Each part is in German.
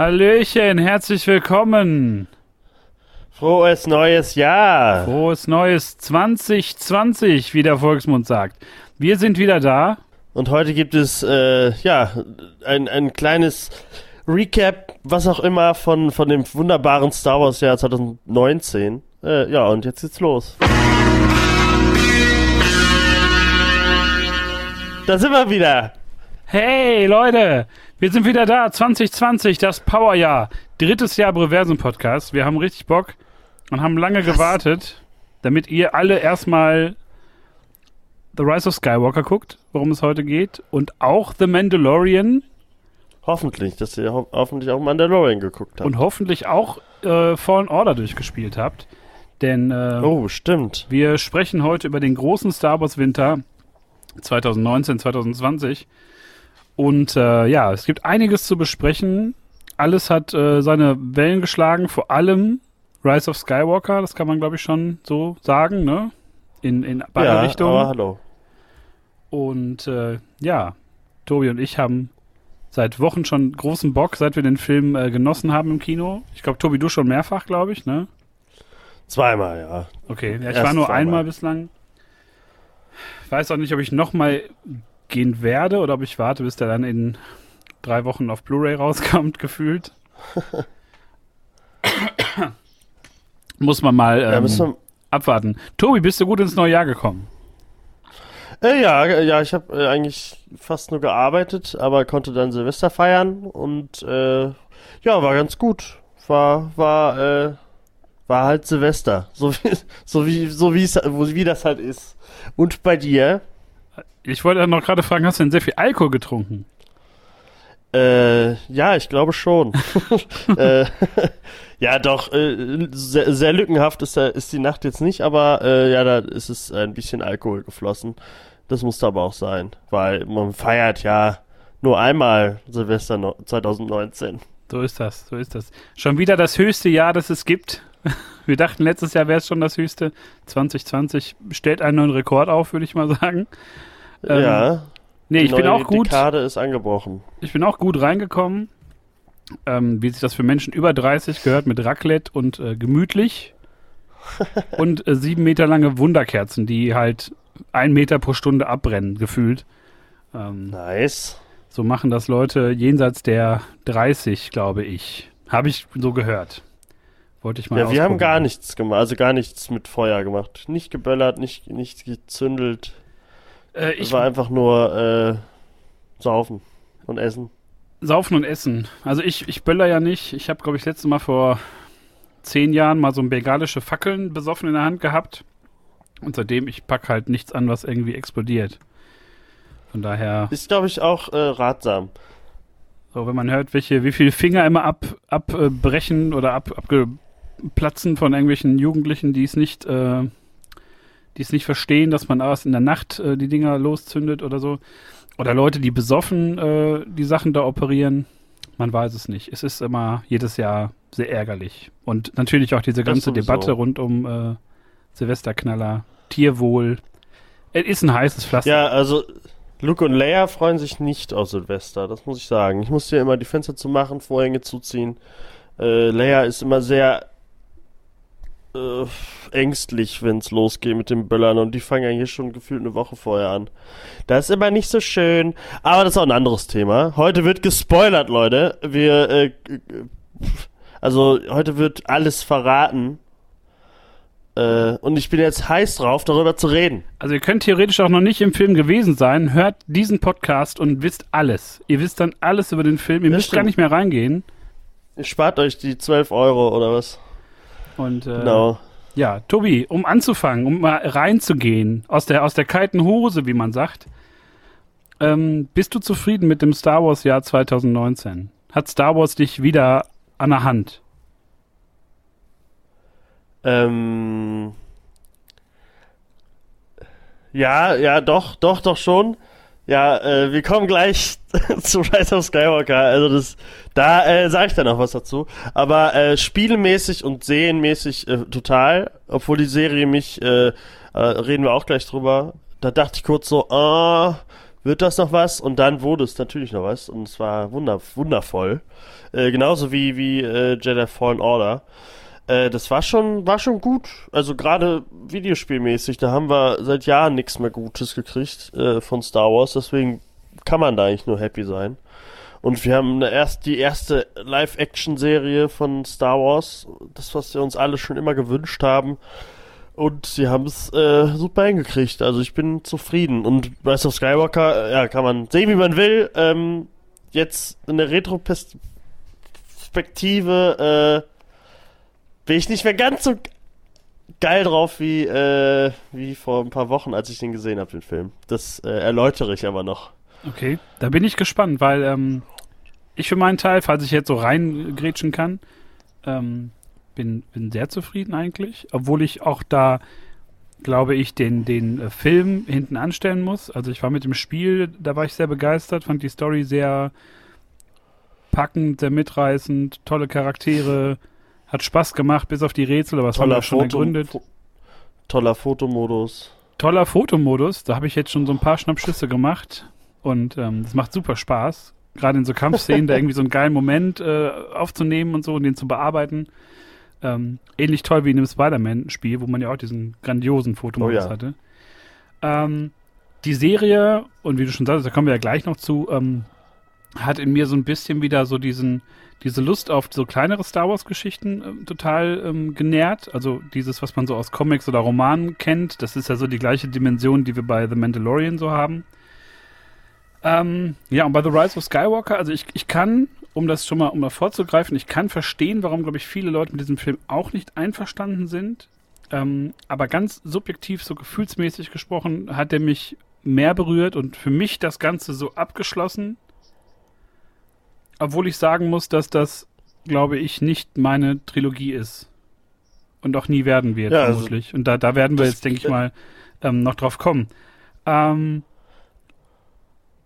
Hallöchen, herzlich willkommen. Frohes neues Jahr. Frohes neues 2020, wie der Volksmund sagt. Wir sind wieder da. Und heute gibt es, äh, ja, ein, ein kleines Recap, was auch immer, von, von dem wunderbaren Star Wars Jahr 2019. Äh, ja, und jetzt geht's los. Da sind wir wieder. Hey Leute, wir sind wieder da. 2020, das Powerjahr. Drittes Jahr Breversen Podcast. Wir haben richtig Bock und haben lange Was? gewartet, damit ihr alle erstmal The Rise of Skywalker guckt, worum es heute geht. Und auch The Mandalorian. Hoffentlich, dass ihr ho hoffentlich auch Mandalorian geguckt habt. Und hoffentlich auch äh, Fallen Order durchgespielt habt. Denn äh, oh, stimmt. wir sprechen heute über den großen Star Wars Winter 2019, 2020. Und äh, ja, es gibt einiges zu besprechen. Alles hat äh, seine Wellen geschlagen, vor allem Rise of Skywalker, das kann man glaube ich schon so sagen, ne? In, in beide ja, Richtungen. Aber hallo. Und äh, ja, Tobi und ich haben seit Wochen schon großen Bock, seit wir den Film äh, genossen haben im Kino. Ich glaube, Tobi, du schon mehrfach, glaube ich, ne? Zweimal, ja. Okay, ja, ich Erst war nur zweimal. einmal bislang. Ich weiß auch nicht, ob ich nochmal gehen werde oder ob ich warte, bis der dann in drei Wochen auf Blu-ray rauskommt, gefühlt. Muss man mal ähm, ja, abwarten. Tobi, bist du gut ins neue Jahr gekommen? Äh, ja, ja, ich habe äh, eigentlich fast nur gearbeitet, aber konnte dann Silvester feiern und äh, ja, war ganz gut. War, war, äh, war halt Silvester, so wie, so wie, so wie, wie das halt ist. Und bei dir? Ich wollte noch gerade fragen, hast du denn sehr viel Alkohol getrunken? Äh, ja, ich glaube schon. äh, ja, doch, äh, sehr, sehr, lückenhaft ist, ist, die Nacht jetzt nicht, aber äh, ja, da ist es ein bisschen Alkohol geflossen. Das musste aber auch sein, weil man feiert ja nur einmal Silvester 2019. So ist das, so ist das. Schon wieder das höchste Jahr, das es gibt. Wir dachten, letztes Jahr wäre es schon das höchste. 2020 stellt einen neuen Rekord auf, würde ich mal sagen. Ähm, ja. Nee, ich bin auch gut. Die Karte ist angebrochen. Ich bin auch gut reingekommen. Ähm, wie sich das für Menschen über 30 gehört, mit Raclette und äh, gemütlich. und äh, sieben Meter lange Wunderkerzen, die halt ein Meter pro Stunde abbrennen, gefühlt. Ähm, nice. So machen das Leute jenseits der 30, glaube ich. Habe ich so gehört. Wollte ich mal Ja, wir haben gar nichts gemacht, also gar nichts mit Feuer gemacht. Nicht geböllert, nicht, nicht gezündelt. Äh, ich war einfach nur äh, saufen und essen. Saufen und essen. Also ich, ich böller ja nicht. Ich habe, glaube ich, letztes Mal vor zehn Jahren mal so ein bengalische Fackeln besoffen in der Hand gehabt. Und seitdem, ich pack halt nichts an, was irgendwie explodiert. Von daher. Ist, glaube ich, auch äh, ratsam. So, wenn man hört, welche, wie viele Finger immer ab, abbrechen oder ab, abgeplatzen von irgendwelchen Jugendlichen, die es nicht äh, die es nicht verstehen, dass man erst in der Nacht äh, die Dinger loszündet oder so. Oder Leute, die besoffen äh, die Sachen da operieren. Man weiß es nicht. Es ist immer jedes Jahr sehr ärgerlich. Und natürlich auch diese ganze Debatte rund um äh, Silvesterknaller, Tierwohl. Es ist ein heißes Pflaster. Ja, also Luke und Leia freuen sich nicht auf Silvester, das muss ich sagen. Ich musste ja immer die Fenster zu machen, Vorhänge zuziehen. Äh, Leia ist immer sehr äh, ängstlich, wenn es losgeht mit den Böllern und die fangen ja hier schon gefühlt eine Woche vorher an. Das ist immer nicht so schön, aber das ist auch ein anderes Thema. Heute wird gespoilert, Leute. Wir, äh, also heute wird alles verraten. Äh, und ich bin jetzt heiß drauf, darüber zu reden. Also ihr könnt theoretisch auch noch nicht im Film gewesen sein. Hört diesen Podcast und wisst alles. Ihr wisst dann alles über den Film. Ihr das müsst stimmt. gar nicht mehr reingehen. Ihr spart euch die 12 Euro oder was? Und äh, genau. ja, Tobi, um anzufangen, um mal reinzugehen, aus der, aus der kalten Hose, wie man sagt, ähm, bist du zufrieden mit dem Star Wars Jahr 2019? Hat Star Wars dich wieder an der Hand? Ähm, ja, ja, doch, doch, doch schon. Ja, äh, wir kommen gleich zu Rise of Skywalker. Also das, da äh, sage ich dann noch was dazu. Aber äh, spielmäßig und serienmäßig äh, total. Obwohl die Serie mich, äh, äh, reden wir auch gleich drüber. Da dachte ich kurz so, ah, wird das noch was? Und dann wurde es natürlich noch was und es war wunder wundervoll. Äh, genauso wie, wie äh, Jedi Fallen Order. Äh, das war schon, war schon gut. Also gerade videospielmäßig, da haben wir seit Jahren nichts mehr Gutes gekriegt äh, von Star Wars, deswegen kann man da eigentlich nur happy sein. Und wir haben erst, die erste Live-Action-Serie von Star Wars, das, was wir uns alle schon immer gewünscht haben. Und sie haben es äh, super hingekriegt. Also ich bin zufrieden. Und Rise of Skywalker, äh, ja, kann man sehen, wie man will. Ähm, jetzt in der Retroperspektive äh, bin ich nicht mehr ganz so geil drauf wie, äh, wie vor ein paar Wochen, als ich den gesehen habe, den Film. Das äh, erläutere ich aber noch. Okay, da bin ich gespannt, weil ähm, ich für meinen Teil, falls ich jetzt so reingrätschen kann, ähm, bin, bin sehr zufrieden eigentlich, obwohl ich auch da, glaube ich, den, den äh, Film hinten anstellen muss. Also ich war mit dem Spiel, da war ich sehr begeistert, fand die Story sehr packend, sehr mitreißend, tolle Charaktere, hat Spaß gemacht, bis auf die Rätsel, aber es war ja schon Foto, ergründet. Fo toller Fotomodus. Toller Fotomodus, da habe ich jetzt schon so ein paar Schnappschüsse gemacht und ähm, das macht super Spaß. Gerade in so Kampfszenen, da irgendwie so einen geilen Moment äh, aufzunehmen und so und den zu bearbeiten. Ähm, ähnlich toll wie in dem Spider-Man-Spiel, wo man ja auch diesen grandiosen Fotomodus oh, ja. hatte. Ähm, die Serie, und wie du schon sagst, da kommen wir ja gleich noch zu, ähm, hat in mir so ein bisschen wieder so diesen, diese Lust auf so kleinere Star Wars-Geschichten ähm, total ähm, genährt. Also dieses, was man so aus Comics oder Romanen kennt, das ist ja so die gleiche Dimension, die wir bei The Mandalorian so haben. Ähm, ja, und bei The Rise of Skywalker, also ich, ich kann um das schon mal, um mal vorzugreifen, ich kann verstehen, warum, glaube ich, viele Leute mit diesem Film auch nicht einverstanden sind. Ähm, aber ganz subjektiv, so gefühlsmäßig gesprochen, hat er mich mehr berührt und für mich das Ganze so abgeschlossen. Obwohl ich sagen muss, dass das, glaube ich, nicht meine Trilogie ist. Und auch nie werden wird, ja, also vermutlich. Also und da, da werden wir jetzt, denke ich mal, ähm, noch drauf kommen. Ähm,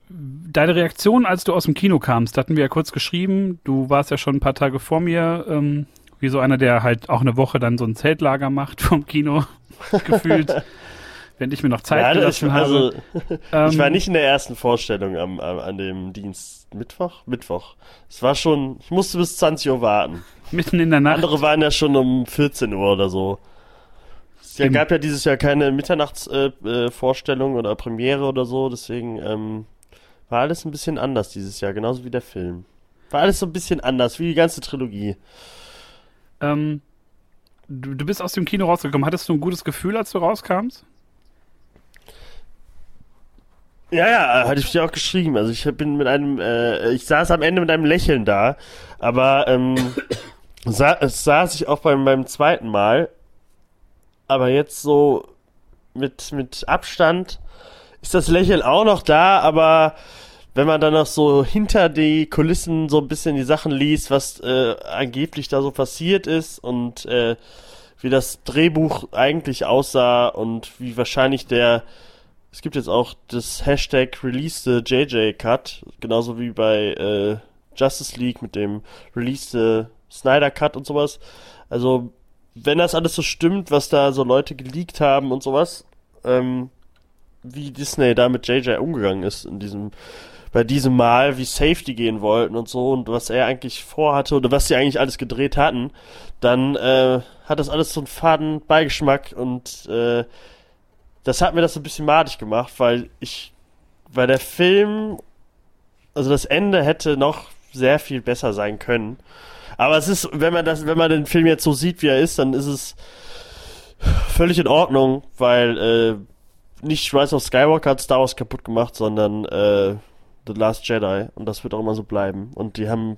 deine Reaktion, als du aus dem Kino kamst, hatten wir ja kurz geschrieben. Du warst ja schon ein paar Tage vor mir, ähm, wie so einer, der halt auch eine Woche dann so ein Zeltlager macht vom Kino, gefühlt. wenn ich mir noch Zeit ja, gelassen ich, also, habe. ich war ähm, nicht in der ersten Vorstellung am, am, an dem Dienst. Mittwoch? Mittwoch. Es war schon, ich musste bis 20 Uhr warten. Mitten in der Nacht. Andere waren ja schon um 14 Uhr oder so. Es gab ja dieses Jahr keine Mitternachtsvorstellung äh, äh, oder Premiere oder so, deswegen ähm, war alles ein bisschen anders dieses Jahr, genauso wie der Film. War alles so ein bisschen anders, wie die ganze Trilogie. Ähm, du, du bist aus dem Kino rausgekommen. Hattest du ein gutes Gefühl, als du rauskamst? Ja, ja, hatte ich dir auch geschrieben. Also ich bin mit einem, äh, ich saß am Ende mit einem Lächeln da, aber ähm, sa saß ich auch beim, beim zweiten Mal. Aber jetzt so mit, mit Abstand ist das Lächeln auch noch da, aber wenn man dann noch so hinter die Kulissen so ein bisschen die Sachen liest, was äh, angeblich da so passiert ist und äh, wie das Drehbuch eigentlich aussah und wie wahrscheinlich der es gibt jetzt auch das Hashtag Release the JJ Cut, genauso wie bei äh, Justice League mit dem Release the Snyder Cut und sowas. Also, wenn das alles so stimmt, was da so Leute geleakt haben und sowas, ähm, wie Disney da mit JJ umgegangen ist in diesem bei diesem Mal, wie Safety gehen wollten und so und was er eigentlich vorhatte oder was sie eigentlich alles gedreht hatten, dann äh, hat das alles so einen faden Beigeschmack und äh, das hat mir das so ein bisschen madig gemacht, weil ich, weil der Film, also das Ende hätte noch sehr viel besser sein können. Aber es ist, wenn man das, wenn man den Film jetzt so sieht, wie er ist, dann ist es völlig in Ordnung, weil äh, nicht Rise of Skywalker hat Star Wars kaputt gemacht, sondern äh, The Last Jedi und das wird auch immer so bleiben. Und die haben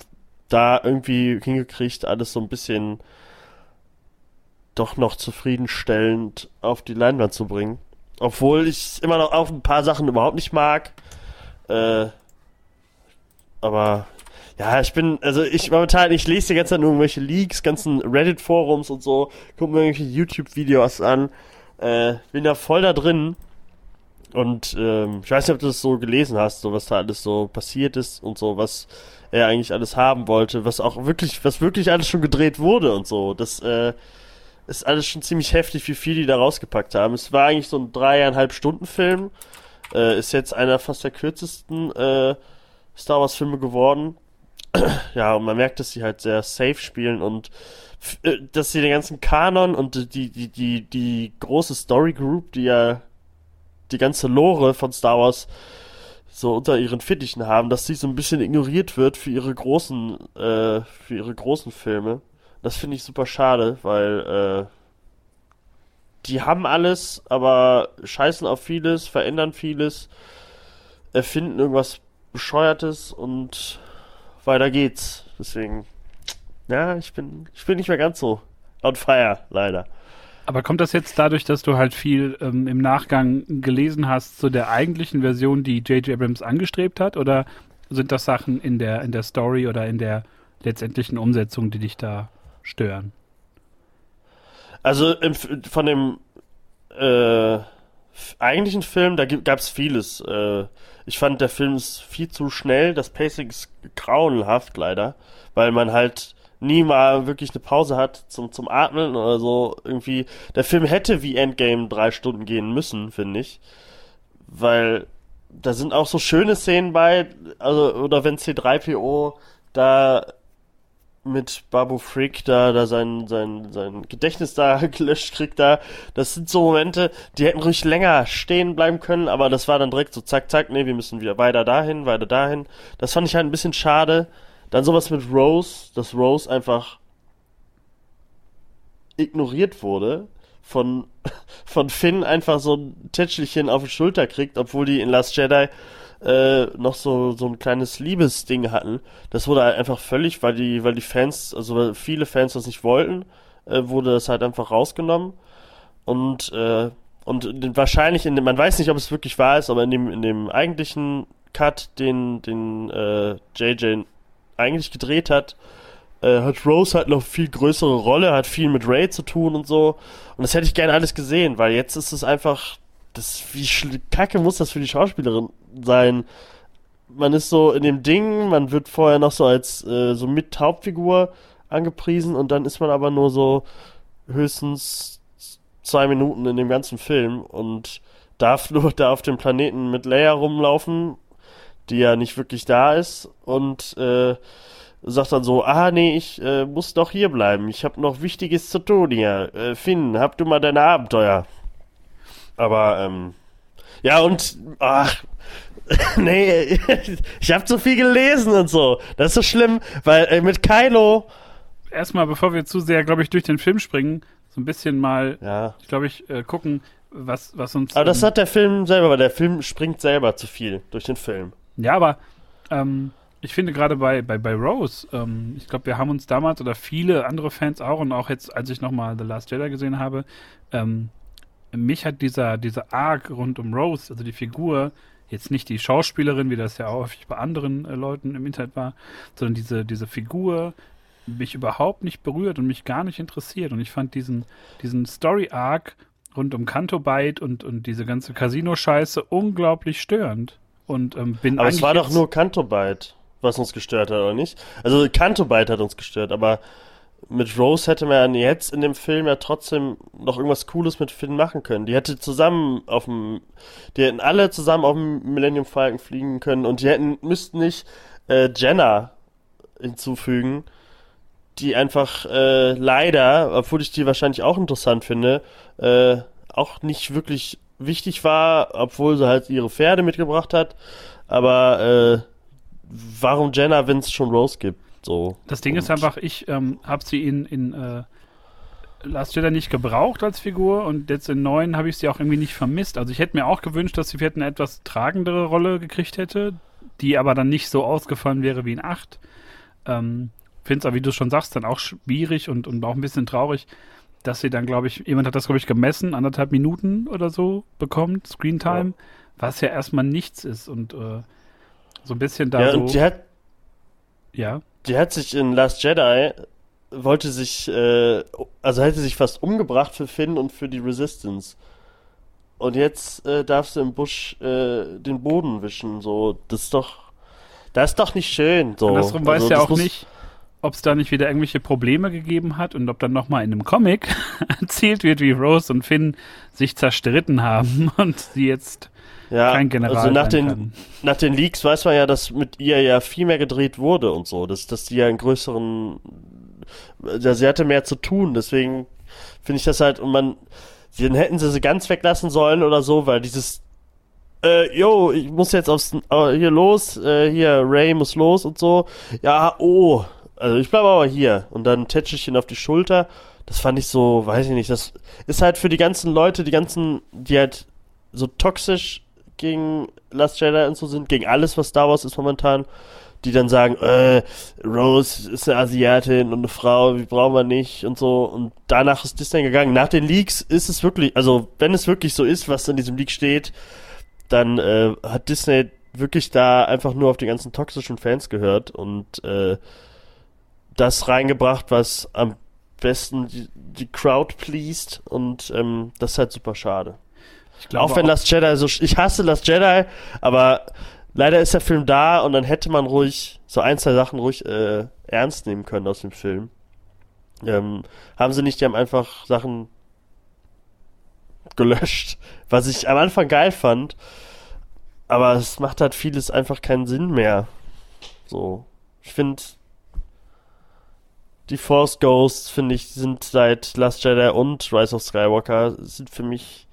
da irgendwie hingekriegt, alles so ein bisschen doch noch zufriedenstellend auf die Leinwand zu bringen. Obwohl ich immer noch auf ein paar Sachen überhaupt nicht mag. Äh, aber ja, ich bin, also ich momentan, ich lese die ganze Zeit nur irgendwelche Leaks, ganzen Reddit-Forums und so, gucke mir irgendwelche YouTube-Videos an, äh, bin da voll da drin und ähm, ich weiß nicht, ob du das so gelesen hast, so was da alles so passiert ist und so, was er eigentlich alles haben wollte, was auch wirklich, was wirklich alles schon gedreht wurde und so. Das äh, ist alles schon ziemlich heftig, wie viel die da rausgepackt haben. Es war eigentlich so ein dreieinhalb Stunden Film. Äh, ist jetzt einer fast der kürzesten äh, Star Wars Filme geworden. ja, und man merkt, dass sie halt sehr safe spielen und äh, dass sie den ganzen Kanon und die, die, die, die große Story Group, die ja die ganze Lore von Star Wars so unter ihren Fittichen haben, dass sie so ein bisschen ignoriert wird für ihre großen, äh, für ihre großen Filme. Das finde ich super schade, weil äh, die haben alles, aber scheißen auf vieles, verändern vieles, erfinden irgendwas Bescheuertes und weiter geht's. Deswegen, ja, ich bin, ich bin nicht mehr ganz so on fire, leider. Aber kommt das jetzt dadurch, dass du halt viel ähm, im Nachgang gelesen hast zu der eigentlichen Version, die J.J. Abrams angestrebt hat? Oder sind das Sachen in der, in der Story oder in der letztendlichen Umsetzung, die dich da stören? Also im, von dem äh, eigentlichen Film, da gab es vieles. Äh, ich fand, der Film ist viel zu schnell. Das Pacing ist grauenhaft, leider. Weil man halt nie mal wirklich eine Pause hat zum, zum Atmen oder so. Irgendwie, der Film hätte wie Endgame drei Stunden gehen müssen, finde ich. Weil da sind auch so schöne Szenen bei, also, oder wenn C3PO da mit Babu Freak da, da sein, sein, sein Gedächtnis da gelöscht kriegt da. Das sind so Momente, die hätten ruhig länger stehen bleiben können, aber das war dann direkt so zack, zack, nee, wir müssen wieder weiter dahin, weiter dahin. Das fand ich halt ein bisschen schade. Dann sowas mit Rose, dass Rose einfach ignoriert wurde, von, von Finn einfach so ein Tätschelchen auf die Schulter kriegt, obwohl die in Last Jedi äh, noch so, so ein kleines Liebesding hatten. Das wurde halt einfach völlig, weil die, weil die Fans, also weil viele Fans das nicht wollten, äh, wurde das halt einfach rausgenommen. Und, äh, und wahrscheinlich in dem, man weiß nicht, ob es wirklich wahr ist, aber in dem, in dem eigentlichen Cut, den, den äh, JJ eigentlich gedreht hat, äh, hat Rose halt noch viel größere Rolle, hat viel mit Ray zu tun und so. Und das hätte ich gerne alles gesehen, weil jetzt ist es einfach, das, wie kacke muss das für die Schauspielerin sein? Man ist so in dem Ding, man wird vorher noch so als äh, so mit Hauptfigur angepriesen und dann ist man aber nur so höchstens zwei Minuten in dem ganzen Film und darf nur da auf dem Planeten mit Leia rumlaufen die ja nicht wirklich da ist und äh, sagt dann so, ah nee, ich äh, muss doch hier bleiben. Ich habe noch Wichtiges zu tun hier. Äh, Finn, hab du mal deine Abenteuer. Aber ähm, ja und ach nee, ich habe zu viel gelesen und so. Das ist so schlimm, weil äh, mit Kylo erstmal, bevor wir zu sehr, glaube ich, durch den Film springen, so ein bisschen mal, ja. ich glaube ich, äh, gucken, was, was uns. Aber das hat der Film selber, weil der Film springt selber zu viel durch den Film. Ja, aber ähm, ich finde gerade bei, bei, bei Rose, ähm, ich glaube, wir haben uns damals oder viele andere Fans auch und auch jetzt, als ich nochmal The Last Jedi gesehen habe, ähm, mich hat dieser, dieser Arc rund um Rose, also die Figur, jetzt nicht die Schauspielerin, wie das ja auch häufig bei anderen äh, Leuten im Internet war, sondern diese, diese Figur mich überhaupt nicht berührt und mich gar nicht interessiert. Und ich fand diesen, diesen Story-Arc rund um Canto Byte und, und diese ganze Casino-Scheiße unglaublich störend. Und ähm, bin Aber es war doch nur Cantobite, was uns gestört hat, oder nicht? Also Cantobite hat uns gestört, aber mit Rose hätte man jetzt in dem Film ja trotzdem noch irgendwas Cooles mit Finn machen können. Die hätte zusammen auf dem, die hätten alle zusammen auf dem Millennium Falcon fliegen können und die hätten, müssten nicht äh, Jenna hinzufügen, die einfach äh, leider, obwohl ich die wahrscheinlich auch interessant finde, äh, auch nicht wirklich wichtig war, obwohl sie halt ihre Pferde mitgebracht hat. Aber äh, warum Jenna, wenn es schon Rose gibt? So. Das Ding ist einfach, ich ähm, habe sie in, in äh, Last Jedi nicht gebraucht als Figur und jetzt in neun habe ich sie auch irgendwie nicht vermisst. Also ich hätte mir auch gewünscht, dass sie vielleicht eine etwas tragendere Rolle gekriegt hätte, die aber dann nicht so ausgefallen wäre wie in acht. Ähm, Finde es aber, wie du schon sagst, dann auch schwierig und, und auch ein bisschen traurig, dass sie dann, glaube ich, jemand hat das, glaube ich, gemessen, anderthalb Minuten oder so bekommt, Screentime, ja. was ja erstmal nichts ist und äh, so ein bisschen da ja, so. Und die hat, ja. Die hat sich in Last Jedi, wollte sich, äh, also hätte sich fast umgebracht für Finn und für die Resistance. Und jetzt äh, darfst du im Busch äh, den Boden wischen, so, das ist doch, das ist doch nicht schön, so. Andersrum also, weiß ja auch nicht, ob es da nicht wieder irgendwelche Probleme gegeben hat und ob dann nochmal in einem Comic erzählt wird, wie Rose und Finn sich zerstritten haben und sie jetzt ja, kein General also nach den, kann. nach den Leaks weiß man ja, dass mit ihr ja viel mehr gedreht wurde und so, dass, dass die ja einen größeren, ja, sie hatte mehr zu tun, deswegen finde ich das halt, und man, dann hätten sie sie ganz weglassen sollen oder so, weil dieses, äh, yo, ich muss jetzt aufs, äh, hier los, äh, hier, Ray muss los und so, ja, oh, also ich bleibe aber hier. Und dann Tätschelchen auf die Schulter, das fand ich so, weiß ich nicht, das ist halt für die ganzen Leute, die ganzen, die halt so toxisch gegen Last Jedi und so sind, gegen alles, was Star Wars ist momentan, die dann sagen, äh, Rose ist eine Asiatin und eine Frau, die brauchen wir nicht und so. Und danach ist Disney gegangen. Nach den Leaks ist es wirklich, also wenn es wirklich so ist, was in diesem Leak steht, dann äh, hat Disney wirklich da einfach nur auf die ganzen toxischen Fans gehört und äh, das reingebracht, was am besten die, die Crowd pleased und ähm, das ist halt super schade. Ich glaube Auch wenn Last Jedi so. Ich hasse Last Jedi, aber leider ist der Film da und dann hätte man ruhig so ein, zwei Sachen ruhig äh, ernst nehmen können aus dem Film. Ähm, haben sie nicht, die haben einfach Sachen gelöscht, was ich am Anfang geil fand, aber es macht halt vieles einfach keinen Sinn mehr. So. Ich finde, die Force Ghosts, finde ich, sind seit Last Jedi und Rise of Skywalker, sind für mich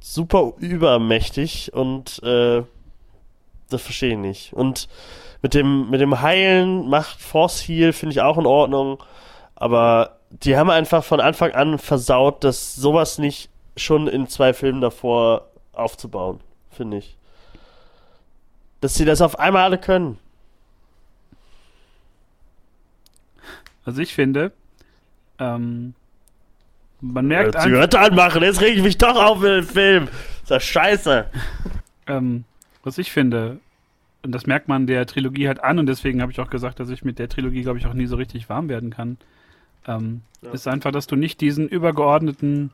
super übermächtig und äh, das verstehe ich nicht. Und mit dem, mit dem Heilen macht Force Heal, finde ich auch in Ordnung, aber die haben einfach von Anfang an versaut, dass sowas nicht schon in zwei Filmen davor aufzubauen, finde ich. Dass sie das auf einmal alle können. Also ich finde, ähm, man merkt einfach, Zigarette anmachen, jetzt reg ich mich doch auf in den Film. Ist das scheiße. ähm, was ich finde, und das merkt man der Trilogie halt an, und deswegen habe ich auch gesagt, dass ich mit der Trilogie, glaube ich, auch nie so richtig warm werden kann, ähm, Ja. ist einfach, dass du nicht diesen übergeordneten,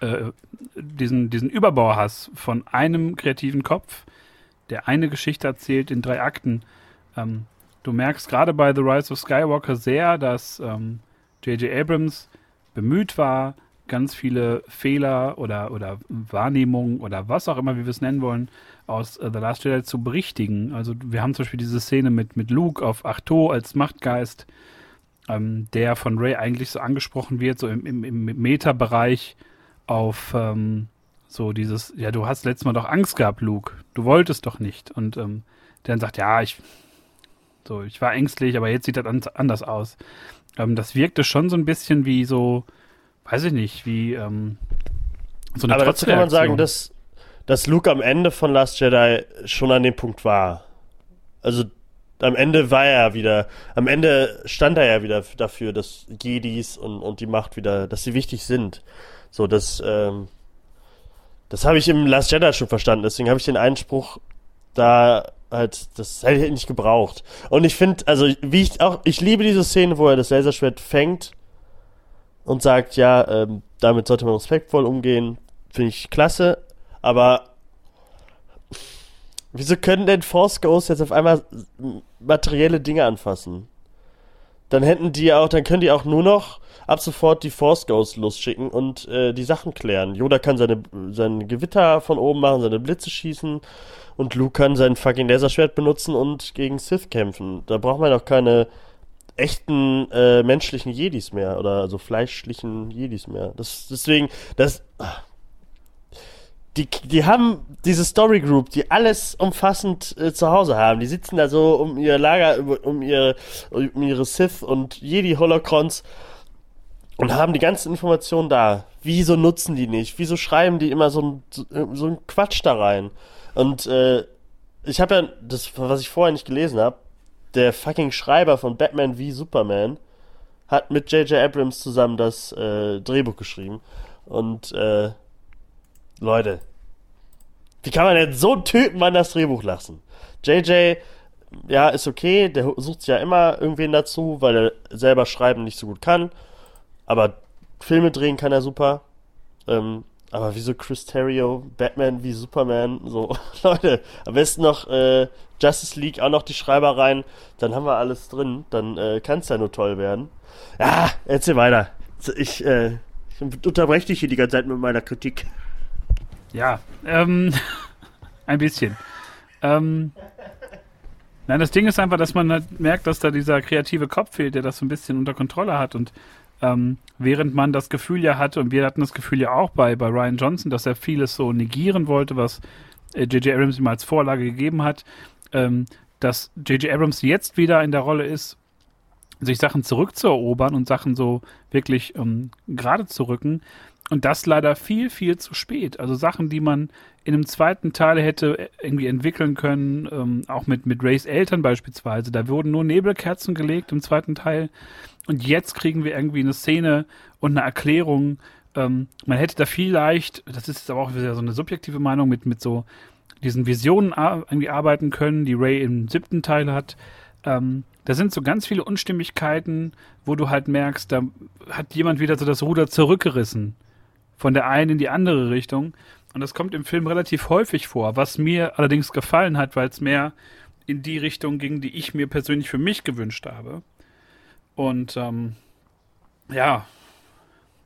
äh, diesen, diesen Überbau hast von einem kreativen Kopf, der eine Geschichte erzählt in drei Akten. Ähm, du merkst gerade bei The Rise of Skywalker sehr, dass ähm, J.J. Abrams bemüht war, ganz viele Fehler oder, oder Wahrnehmungen oder was auch immer, wie wir es nennen wollen, aus äh, The Last Jedi zu berichtigen. Also wir haben zum Beispiel diese Szene mit, mit Luke auf Achto als Machtgeist, ähm, der von Ray eigentlich so angesprochen wird, so im, im, im Meta-Bereich auf ähm, so dieses, ja, du hast letztes Mal doch Angst gehabt, Luke. Du wolltest doch nicht. Und ähm, der dann sagt, ja, ich, so, ich war ängstlich, aber jetzt sieht das an, anders aus. Ähm, das wirkte schon so ein bisschen wie so, weiß ich nicht, wie ähm, so eine Aber dazu kann man sagen, dass, dass Luke am Ende von Last Jedi schon an dem Punkt war. Also am Ende war er wieder, am Ende stand er ja wieder dafür, dass Jedis und, und die Macht wieder, dass sie wichtig sind. So, das, ähm, das habe ich im Last Jedi schon verstanden, deswegen habe ich den Einspruch da halt, das hätte ich nicht gebraucht. Und ich finde, also wie ich auch, ich liebe diese Szene, wo er das Laserschwert fängt und sagt, ja, ähm, damit sollte man respektvoll umgehen, finde ich klasse, aber wieso können denn Force Ghosts jetzt auf einmal materielle Dinge anfassen? Dann hätten die auch, dann können die auch nur noch ab sofort die Force Ghosts losschicken und äh, die Sachen klären. Yoda kann seine, sein Gewitter von oben machen, seine Blitze schießen und Luke kann sein fucking Laserschwert benutzen und gegen Sith kämpfen. Da braucht man doch keine echten äh, menschlichen Jedis mehr oder also fleischlichen Jedis mehr. Das, deswegen, das. Die, die haben diese Story Group, die alles umfassend äh, zu Hause haben. Die sitzen da so um ihr Lager, um ihre, um ihre Sith und Jedi Holocrons und haben die ganzen Informationen da. Wieso nutzen die nicht? Wieso schreiben die immer so ein, so, ein Quatsch da rein? Und äh, ich habe ja das, was ich vorher nicht gelesen habe, der fucking Schreiber von Batman wie Superman hat mit J.J. Abrams zusammen das äh, Drehbuch geschrieben. Und äh, Leute, wie kann man denn so einen Typen an das Drehbuch lassen? JJ, ja, ist okay, der sucht ja immer irgendwen dazu, weil er selber schreiben nicht so gut kann. Aber Filme drehen kann er super. Ähm, aber wieso Chris Terrio, Batman wie Superman, so, Leute, am besten noch äh, Justice League, auch noch die Schreiber rein, dann haben wir alles drin, dann äh, kann es ja nur toll werden. Ja, erzähl weiter. Ich, äh, ich unterbreche dich hier die ganze Zeit mit meiner Kritik. Ja, ähm, ein bisschen. Ähm, nein, das Ding ist einfach, dass man halt merkt, dass da dieser kreative Kopf fehlt, der das so ein bisschen unter Kontrolle hat und ähm, während man das Gefühl ja hatte, und wir hatten das Gefühl ja auch bei, bei Ryan Johnson, dass er vieles so negieren wollte, was J.J. Äh, Abrams ihm als Vorlage gegeben hat, ähm, dass J.J. Abrams jetzt wieder in der Rolle ist, sich Sachen zurückzuerobern und Sachen so wirklich ähm, gerade zu rücken. Und das leider viel, viel zu spät. Also Sachen, die man in einem zweiten Teil hätte irgendwie entwickeln können, ähm, auch mit, mit Rays Eltern beispielsweise. Da wurden nur Nebelkerzen gelegt im zweiten Teil. Und jetzt kriegen wir irgendwie eine Szene und eine Erklärung. Ähm, man hätte da vielleicht, das ist jetzt aber auch wieder so eine subjektive Meinung, mit, mit so diesen Visionen irgendwie arbeiten können, die Ray im siebten Teil hat. Ähm, da sind so ganz viele Unstimmigkeiten, wo du halt merkst, da hat jemand wieder so das Ruder zurückgerissen. Von der einen in die andere Richtung. Und das kommt im Film relativ häufig vor, was mir allerdings gefallen hat, weil es mehr in die Richtung ging, die ich mir persönlich für mich gewünscht habe. Und ähm, ja,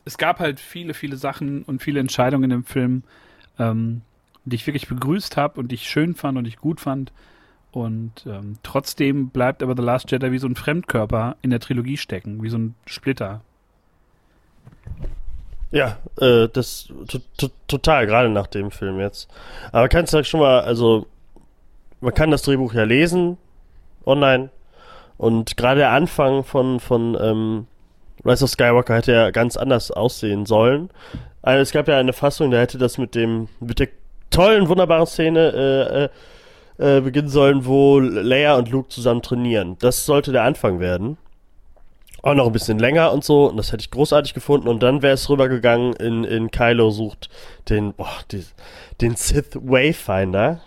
es gab halt viele, viele Sachen und viele Entscheidungen im Film, ähm, die ich wirklich begrüßt habe und die ich schön fand und ich gut fand. Und ähm, trotzdem bleibt aber The Last Jedi wie so ein Fremdkörper in der Trilogie stecken, wie so ein Splitter. Ja, äh, das total, gerade nach dem Film jetzt. Aber kannst du schon mal, also man kann das Drehbuch ja lesen online und gerade der Anfang von, von ähm, Rise of Skywalker hätte ja ganz anders aussehen sollen. Also es gab ja eine Fassung, da hätte das mit dem, mit der tollen, wunderbaren Szene äh, äh, äh, beginnen sollen, wo Leia und Luke zusammen trainieren. Das sollte der Anfang werden. Auch noch ein bisschen länger und so, und das hätte ich großartig gefunden. Und dann wäre es rübergegangen in, in Kylo sucht den, boah, die, den Sith Wayfinder.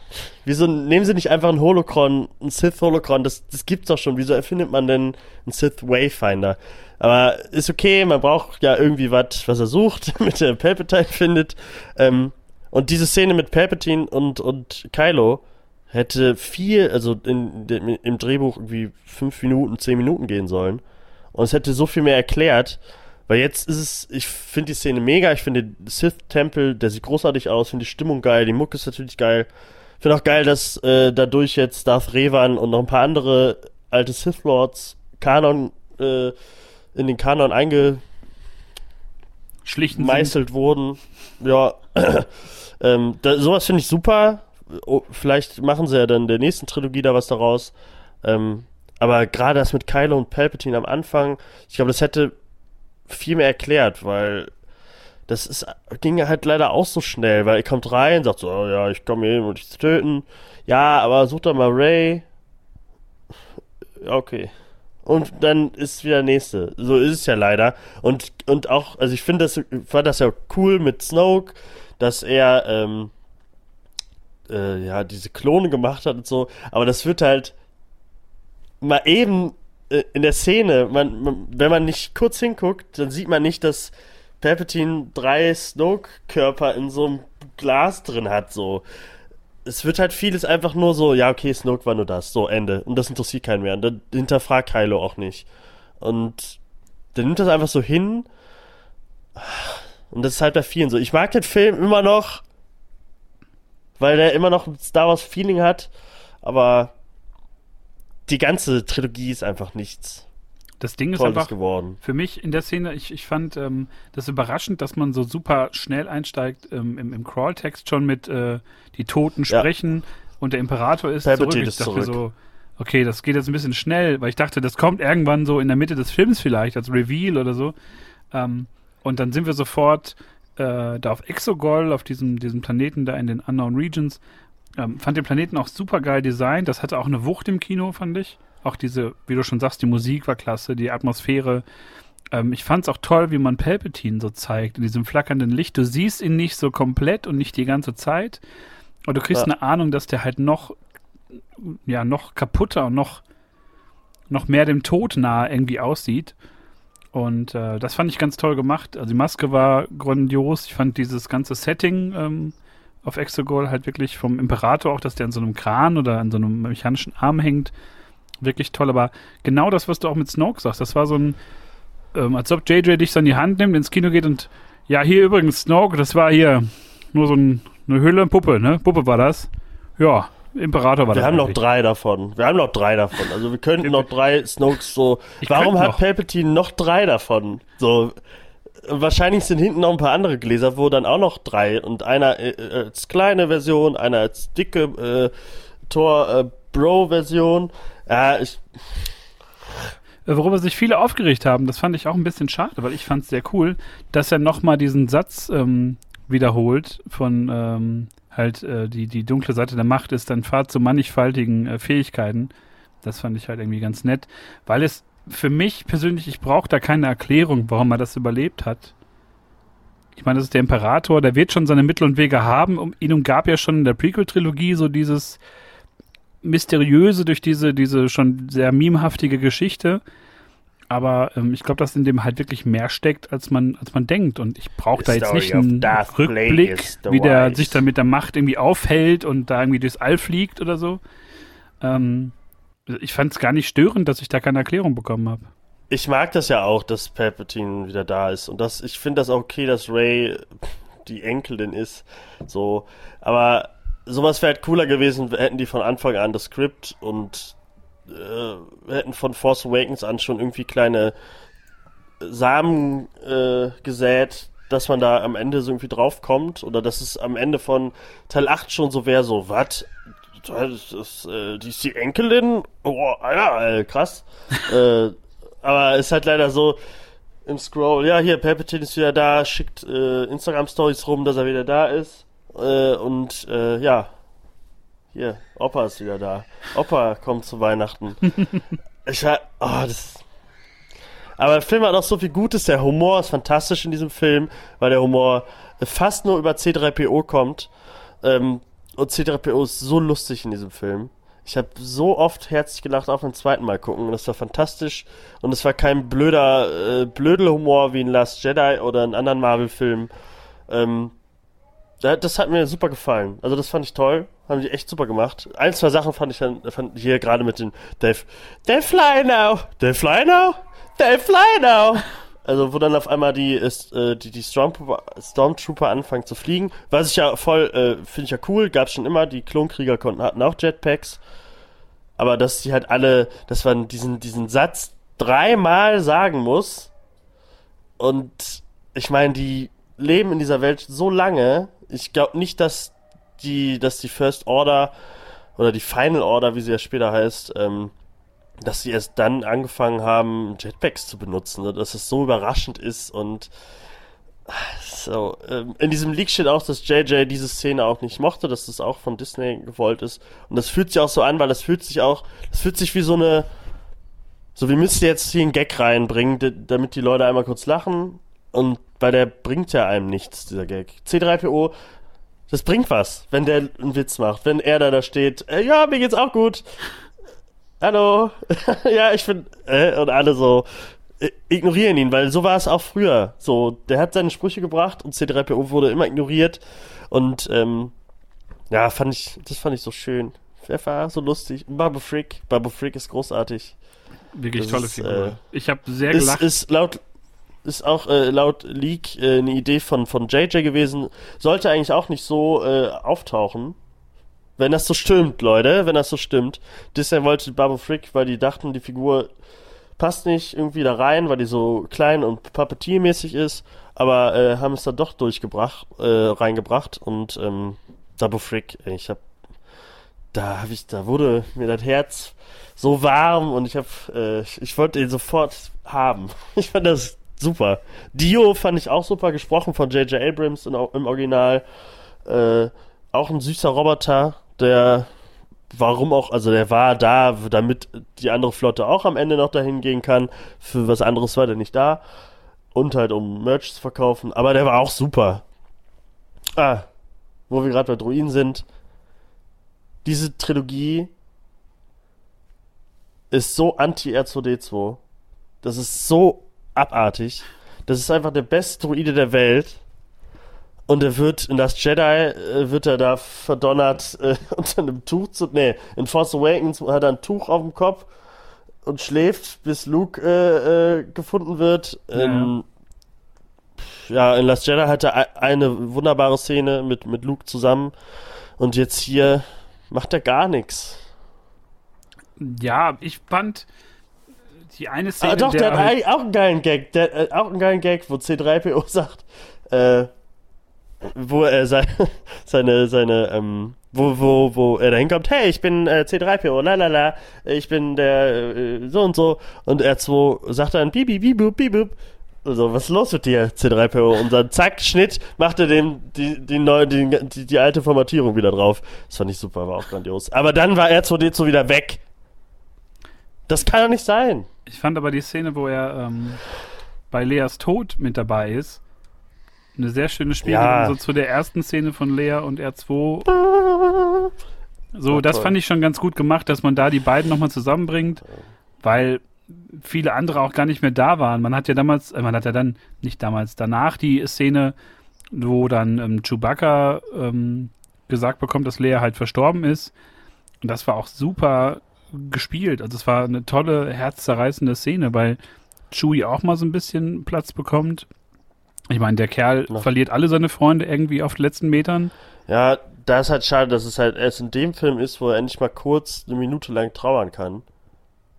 Wieso nehmen sie nicht einfach ein Holocron, ein Sith Holocron? Das, das gibt's doch schon. Wieso erfindet man denn einen Sith Wayfinder? Aber ist okay, man braucht ja irgendwie was, was er sucht, damit er Palpatine findet. Ähm, und diese Szene mit Palpatine und, und Kylo hätte viel, also in, in, im Drehbuch irgendwie fünf Minuten, zehn Minuten gehen sollen. Und es hätte so viel mehr erklärt. Weil jetzt ist es, ich finde die Szene mega, ich finde den Sith-Tempel, der sieht großartig aus, finde die Stimmung geil, die Mucke ist natürlich geil. Finde auch geil, dass äh, dadurch jetzt Darth Revan und noch ein paar andere alte Sith-Lords Kanon, äh, in den Kanon eingeschlichen meißelt wurden. Ja, ähm, da, sowas finde ich super. Oh, vielleicht machen sie ja dann der nächsten Trilogie da was daraus. Ähm, aber gerade das mit Kylo und Palpatine am Anfang, ich glaube, das hätte viel mehr erklärt, weil das ist, ging halt leider auch so schnell, weil er kommt rein, sagt so, oh, ja, ich komme hier hin, um dich zu töten. Ja, aber such doch mal Ray. Okay. Und dann ist wieder der nächste. So ist es ja leider. Und, und auch, also ich finde das, fand das ja cool mit Snoke, dass er, ähm, äh, ja, diese Klone gemacht hat und so. Aber das wird halt mal eben äh, in der Szene, man, man, wenn man nicht kurz hinguckt, dann sieht man nicht, dass Palpatine drei Snoke-Körper in so einem Glas drin hat, so. Es wird halt vieles einfach nur so, ja, okay, Snoke war nur das, so, Ende. Und das interessiert keinen mehr. Und dann hinterfragt Kylo auch nicht. Und der nimmt das einfach so hin. Und das ist halt bei vielen so. Ich mag den Film immer noch, weil der immer noch ein Star Wars Feeling hat, aber die ganze Trilogie ist einfach nichts. Das Ding ist einfach geworden. für mich in der Szene, ich, ich fand ähm, das überraschend, dass man so super schnell einsteigt ähm, im, im Crawl-Text schon mit äh, die Toten sprechen ja. und der Imperator ist Palpatine zurück. Ich dachte zurück. so, okay, das geht jetzt ein bisschen schnell, weil ich dachte, das kommt irgendwann so in der Mitte des Films vielleicht als Reveal oder so. Ähm, und dann sind wir sofort äh, da auf Exogol, auf diesem, diesem Planeten da in den Unknown Regions ähm, fand den Planeten auch super geil designt. Das hatte auch eine Wucht im Kino, fand ich. Auch diese, wie du schon sagst, die Musik war klasse, die Atmosphäre. Ähm, ich fand es auch toll, wie man Palpatine so zeigt, in diesem flackernden Licht. Du siehst ihn nicht so komplett und nicht die ganze Zeit. Aber du kriegst ja. eine Ahnung, dass der halt noch, ja, noch kaputter und noch, noch mehr dem Tod nahe irgendwie aussieht. Und äh, das fand ich ganz toll gemacht. Also die Maske war grandios. Ich fand dieses ganze Setting ähm, auf Exegol halt wirklich vom Imperator auch, dass der an so einem Kran oder an so einem mechanischen Arm hängt. Wirklich toll, aber genau das, was du auch mit Snoke sagst, das war so ein, ähm, als ob JJ dich so in die Hand nimmt, ins Kino geht und ja, hier übrigens Snoke, das war hier nur so ein, Eine Hülle und Puppe, ne? Puppe war das. Ja, Imperator war Wir das. haben noch drei davon. Wir haben noch drei davon. Also wir könnten noch drei Snokes so. Ich Warum hat noch. Palpatine noch drei davon? So. Wahrscheinlich sind hinten noch ein paar andere Gläser, wo dann auch noch drei und einer äh, äh, als kleine Version, einer als dicke äh, Tor äh, Bro Version. Ja, ich, Äh, Worüber sich viele aufgeregt haben, das fand ich auch ein bisschen schade, weil ich fand es sehr cool, dass er nochmal diesen Satz ähm, wiederholt von ähm, halt äh, die, die dunkle Seite der Macht ist dann Pfad zu mannigfaltigen äh, Fähigkeiten. Das fand ich halt irgendwie ganz nett, weil es für mich persönlich, ich brauche da keine Erklärung, warum er das überlebt hat. Ich meine, das ist der Imperator, der wird schon seine Mittel und Wege haben. Um, ihn umgab ja schon in der Prequel-Trilogie so dieses mysteriöse durch diese, diese schon sehr memehaftige Geschichte. Aber ähm, ich glaube, dass in dem halt wirklich mehr steckt, als man, als man denkt. Und ich brauche da jetzt nicht einen Rückblick, wie der Wise. sich dann mit der Macht irgendwie aufhält und da irgendwie durchs All fliegt oder so. Ähm, ich fand es gar nicht störend, dass ich da keine Erklärung bekommen habe. ich mag das ja auch, dass Palpatine wieder da ist und das, ich finde das auch okay, dass Ray die Enkelin ist. So, aber sowas wäre halt cooler gewesen, hätten die von Anfang an das Skript und äh, hätten von Force Awakens an schon irgendwie kleine Samen äh, gesät, dass man da am Ende so irgendwie draufkommt oder dass es am Ende von Teil 8 schon so wäre, so, was? Das ist, äh, die ist die Enkelin? Oh, ja, äh, krass. äh, aber ist halt leider so im Scroll, ja, hier, Palpatine ist wieder da, schickt äh, Instagram-Stories rum, dass er wieder da ist. Äh, und äh, ja, hier, Opa ist wieder da. Opa kommt zu Weihnachten. ich war, oh, das. Aber der Film hat auch so viel Gutes. Der Humor ist fantastisch in diesem Film, weil der Humor fast nur über C3PO kommt. Ähm, und C3PO ist so lustig in diesem Film. Ich habe so oft herzlich gelacht, auch beim zweiten Mal gucken. Und das war fantastisch. Und es war kein blöder äh, Blödelhumor wie in Last Jedi oder in anderen Marvel-Filmen. Ähm, das hat mir super gefallen. Also das fand ich toll. Haben die echt super gemacht. Ein, zwei Sachen fand ich dann fand hier gerade mit den Dave. They fly now! They fly now! They fly now! Also wo dann auf einmal die ist, äh, die, die Stormtrooper, Stormtrooper anfangen zu fliegen. Was ich ja voll, äh, finde ich ja cool, gab's schon immer, die Klonkrieger konnten, hatten auch Jetpacks. Aber dass die halt alle, dass man diesen, diesen Satz dreimal sagen muss. Und ich meine, die leben in dieser Welt so lange. Ich glaube nicht, dass die, dass die First Order oder die Final Order, wie sie ja später heißt, ähm, dass sie erst dann angefangen haben, Jetpacks zu benutzen, ne? dass es so überraschend ist und so, ähm, in diesem Leak steht auch, dass JJ diese Szene auch nicht mochte, dass das auch von Disney gewollt ist. Und das fühlt sich auch so an, weil das fühlt sich auch, das fühlt sich wie so eine, so wir müssen jetzt hier einen Gag reinbringen, damit die Leute einmal kurz lachen. Und weil der bringt ja einem nichts, dieser Gag. C3PO, das bringt was, wenn der einen Witz macht. Wenn er da da steht, äh, ja, mir geht's auch gut. Hallo. ja, ich bin, äh, und alle so, äh, ignorieren ihn, weil so war es auch früher. So, der hat seine Sprüche gebracht und C3PO wurde immer ignoriert. Und, ähm, ja, fand ich, das fand ich so schön. Der war so lustig. Babu Frick, Babu Frick ist großartig. Wirklich Das tolle ist, Figur. äh, ich habe sehr Ist, gelacht. ist laut, ist auch äh, laut Leak äh, eine Idee von, von JJ gewesen. Sollte eigentlich auch nicht so äh, auftauchen. Wenn das so stimmt, Leute, wenn das so stimmt. Disney wollte Babu Frick, weil die dachten, die Figur passt nicht irgendwie da rein, weil die so klein und Puppeteer-mäßig ist, aber äh, haben es dann doch durchgebracht, äh, reingebracht und ähm, Babu Frick, ich hab da habe ich, da wurde mir das Herz so warm und ich habe, äh, ich, ich wollte ihn sofort haben. Ich fand das super. Dio fand ich auch super, gesprochen von J.J. Abrams in, im Original. Äh, auch ein süßer Roboter, der, warum auch, also der war da, damit die andere Flotte auch am Ende noch dahin gehen kann. Für was anderes war der nicht da. Und halt um Merch zu verkaufen. Aber der war auch super. Ah, wo wir gerade bei Druiden sind. Diese Trilogie ist so anti-R2D2. Das ist so abartig. Das ist einfach der beste Druide der Welt. Und er wird in das Jedi, äh, wird er da verdonnert, äh, unter einem Tuch zu. Nee, in Force Awakens hat er ein Tuch auf dem Kopf und schläft, bis Luke äh, äh, gefunden wird. Ähm, ja, in Last Jedi hatte er eine wunderbare Szene mit, mit Luke zusammen und jetzt hier macht er gar nichts. Ja, ich fand die eine Szene. Ah, doch, der, der hat auch einen geilen Gag. Der, äh, auch einen geilen Gag, wo C3PO sagt, äh, wo er sein, seine, seine, ähm, wo, wo, wo er da hinkommt, hey, ich bin äh, C3PO, la la la, ich bin der äh, so und so. Und R2 sagt dann, bibi, bibu, bibub. Also, was ist los mit dir, C3PO? Und dann zack, Schnitt, macht er dem die, die, neue, die, die, die alte Formatierung wieder drauf. Das fand ich super, war auch grandios. Aber dann war R2D2 wieder weg. Das kann doch nicht sein. Ich fand aber die Szene, wo er ähm, bei Leas Tod mit dabei ist, eine sehr schöne Spiegelung Ja. so zu der ersten Szene von Lea und R2. So, War das toll. fand ich schon ganz gut gemacht, dass man da die beiden nochmal zusammenbringt, weil viele andere auch gar nicht mehr da waren. Man hat ja damals, äh, man hat ja dann, nicht damals, danach die Szene, wo dann ähm, Chewbacca ähm, gesagt bekommt, dass Lea halt verstorben ist. Und das war auch super gespielt. Also es war eine tolle, herzzerreißende Szene, weil Chewie auch mal so ein bisschen Platz bekommt. Ich meine, der Kerl Na. verliert alle seine Freunde irgendwie auf den letzten Metern. Ja, da ist halt schade, dass es halt erst in dem Film ist, wo er endlich mal kurz eine Minute lang trauern kann.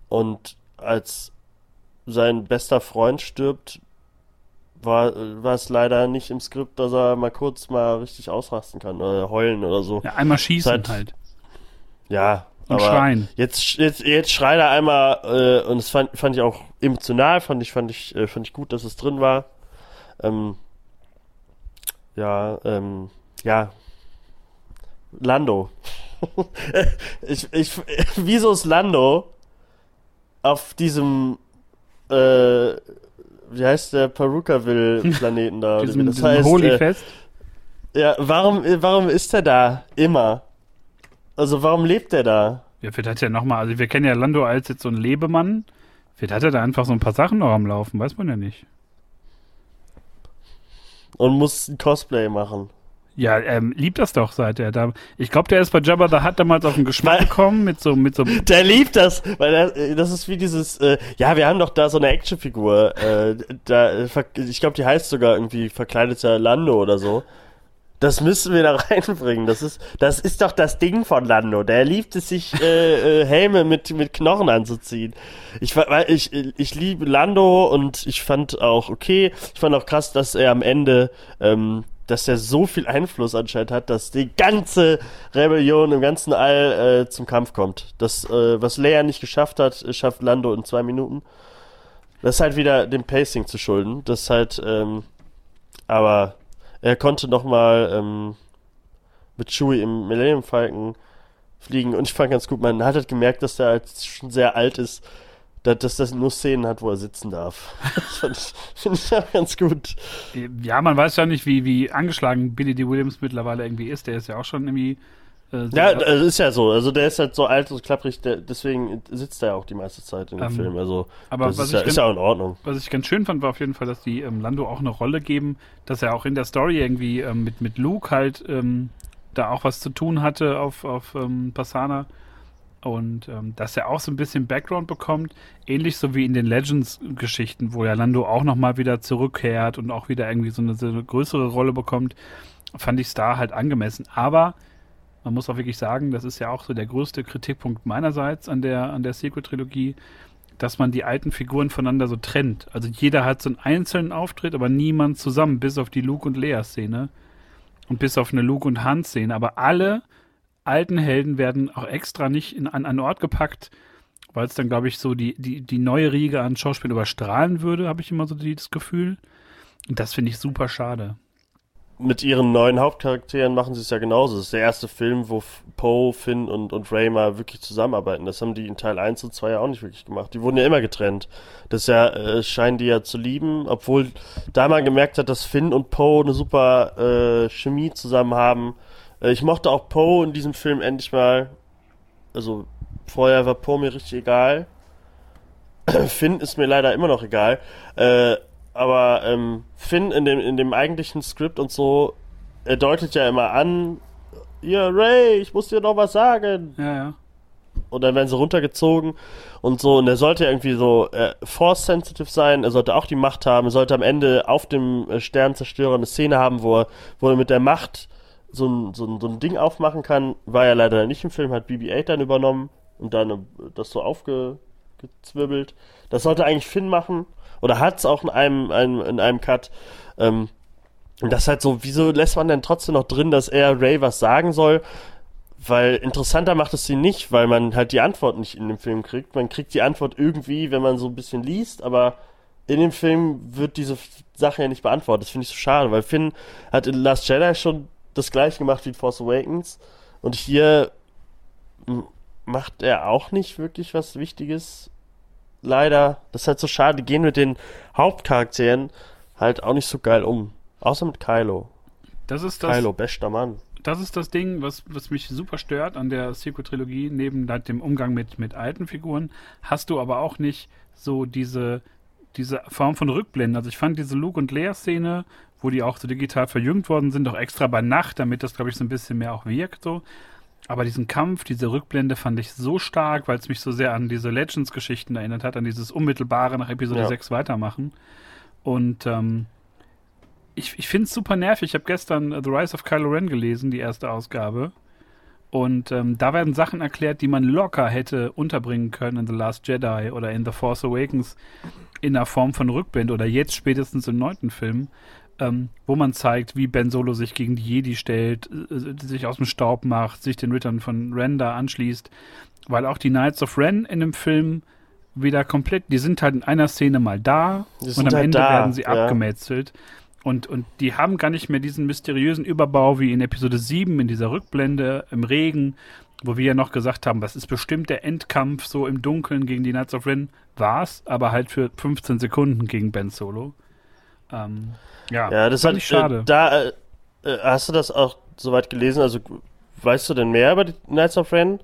Und als sein bester Freund stirbt, war, war es leider nicht im Skript, dass er mal kurz mal richtig ausrasten kann oder heulen oder so. Ja, einmal schießen Seit- halt. Ja, Und aber schreien. jetzt, jetzt, jetzt schreit er einmal äh, und das fand, fand ich auch emotional, fand ich, fand ich, äh, fand ich gut, dass es drin war. Ähm, ja, ähm, ja. Lando. ich, ich, wieso ist Lando auf diesem, äh, wie heißt der Perukaville-Planeten da? Diesem, das heißt, äh, Holyfest. ja, warum, warum ist er da? Immer. Also warum lebt er da? Ja, vielleicht hat er nochmal, also wir kennen ja Lando als jetzt so ein Lebemann. Vielleicht hat er da einfach so ein paar Sachen noch am Laufen, weiß man ja nicht. Und muss ein Cosplay machen. Ja, ähm, liebt das doch, seit er da. Ich glaube, der ist bei Jabba the Hutt damals auf den Geschmack Weil- gekommen mit so, mit so. Der liebt das, weil er, äh, das ist wie dieses, äh, ja, wir haben doch da so eine Actionfigur, äh, da, äh, ich glaube, die heißt sogar irgendwie verkleideter Lando oder so. Das müssen wir da reinbringen. Das ist, das ist doch das Ding von Lando. Der liebt es, sich äh, äh, Helme mit, mit Knochen anzuziehen. Ich, ich, ich liebe Lando und ich fand auch okay, ich fand auch krass, dass er am Ende, ähm, dass er so viel Einfluss anscheinend hat, dass die ganze Rebellion im ganzen All äh, zum Kampf kommt. Das, äh, was Leia nicht geschafft hat, schafft Lando in zwei Minuten. Das ist halt wieder dem Pacing zu schulden. Das ist halt, ähm, aber er konnte nochmal ähm, mit Chewie im Millennium Falcon fliegen und ich fand ganz gut, man hat halt gemerkt, dass der halt schon sehr alt ist, dass, das nur Szenen hat, wo er sitzen darf. Das finde ich auch ganz gut. Ja, man weiß ja nicht, wie, wie angeschlagen Billy D. Williams mittlerweile irgendwie ist. Der ist ja auch schon irgendwie. Äh, so- Ja, das ist ja so. Also der ist halt so alt und klapprig, der, deswegen sitzt er ja auch die meiste Zeit in dem Ähm, Film. Also aber das was ist ja, ich ist ja auch in Ordnung. Was ich ganz schön fand, war auf jeden Fall, dass die ähm, Lando auch eine Rolle geben, dass er auch in der Story irgendwie ähm, mit, mit Luke halt ähm, da auch was zu tun hatte auf, auf ähm, Passana. Und ähm, dass er auch so ein bisschen Background bekommt, ähnlich so wie in den Legends-Geschichten, wo ja Lando auch nochmal wieder zurückkehrt und auch wieder irgendwie so eine, so eine größere Rolle bekommt, fand ich da halt angemessen. Aber man muss auch wirklich sagen, das ist ja auch so der größte Kritikpunkt meinerseits an der, an der Sequel-Trilogie, dass man die alten Figuren voneinander so trennt. Also jeder hat so einen einzelnen Auftritt, aber niemand zusammen, bis auf die Luke und Lea-Szene und bis auf eine Luke und Han-Szene. Aber alle alten Helden werden auch extra nicht in, an einen Ort gepackt, weil es dann, glaube ich, so die, die, die neue Riege an Schauspiel überstrahlen würde, habe ich immer so die, das Gefühl. Und das finde ich super schade. Mit ihren neuen Hauptcharakteren machen sie es ja genauso. Das ist der erste Film, wo Poe, Finn und, und Ray mal wirklich zusammenarbeiten. Das haben die in Teil 1 und 2 ja auch nicht wirklich gemacht. Die wurden ja immer getrennt. Das ja, äh, scheinen die ja zu lieben, obwohl da man gemerkt hat, dass Finn und Poe eine super äh, Chemie zusammen haben. Äh, ich mochte auch Poe in diesem Film endlich mal. Also vorher war Poe mir richtig egal. Finn ist mir leider immer noch egal. Äh, aber ähm, Finn in dem, in dem eigentlichen Skript und so, er deutet ja immer an, ja, Ray, ich muss dir noch was sagen. Ja, ja. und dann werden sie runtergezogen und so. Und er sollte irgendwie so äh, force-sensitive sein, er sollte auch die Macht haben, er sollte am Ende auf dem äh, Sternzerstörer eine Szene haben, wo er, wo er mit der Macht so ein, so, ein, so ein Ding aufmachen kann. War ja leider nicht im Film, hat BB-8 dann übernommen und dann äh, das so aufgezwirbelt. Das sollte eigentlich Finn machen. Oder hat es auch in einem, einem, in einem Cut. Ähm, das halt so, wieso lässt man denn trotzdem noch drin, dass er Ray was sagen soll? Weil interessanter macht es sie nicht, weil man halt die Antwort nicht in dem Film kriegt. Man kriegt die Antwort irgendwie, wenn man so ein bisschen liest, aber in dem Film wird diese Sache ja nicht beantwortet. Das finde ich so schade, weil Finn hat in Last Jedi schon das gleiche gemacht wie in Force Awakens. Und hier macht er auch nicht wirklich was Wichtiges. Leider. Das ist halt so schade. Die gehen mit den Hauptcharakteren halt auch nicht so geil um. Außer mit Kylo. Das ist das. Kylo, bester Mann. Das ist das Ding, was, was mich super stört an der Sequel-Trilogie. Neben halt dem Umgang mit, mit alten Figuren hast du aber auch nicht so diese, diese Form von Rückblenden. Also ich fand diese Luke und Leia-Szene, wo die auch so digital verjüngt worden sind, auch extra bei Nacht, damit das, glaube ich, so ein bisschen mehr auch wirkt. So. Aber diesen Kampf, diese Rückblende fand ich so stark, weil es mich so sehr an diese Legends-Geschichten erinnert hat, an dieses unmittelbare nach Episode ja. 6 weitermachen. Und ähm, ich, ich finde es super nervig. Ich habe gestern The Rise of Kylo Ren gelesen, die erste Ausgabe. Und ähm, da werden Sachen erklärt, die man locker hätte unterbringen können in The Last Jedi oder in The Force Awakens in der Form von Rückbind oder jetzt spätestens im neunten Film, ähm, wo man zeigt, wie Ben Solo sich gegen die Jedi stellt, äh, sich aus dem Staub macht, sich den Rittern von Ren da anschließt. Weil auch die Knights of Ren in dem Film wieder komplett, die sind halt in einer Szene mal da und am halt Ende da, werden sie ja. abgemetzelt. Und, und die haben gar nicht mehr diesen mysteriösen Überbau wie in Episode 7, in dieser Rückblende im Regen, wo wir ja noch gesagt haben, das ist bestimmt der Endkampf so im Dunkeln gegen die Knights of Ren. War's, aber halt für 15 Sekunden gegen Ben Solo. Ähm, ja, ja, das fand ich schade. Äh, da äh, äh, hast du das auch soweit gelesen? Also weißt du denn mehr über die Knights of Ren?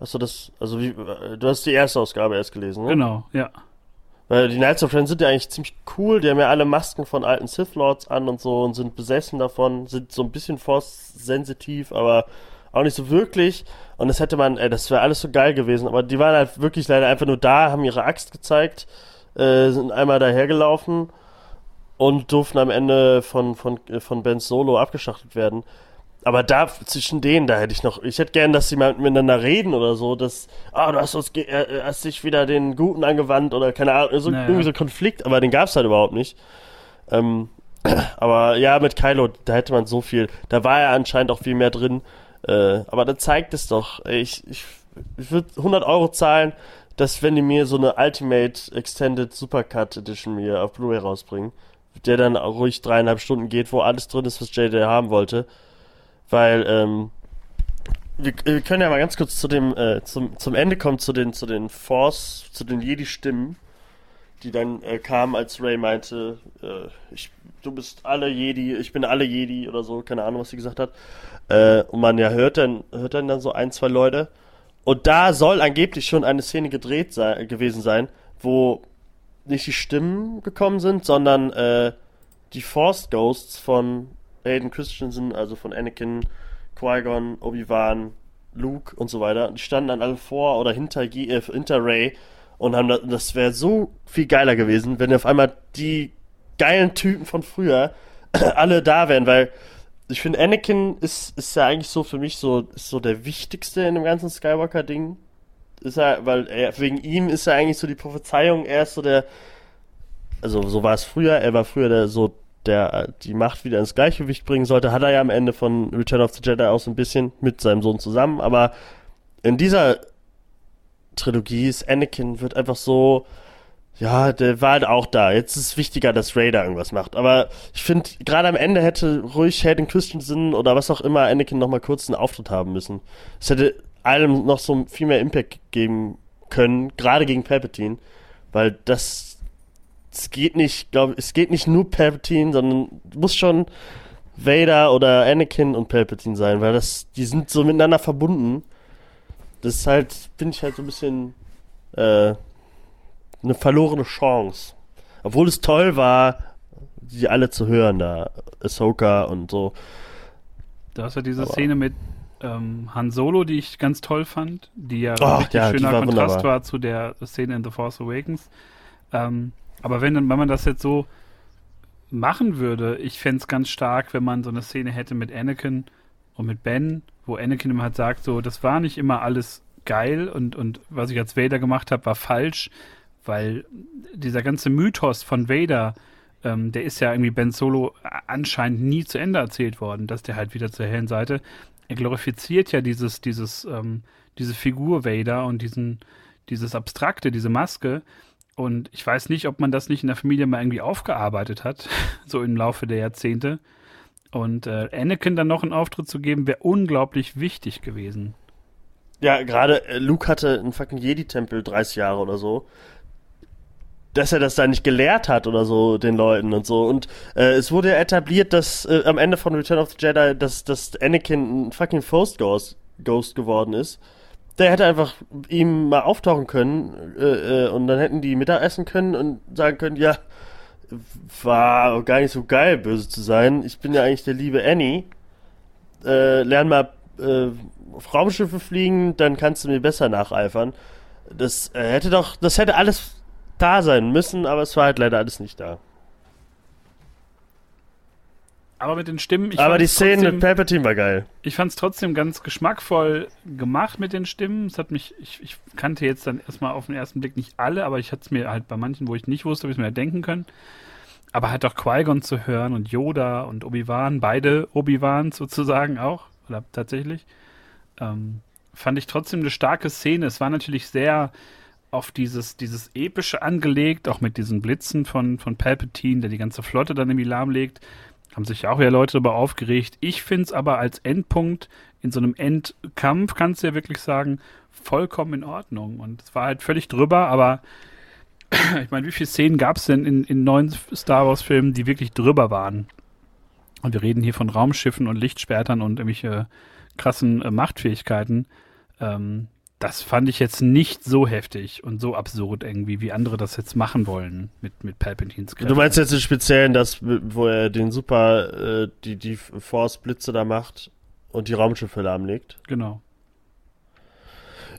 Hast du das, also wie, äh, du hast die erste Ausgabe erst gelesen, ne? Genau, ja. Weil die Knights of Ren sind ja eigentlich ziemlich cool. Die haben ja alle Masken von alten Sith Lords an und so und sind besessen davon, sind so ein bisschen Force-sensitiv, aber auch nicht so wirklich. Und das hätte man, ey, das wäre alles so geil gewesen. Aber die waren halt wirklich leider einfach nur da, haben ihre Axt gezeigt, äh, sind einmal dahergelaufen und durften am Ende von, von, von Ben Solo abgeschachtet werden aber da zwischen denen, da hätte ich noch, ich hätte gern, dass sie mal miteinander reden oder so, dass, ah, du hast, uns, äh, hast dich wieder den Guten angewandt oder keine Ahnung, so, naja. irgendwie so Konflikt, aber den gab es halt überhaupt nicht. Ähm, aber ja, mit Kylo, da hätte man so viel, da war ja anscheinend auch viel mehr drin, äh, aber da zeigt es doch, ich, ich, ich würde 100 Euro zahlen, dass wenn die mir so eine Ultimate Extended Supercut Edition mir auf Blu-ray rausbringen, der dann auch ruhig dreieinhalb Stunden geht, wo alles drin ist, was JJ haben wollte, weil ähm, wir, wir, können ja mal ganz kurz zu dem äh, zum, zum Ende kommen zu den zu den Force zu den Jedi Stimmen die dann äh, kamen als Ray meinte äh, ich du bist alle Jedi ich bin alle Jedi oder so keine Ahnung was sie gesagt hat. Äh, und man ja hört dann hört dann dann so ein zwei Leute und da soll angeblich schon eine Szene gedreht sei, gewesen sein wo nicht die Stimmen gekommen sind sondern äh, die Force Ghosts von Hayden Christensen, also von Anakin, Qui-Gon, Obi-Wan, Luke und so weiter. Die standen dann alle vor oder hinter, äh, hinter Ray und haben das, das wäre so viel geiler gewesen, wenn auf einmal die geilen Typen von früher alle da wären, weil ich finde, Anakin ist, ist ja eigentlich so für mich so, ist so der wichtigste in dem ganzen Skywalker-Ding. Ist er, weil er, wegen ihm ist er eigentlich so die Prophezeiung, er ist so der, also so war es früher, er war früher der so der die Macht wieder ins Gleichgewicht bringen sollte, hat er ja am Ende von Return of the Jedi auch so ein bisschen mit seinem Sohn zusammen. Aber in dieser Trilogie ist Anakin wird einfach so, ja, der war halt auch da. Jetzt ist es wichtiger, dass Raider irgendwas macht. Aber ich finde, gerade am Ende hätte ruhig Hayden Christensen oder was auch immer Anakin nochmal kurz einen Auftritt haben müssen. Es hätte allem noch so viel mehr Impact geben können, gerade gegen Palpatine, weil das es geht nicht, glaube es geht nicht nur Palpatine, sondern muss schon Vader oder Anakin und Palpatine sein, weil das, die sind so miteinander verbunden. Das ist halt, finde ich halt so ein bisschen äh, eine verlorene Chance. Obwohl es toll war, die alle zu hören da, Ahsoka und so. Da hast du diese Aber Szene mit ähm, Han Solo, die ich ganz toll fand, die ja Oh, richtig ja, schöner war Kontrast wunderbar. war zu der Szene in The Force Awakens. Ähm, aber wenn, wenn man das jetzt so machen würde, ich fände es ganz stark, wenn man so eine Szene hätte mit Anakin und mit Ben, wo Anakin immer halt sagt, so, das war nicht immer alles geil und, und was ich als Vader gemacht habe, war falsch, weil dieser ganze Mythos von Vader, ähm, der ist ja irgendwie Ben Solo anscheinend nie zu Ende erzählt worden, dass der halt wieder zur hellen Seite. Er glorifiziert ja dieses, dieses, ähm, diese Figur Vader und diesen, dieses Abstrakte, diese Maske. Und ich weiß nicht, ob man das nicht in der Familie mal irgendwie aufgearbeitet hat, so im Laufe der Jahrzehnte. Und äh, Anakin dann noch einen Auftritt zu geben, wäre unglaublich wichtig gewesen. Ja, gerade äh, Luke hatte einen fucking Jedi-Tempel 30 Jahre oder so. Dass er das da nicht gelehrt hat oder so den Leuten und so. Und äh, es wurde ja etabliert, dass äh, am Ende von Return of the Jedi, dass, dass Anakin ein fucking Force Ghost, Ghost geworden ist. Der hätte einfach ihm mal auftauchen können äh, äh, und dann hätten die Mittagessen können und sagen können, ja, war gar nicht so geil, böse zu sein. Ich bin ja eigentlich der liebe Annie. Äh, lern mal äh, Raumschiffe fliegen, dann kannst du mir besser nacheifern. Das äh, hätte doch, das hätte alles da sein müssen, aber es war halt leider alles nicht da. Aber mit den Stimmen, ich aber die Szene mit Palpatine war geil. Ich fand es trotzdem ganz geschmackvoll gemacht mit den Stimmen. Es hat mich, ich, ich kannte jetzt dann erstmal auf den ersten Blick nicht alle, aber ich hatte es mir halt bei manchen, wo ich nicht wusste, habe ich es mir halt denken können. Aber halt auch Qui-Gon zu hören und Yoda und Obi-Wan, beide Obi-Wans sozusagen auch, oder tatsächlich, ähm, fand ich trotzdem eine starke Szene. Es war natürlich sehr auf dieses, dieses Epische angelegt, auch mit diesen Blitzen von, von Palpatine, der die ganze Flotte dann irgendwie lahmlegt. Haben sich auch wieder Leute darüber aufgeregt. Ich finde es aber als Endpunkt in so einem Endkampf, kannst du ja wirklich sagen, vollkommen in Ordnung. Und es war halt völlig drüber, aber ich meine, wie viele Szenen gab es denn in, in neuen Star Wars-Filmen, die wirklich drüber waren? Und wir reden hier von Raumschiffen und Lichtschwertern und irgendwelche krassen äh, Machtfähigkeiten. Ähm, das fand ich jetzt nicht so heftig und so absurd irgendwie, wie andere das jetzt machen wollen mit, mit Palpatines Du meinst jetzt im Speziellen das, wo er den Super, äh, die, die Force-Blitze da macht und die Raumschiffe lahmlegt? Genau.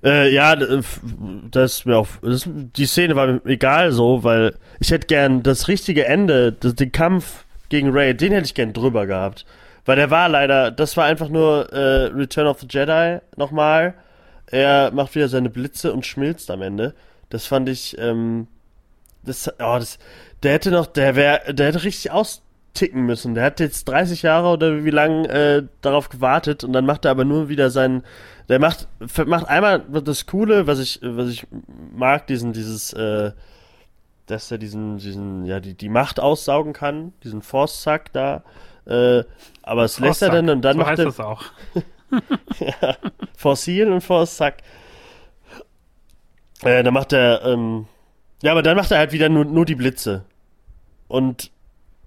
Äh, ja, das ist mir auch. Das, die Szene war mir egal so, weil ich hätte gern das richtige Ende, das, den Kampf gegen Ray, den hätte ich gern drüber gehabt. Weil der war leider, das war einfach nur äh, Return of the Jedi nochmal. Er macht wieder seine Blitze und schmilzt am Ende. Das fand ich, ähm, das, oh, das, der hätte noch, der wäre, der hätte richtig austicken müssen. Der hat jetzt 30 Jahre oder wie lang äh, darauf gewartet und dann macht er aber nur wieder seinen, der macht, macht einmal das Coole, was ich, was ich mag, diesen, dieses, äh, dass er diesen, diesen, ja, die, die Macht aussaugen kann, diesen Force-Sack da, äh, aber es lässt er dann und dann so macht heißt er, das auch. ja, Fossil und Force-Sack. Äh, dann macht er, ähm, ja, aber dann macht er halt wieder nur, nur die Blitze. Und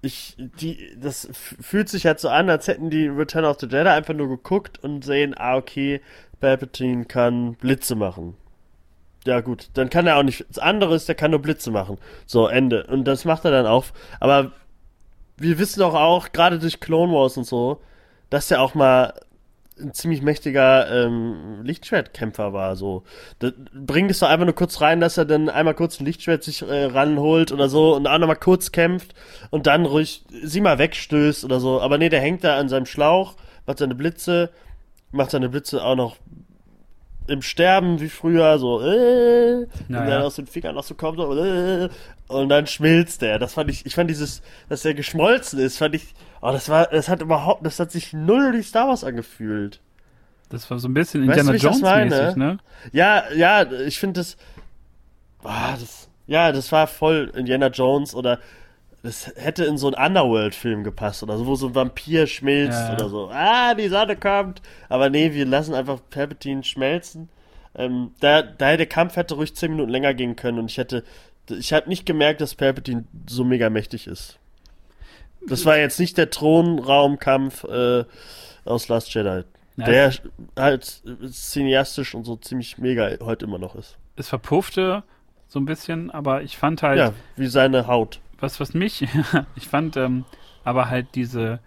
ich, die, das fühlt sich halt so an, als hätten die Return of the Jedi einfach nur geguckt und sehen, ah, okay, Palpatine kann Blitze machen. Ja, gut, dann kann er auch nicht, das andere ist, der kann nur Blitze machen. So, Ende. Und das macht er dann auch. Aber wir wissen doch auch, gerade durch Clone Wars und so, dass er auch mal ein ziemlich mächtiger ähm, Lichtschwertkämpfer war. So, bringt es doch einfach nur kurz rein, dass er dann einmal kurz ein Lichtschwert sich äh, ranholt oder so und auch nochmal kurz kämpft und dann ruhig sie mal wegstößt oder so. Aber nee, der hängt da an seinem Schlauch, macht seine Blitze, macht seine Blitze auch noch im Sterben wie früher, so, äh, und Naja. dann aus den Fingern noch so kommt, so, äh, und dann schmilzt der. Das fand ich, ich fand dieses, dass er geschmolzen ist, fand ich, oh, das war, das hat überhaupt, das hat sich null wie Star Wars angefühlt. Das war so ein bisschen Indiana Jones-mäßig, ne? Ja, ja, ich finde das, ah, das, ja, das war voll Indiana Jones oder das hätte in so einen Underworld-Film gepasst oder so, wo so ein Vampir schmilzt Ja. oder so. Ah, die Sonne kommt. Aber nee, wir lassen einfach Palpatine schmelzen. Ähm, da, da der Kampf hätte ruhig 10 Minuten länger gehen können und ich hätte, ich habe nicht gemerkt, dass Palpatine so mega mächtig ist. Das war jetzt nicht der Thronraumkampf äh, aus Last Jedi. Ja, der halt cineastisch und so ziemlich mega heute immer noch ist. Es verpuffte so ein bisschen, aber ich fand halt, Ja, wie seine Haut. Was, was mich, ich fand ähm, aber halt diese,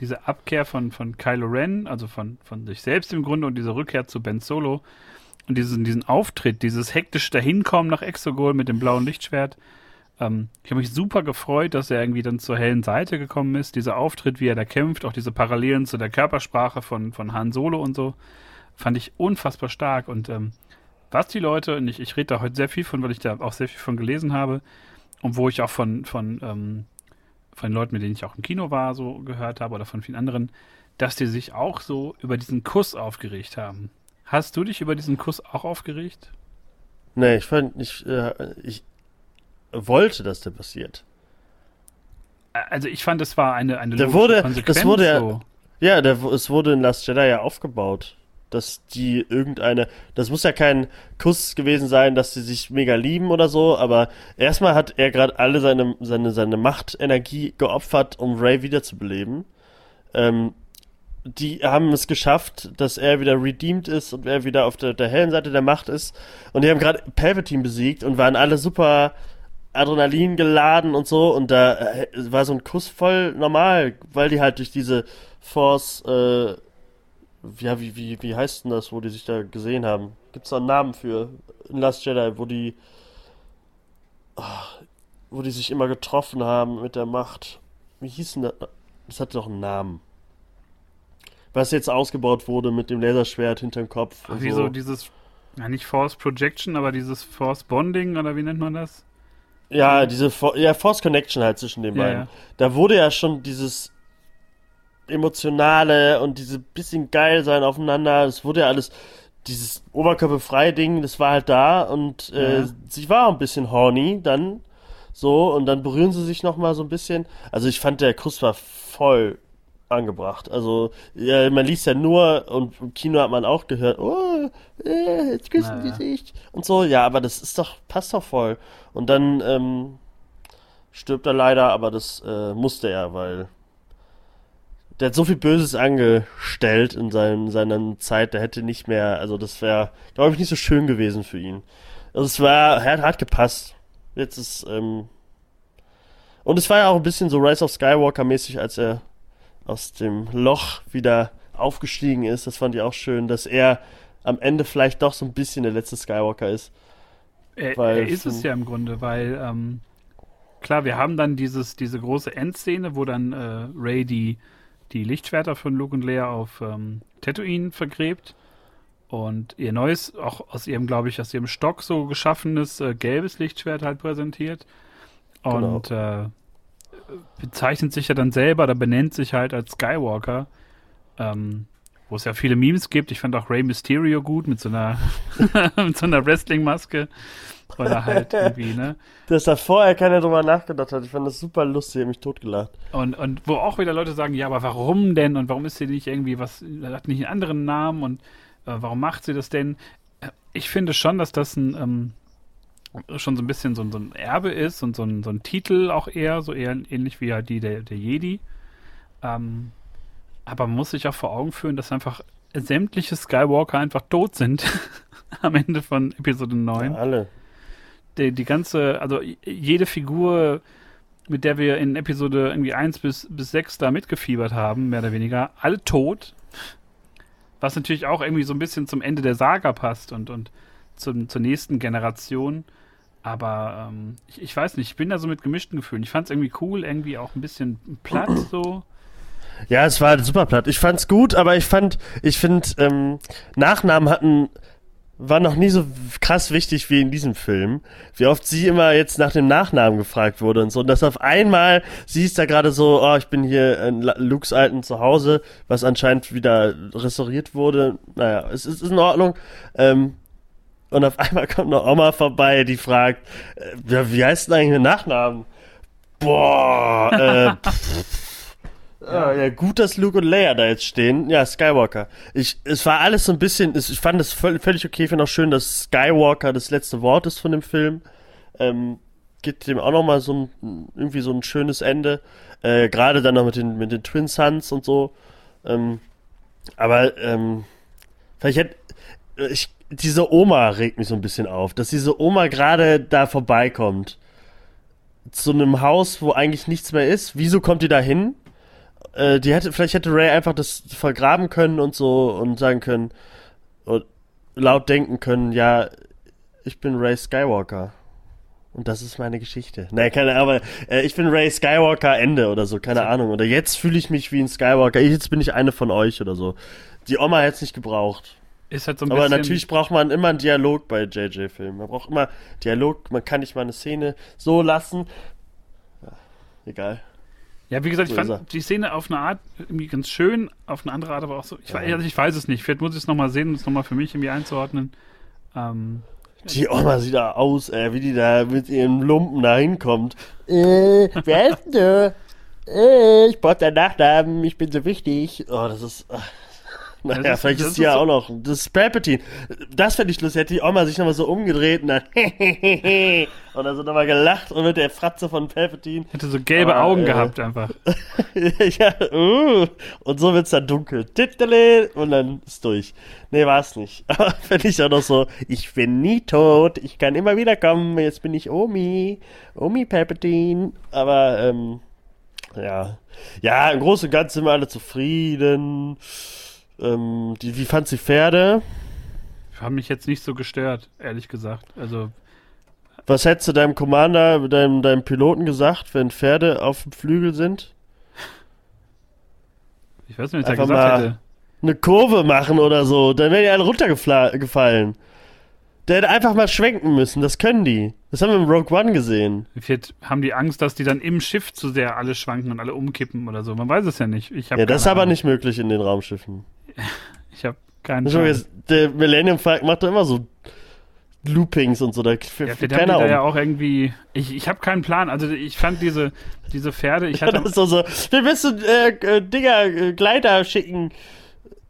diese Abkehr von, von Kylo Ren, also von, von sich selbst im Grunde und diese Rückkehr zu Ben Solo und diesen, diesen Auftritt, dieses hektische Dahinkommen nach Exogol mit dem blauen Lichtschwert. Ähm, ich habe mich super gefreut, dass er irgendwie dann zur hellen Seite gekommen ist. Dieser Auftritt, wie er da kämpft, auch diese Parallelen zu der Körpersprache von, von Han Solo und so, fand ich unfassbar stark. Und ähm, was die Leute, und ich, ich rede da heute sehr viel von, weil ich da auch sehr viel von gelesen habe, und wo ich auch von, von, ähm, von den Leuten, mit denen ich auch im Kino war, so gehört habe, oder von vielen anderen, dass die sich auch so über diesen Kuss aufgeregt haben. Hast du dich über diesen Kuss auch aufgeregt? Nee, ich fand, ich, äh, ich wollte, dass der passiert. Also ich fand, es war eine, eine der wurde, Das wurde ja, so. ja, der, es wurde in Last Jedi ja aufgebaut dass die irgendeine, das muss ja kein Kuss gewesen sein, dass sie sich mega lieben oder so, aber erstmal hat er gerade alle seine, seine, seine Machtenergie geopfert, um Ray wiederzubeleben. Ähm, die haben es geschafft, dass er wieder redeemed ist und er wieder auf der, der hellen Seite der Macht ist. Und die haben gerade Palpatine besiegt und waren alle super Adrenalin geladen und so. Und da äh, war so ein Kuss voll normal, weil die halt durch diese Force äh, ja, wie, wie, wie heißt denn das, wo die sich da gesehen haben? Gibt es da einen Namen für in Last Jedi, wo die oh, wo die sich immer getroffen haben mit der Macht? Wie hieß denn das? Das hatte doch einen Namen. Was jetzt ausgebaut wurde mit dem Laserschwert hinterm Kopf. Ach, wie so. dieses, ja nicht Force Projection, aber dieses Force Bonding oder wie nennt man das? Ja, diese ja, Force Connection halt zwischen den ja, beiden. Ja. Da wurde ja schon dieses emotionale und diese bisschen geil sein aufeinander. Das wurde ja alles, dieses oberkörperfrei Ding, das war halt da und äh, ja. sie war ein bisschen horny dann so und dann berühren sie sich noch mal so ein bisschen. Also ich fand der Kuss war voll angebracht. Also ja, man liest ja nur und im Kino hat man auch gehört, oh, äh, jetzt küssen die sich und so. Ja, aber das ist doch passt doch voll. Und dann ähm, stirbt er leider, aber das äh, musste er, weil der hat so viel Böses angestellt in seinen, seiner Zeit, der hätte nicht mehr, also das wäre, glaube ich, nicht so schön gewesen für ihn. Also es war, er hat, hat gepasst. Jetzt ist, ähm, und es war ja auch ein bisschen so Rise of Skywalker mäßig, als er aus dem Loch wieder aufgestiegen ist. Das fand ich auch schön, dass er am Ende vielleicht doch so ein bisschen der letzte Skywalker ist. Er, er ist es ja im Grunde, weil, ähm, klar, wir haben dann dieses, diese große Endszene, wo dann äh, Ray die die Lichtschwerter von Luke und Leia auf ähm, Tatooine vergräbt und ihr neues, auch aus ihrem, glaube ich, aus ihrem Stock so geschaffenes äh, gelbes Lichtschwert halt präsentiert. Und genau. äh, bezeichnet sich ja dann selber oder benennt sich halt als Skywalker. Ähm, wo es ja viele Memes gibt. Ich fand auch Rey Mysterio gut mit so einer, mit so einer Wrestling-Maske. Oder halt irgendwie, ne? Dass da vorher keiner drüber nachgedacht hat. Ich fand das super lustig, ich mich totgelacht. Und, und wo auch wieder Leute sagen, ja, aber warum denn? Und warum ist sie nicht irgendwie was, hat nicht einen anderen Namen und äh, warum macht sie das denn? Äh, ich finde schon, dass das ein, ähm, schon so ein bisschen so, so, ein Erbe ist und so ein, so ein Titel auch eher, so eher ähnlich wie halt die der, der Jedi. Ähm, aber man muss sich auch vor Augen führen, dass einfach sämtliche Skywalker einfach tot sind am Ende von Episode 9. Ja, alle die, die ganze, also jede Figur, mit der wir in Episode irgendwie 1 bis, bis 6 da mitgefiebert haben, mehr oder weniger, alle tot. Was natürlich auch irgendwie so ein bisschen zum Ende der Saga passt und, und zum, zur nächsten Generation. Aber ähm, ich, ich, weiß nicht, ich bin da so mit gemischten Gefühlen. Ich fand es irgendwie cool, irgendwie auch ein bisschen platt so. Ja, es war super platt. Ich fand's gut, aber ich fand, ich finde, ähm, Nachnamen hatten war noch nie so krass wichtig wie in diesem Film. Wie oft sie immer jetzt nach dem Nachnamen gefragt wurde und so. Und dass auf einmal, sie ist da gerade so, oh, ich bin hier in Lukes alten Zuhause, was anscheinend wieder restauriert wurde. Naja, es ist, in Ordnung. Ähm, und auf einmal kommt eine Oma vorbei, die fragt, äh, wie heißt denn eigentlich der Nachnamen? Boah, äh, pff. Ja. ja, gut, dass Luke und Leia da jetzt stehen. Ja, Skywalker. Ich, es war alles so ein bisschen, ich fand es völlig okay, ich finde auch schön, dass Skywalker das letzte Wort ist von dem Film. Ähm, gibt dem auch nochmal so ein, irgendwie so ein schönes Ende. Äh, Gerade dann noch mit den, mit den Twin Sons und so. Ähm, aber, ähm, vielleicht hätte, ich, diese Oma regt mich so ein bisschen auf, dass diese Oma gerade da vorbeikommt. Zu einem Haus, wo eigentlich nichts mehr ist. Wieso kommt die da hin? Äh, die hätte, vielleicht hätte Ray einfach das vergraben können und so und sagen können und laut denken können, ja, ich bin Ray Skywalker. Und das ist meine Geschichte. Nein, keine Ahnung, aber äh, ich bin Ray Skywalker Ende oder so, keine Ahnung. Oder jetzt fühle ich mich wie ein Skywalker. Jetzt bin ich eine von euch oder so. Die Oma hätte es nicht gebraucht. Ist halt so ein Aber bisschen, natürlich braucht man immer einen Dialog bei JJ-Filmen. Man braucht immer Dialog. Man kann nicht mal eine Szene so lassen. Ja, egal. Ja, wie gesagt, ich So er. fand die Szene auf eine Art irgendwie ganz schön, auf eine andere Art aber auch so. Ich, weiß, also ich weiß es nicht. Vielleicht muss ich es nochmal sehen, um es nochmal für mich irgendwie einzuordnen. Ähm, Die Oma sieht da aus, ey, wie die da mit ihrem Lumpen da hinkommt. Äh, wer ist denn du? Äh, ich brauch deinen Nachnamen, ich bin so wichtig. Oh, das ist. ach. Naja, Das vielleicht das ist ist ja so- auch noch. Das ist Palpatine. Das fände ich lustig. Hätte die Oma sich nochmal so umgedreht und dann. und dann so nochmal gelacht und mit der Fratze von Palpatine. hätte so gelbe Aber, Augen äh, gehabt einfach. ja, uh, und so wird's dann dunkel. Tittele, Und dann ist durch. Nee, war's nicht. Aber finde ich auch noch so, ich bin nie tot, ich kann immer wieder kommen, jetzt bin ich Omi. Omi Palpatine. Aber, ähm, ja. Ja, im Großen und Ganzen sind wir alle zufrieden. Ähm, die, wie fandst du die Pferde? Haben mich jetzt nicht so gestört, ehrlich gesagt. Also, Was hättest du deinem Commander, deinem, deinem Piloten gesagt, wenn Pferde auf dem Flügel sind? ich weiß nicht, was ich da Einfach gesagt mal- hätte. eine Kurve machen oder so, dann wären die alle runtergefallen. Der hätte einfach mal schwenken müssen, das können die. Das haben wir im Rogue One gesehen. Vielleicht haben die Angst, dass die dann im Schiff zu sehr alle schwanken und alle umkippen oder so. Man weiß es ja nicht. Ja, das ist aber nicht möglich in den Raumschiffen. Ich habe keinen Schon Plan. der Millennium Falcon macht doch immer so Loopings und so, da Ja, vielleicht haben da um. ja auch irgendwie. Ich, ich habe keinen Plan. Also ich fand diese, diese Pferde, ich Ja, hatte. das ist doch so, wir müssen äh, äh, Dinger, äh, Gleiter schicken.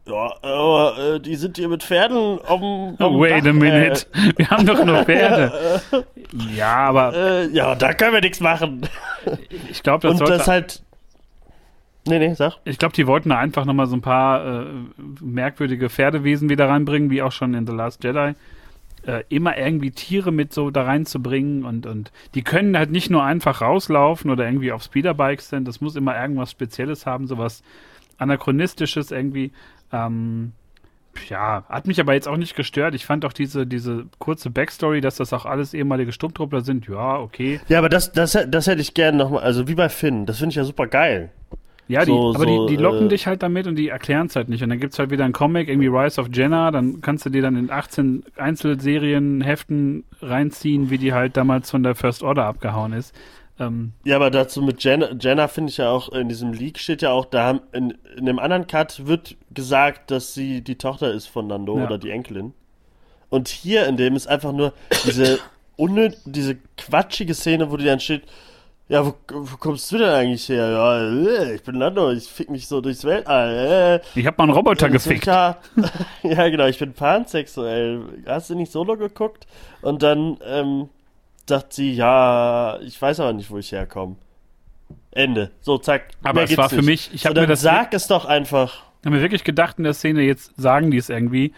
Ja, aber äh, die sind hier mit Pferden um. Oh, wait a minute. Wir haben doch nur Pferde. Ja, aber Äh, äh, ja, da können wir nichts machen. ich glaube, das Und das halt. Nee, nee, sag. Ich glaube, die wollten da einfach nochmal so ein paar äh, merkwürdige Pferdewesen wieder reinbringen, wie auch schon in The Last Jedi. Äh, immer irgendwie Tiere mit so da reinzubringen und, und die können halt nicht nur einfach rauslaufen oder irgendwie auf Speederbikes sind, das muss immer irgendwas Spezielles haben, sowas Anachronistisches irgendwie. Ähm, ja, hat mich aber jetzt auch nicht gestört. Ich fand auch diese, diese kurze Backstory, dass das auch alles ehemalige Sturmtruppler sind, ja, okay. Ja, aber das, das, das hätte ich gerne nochmal, also wie bei Finn, das finde ich ja super geil. Ja, die, So- aber so, die, die locken äh, dich halt damit und die erklären es halt nicht. Und dann gibt's halt wieder einen Comic, irgendwie Rise of Jenna, dann kannst du dir dann in 18 Einzelserien, Heften reinziehen, wie die halt damals von der First Order abgehauen ist. Ähm, Ja, aber dazu mit Jenna, Jenna finde ich ja auch, in diesem Leak steht ja auch, da haben, in, in dem anderen Cut wird gesagt, dass sie die Tochter ist von Nando Ja. oder die Enkelin. Und hier in dem ist einfach nur diese unnöt, diese quatschige Szene, wo die dann steht, ja, wo, wo kommst du denn eigentlich her? Ja, äh, ich bin Nando, ich fick mich so durchs Weltall. Äh. ich habe mal einen Roboter so, gefickt. Ja, genau, ich bin pansexuell. Hast du nicht Solo geguckt? Und dann ähm, sagt sie, ja, ich weiß aber nicht, wo ich herkomme. Ende. So, zack. Aber es war für nicht. mich, ich so, habe mir dann das sag es doch einfach. Ich habe mir wirklich gedacht in der Szene, jetzt sagen die es irgendwie.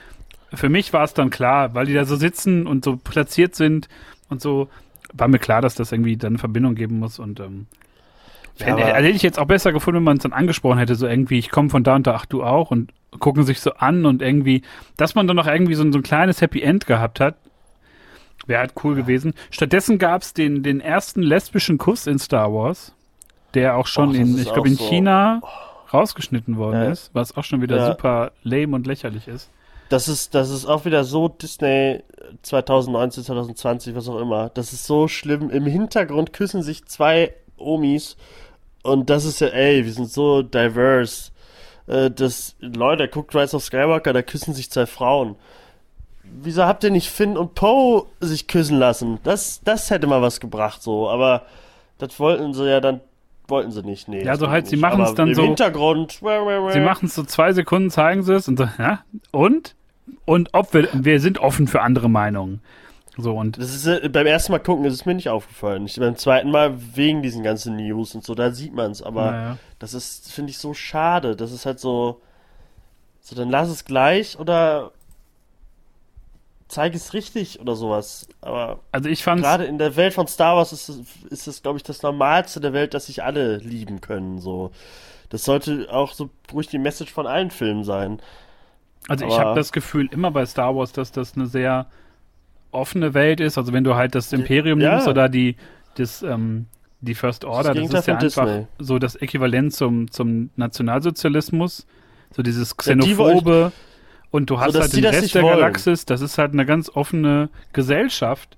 Für mich war es dann klar, weil die da so sitzen und so platziert sind und so, war mir klar, dass das irgendwie dann eine Verbindung geben muss und ähm, Ja, also hätte ich jetzt auch besser gefunden, wenn man es dann angesprochen hätte, so irgendwie, ich komme von da und da, ach du auch und gucken sich so an und irgendwie, dass man dann noch irgendwie so, ein- so ein kleines Happy End gehabt hat, wäre halt cool gewesen. Stattdessen gab es den, den ersten lesbischen Kuss in Star Wars, der auch schon Och, in, ich glaube in so- China rausgeschnitten worden Ja. ist, was auch schon wieder Ja. super lame und lächerlich ist. Das ist, das ist auch wieder so Disney 2019, 2020, was auch immer. Das ist so schlimm. Im Hintergrund küssen sich zwei Omis. Und das ist ja, ey, wir sind so diverse. Äh, das, Leute, guckt Rise of Skywalker, da küssen sich zwei Frauen. Wieso habt ihr nicht Finn und Poe sich küssen lassen? Das, das hätte mal was gebracht, so. Aber das wollten sie ja dann, wollten sie nicht. Nee, Ja, so halt, sie machen's Aber dann im so- Hintergrund. Sie machen es so zwei Sekunden, zeigen sie es und so, ja, und? Und ob wir, wir sind offen für andere Meinungen. So, und Das ist äh, beim ersten Mal gucken ist es mir nicht aufgefallen. Ich, beim zweiten Mal wegen diesen ganzen News und so, da sieht man es. Aber naja. das ist, finde ich, so schade. Das ist halt so, so dann lass es gleich oder zeige es richtig oder sowas. Aber Also ich fand gerade in der Welt von Star Wars ist es, ist es glaube ich, das Normalste der Welt, dass sich alle lieben können. So, das sollte auch so ruhig die Message von allen Filmen sein. Also ich Aber- habe das Gefühl immer bei Star Wars, dass das eine sehr offene Welt ist. Also wenn du halt das Imperium Ja. nimmst oder die das ähm, die First Order, das, Gegenteil ist ja einfach Disney. so das Äquivalent zum zum Nationalsozialismus, so dieses Ja, die Xenophobe und du hast dass halt den das Rest der wollen. Galaxis, das ist halt eine ganz offene Gesellschaft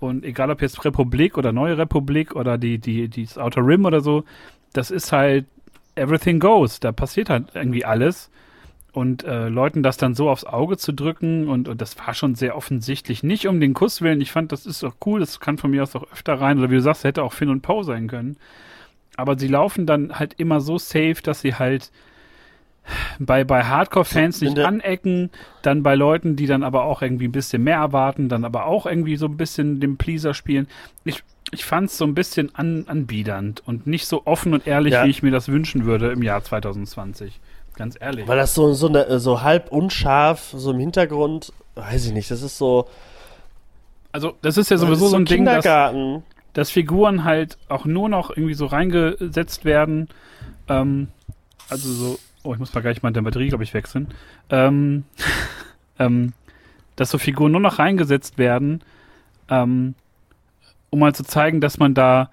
und egal ob jetzt Republik oder Neue Republik oder die die die das Outer Rim oder so, das ist halt everything goes, da passiert halt irgendwie alles und äh, Leuten das dann so aufs Auge zu drücken und, und das war schon sehr offensichtlich. Nicht um den Kuss willen, ich fand, das ist auch cool, das kann von mir aus auch öfter rein oder wie du sagst, hätte auch Finn und Poe sein können. Aber sie laufen dann halt immer so safe, dass sie halt bei, bei Hardcore-Fans nicht anecken, dann bei Leuten, die dann aber auch irgendwie ein bisschen mehr erwarten, dann aber auch irgendwie so ein bisschen den Pleaser spielen. Ich, ich fand es so ein bisschen an, anbiedernd und nicht so offen und ehrlich, Ja. wie ich mir das wünschen würde im Jahr 2020. Ganz ehrlich. Weil das so, so, eine, so halb unscharf, so im Hintergrund, weiß ich nicht, das ist so. Also, das ist ja sowieso ist so ein Ding, dass, dass Figuren halt auch nur noch irgendwie so reingesetzt werden. Ähm, also so, oh, ich muss mal gleich mal der Batterie, glaube ich, wechseln. Ähm, ähm, dass so Figuren nur noch reingesetzt werden, ähm, um mal zu zeigen, dass man da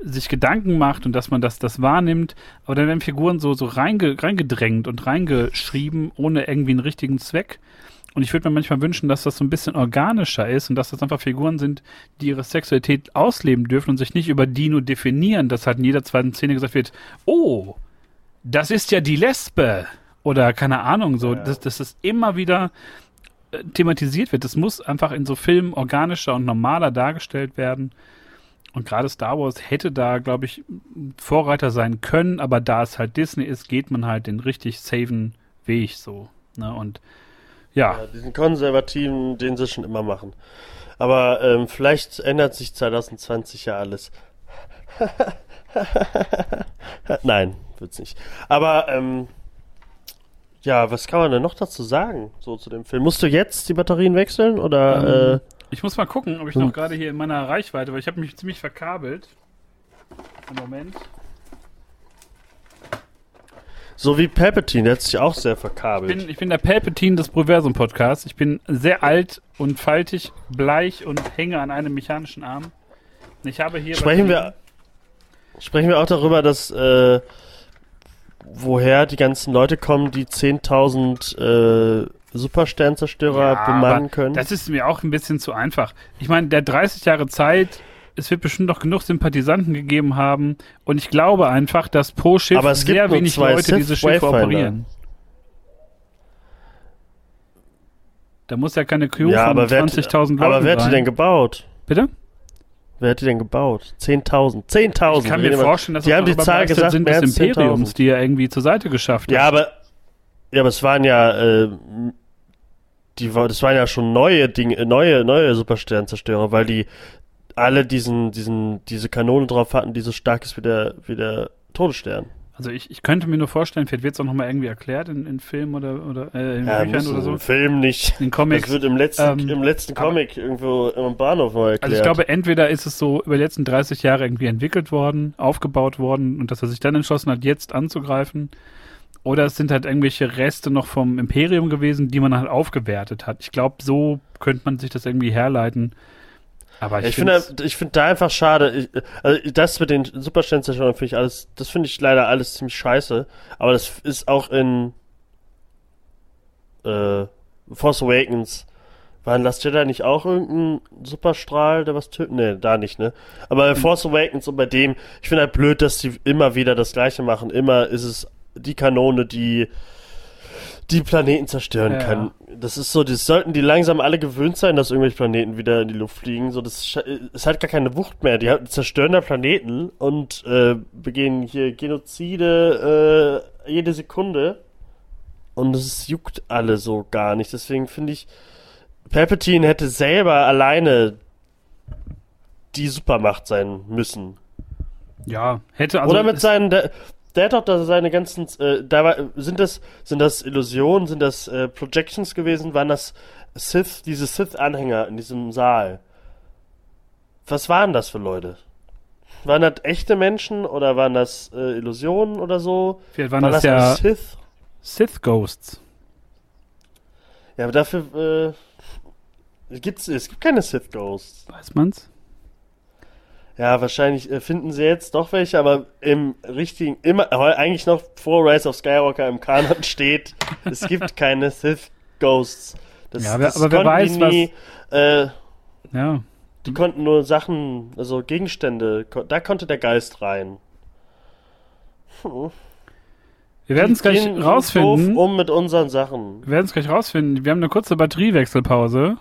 sich Gedanken macht und dass man das, das wahrnimmt. Aber dann werden Figuren so, so reinge, reingedrängt und reingeschrieben, ohne irgendwie einen richtigen Zweck. Und ich würde mir manchmal wünschen, dass das so ein bisschen organischer ist und dass das einfach Figuren sind, die ihre Sexualität ausleben dürfen und sich nicht über die nur definieren, dass halt in jeder zweiten Szene gesagt wird, oh, das ist ja die Lesbe. Oder keine Ahnung, so, Ja. dass, dass das immer wieder äh, thematisiert wird. Das muss einfach in so Filmen organischer und normaler dargestellt werden. Und gerade Star Wars hätte da, glaube ich, Vorreiter sein können, aber da es halt Disney ist, geht man halt den richtig safen Weg so. Ne? Und ja, Ja, diesen konservativen, den sie schon immer machen. Aber ähm, vielleicht ändert sich 2020 ja alles. Nein, wird's nicht. Aber ähm, ja, was kann man denn noch dazu sagen, so zu dem Film? Musst du jetzt die Batterien wechseln oder? Ähm, äh, ich muss mal gucken, ob ich hm. noch gerade hier in meiner Reichweite, weil ich habe mich ziemlich verkabelt. Im Moment. so wie Palpatine, der hat sich auch sehr Ich verkabelt. bin, ich bin der Palpatine des Proversum Podcasts. Ich bin sehr alt und faltig, bleich und hänge an einem mechanischen Arm. Ich habe hier. Sprechen wir, sprechen wir auch darüber, dass äh, woher die ganzen Leute kommen, die 10.000 äh, Supersternzerstörer Ja, bemannen können. Das ist mir auch ein bisschen zu einfach. Ich meine, der 30 Jahre Zeit, es wird bestimmt noch genug Sympathisanten gegeben haben. Und ich glaube einfach, dass pro Schiff sehr wenig Leute Sith diese Schiffe Wayfinder. operieren. Da muss ja keine Crew ja, von aber wer, 20.000 Leuten aber wer hat die denn gebaut? Bitte? Wer hat die denn gebaut? 10.000. 10.000. Ich kann mir vorstellen, dass die es haben die Zahl gesagt, sind des Imperiums, 10.000. die er irgendwie zur Seite geschafft Ja, hat. aber ja, aber es waren ja äh, die das waren ja schon neue Dinge, neue neue Supersternzerstörer, weil die alle diesen diesen diese Kanone drauf hatten, die so stark ist wie der wie der Todesstern. Also ich, ich könnte mir nur vorstellen, vielleicht wird es auch nochmal irgendwie erklärt in, in Filmen oder, oder äh, in Ja, Büchern oder so. im Film nicht. In Comics. Das wird im letzten Ähm, im letzten aber- Comic irgendwo im Bahnhof neu erklärt. Also ich glaube, entweder ist es so über die letzten 30 Jahre irgendwie entwickelt worden, aufgebaut worden und dass er sich dann entschlossen hat, jetzt anzugreifen. Oder es sind halt irgendwelche Reste noch vom Imperium gewesen, die man halt aufgewertet hat. Ich glaube, so könnte man sich das irgendwie herleiten. Aber ich, ich finde, ich finde da einfach schade. Ich, also das mit den Supersternzerstörern finde ich alles, das finde ich leider alles ziemlich scheiße. Aber das ist auch in äh, Force Awakens. War in Last Jedi nicht auch irgendein Superstrahl, der was tötet? Nee, da nicht, ne? Aber bei Force Awakens und bei dem, ich finde halt blöd, dass die immer wieder das Gleiche machen. Immer ist es die Kanone, die die Planeten zerstören Ja, kann. Das ist so, das sollten die langsam alle gewöhnt sein, dass irgendwelche Planeten wieder in die Luft fliegen. So, das es hat gar keine Wucht mehr. Die zerstören da Planeten und äh, begehen hier Genozide äh, jede Sekunde. Und es juckt alle so gar nicht. Deswegen finde ich, Palpatine hätte selber alleine die Supermacht sein müssen. ja, hätte also Oder mit seinen, der, hat doch da seine ganzen, äh, da war, sind das, sind das Illusionen, sind das äh, Projections gewesen, waren das Sith, diese Sith-Anhänger in diesem Saal? Was waren das für Leute? Waren das echte Menschen oder waren das äh, Illusionen oder so? Vielleicht waren, das, ja Sith? Sith Ghosts. Ja, aber dafür äh, gibt's, es gibt keine Sith Ghosts. Weiß man's? Ja, wahrscheinlich äh, finden sie jetzt doch welche, aber im richtigen, immer, eigentlich noch vor Rise of Skywalker im Kanon steht, es gibt keine Sith Ghosts. Das, ja, aber, das aber wer weiß, nie, was. Äh, ja. Die konnten nur Sachen, also Gegenstände, da konnte der Geist rein. Hm. Wir werden es gleich rausfinden. Um mit unseren Sachen. Wir werden es gleich rausfinden. Wir haben eine kurze Batteriewechselpause.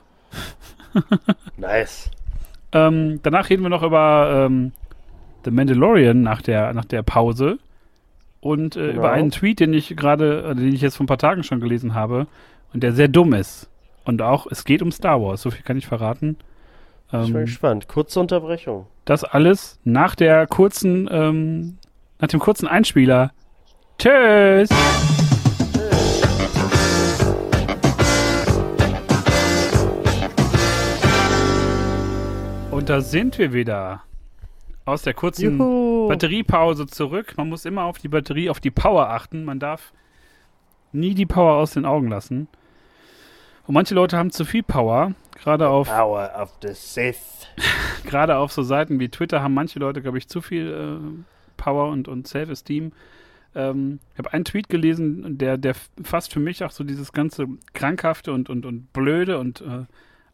nice. Ähm, danach reden wir noch über ähm, The Mandalorian nach der, nach der Pause. Und äh, genau. über einen Tweet, den ich gerade, äh, den ich jetzt vor ein paar Tagen schon gelesen habe und der sehr dumm ist. Und auch, es geht um Star Wars, so viel kann ich verraten. Ähm, ich bin gespannt. Kurze Unterbrechung. Das alles nach der kurzen, ähm, nach dem kurzen Einspieler. Tschüss! Und da sind wir wieder. Aus der kurzen Juhu. Batteriepause zurück. Man muss immer auf die Batterie, auf die Power achten. Man darf nie die Power aus den Augen lassen. Und manche Leute haben zu viel Power. Gerade auf. Power of the Sith. gerade auf so Seiten wie Twitter haben manche Leute, glaube ich, zu viel äh, Power und, und Self-Esteem. Ähm, ich habe einen Tweet gelesen, der, der fasst für mich auch so dieses ganze Krankhafte und, und, und Blöde und äh,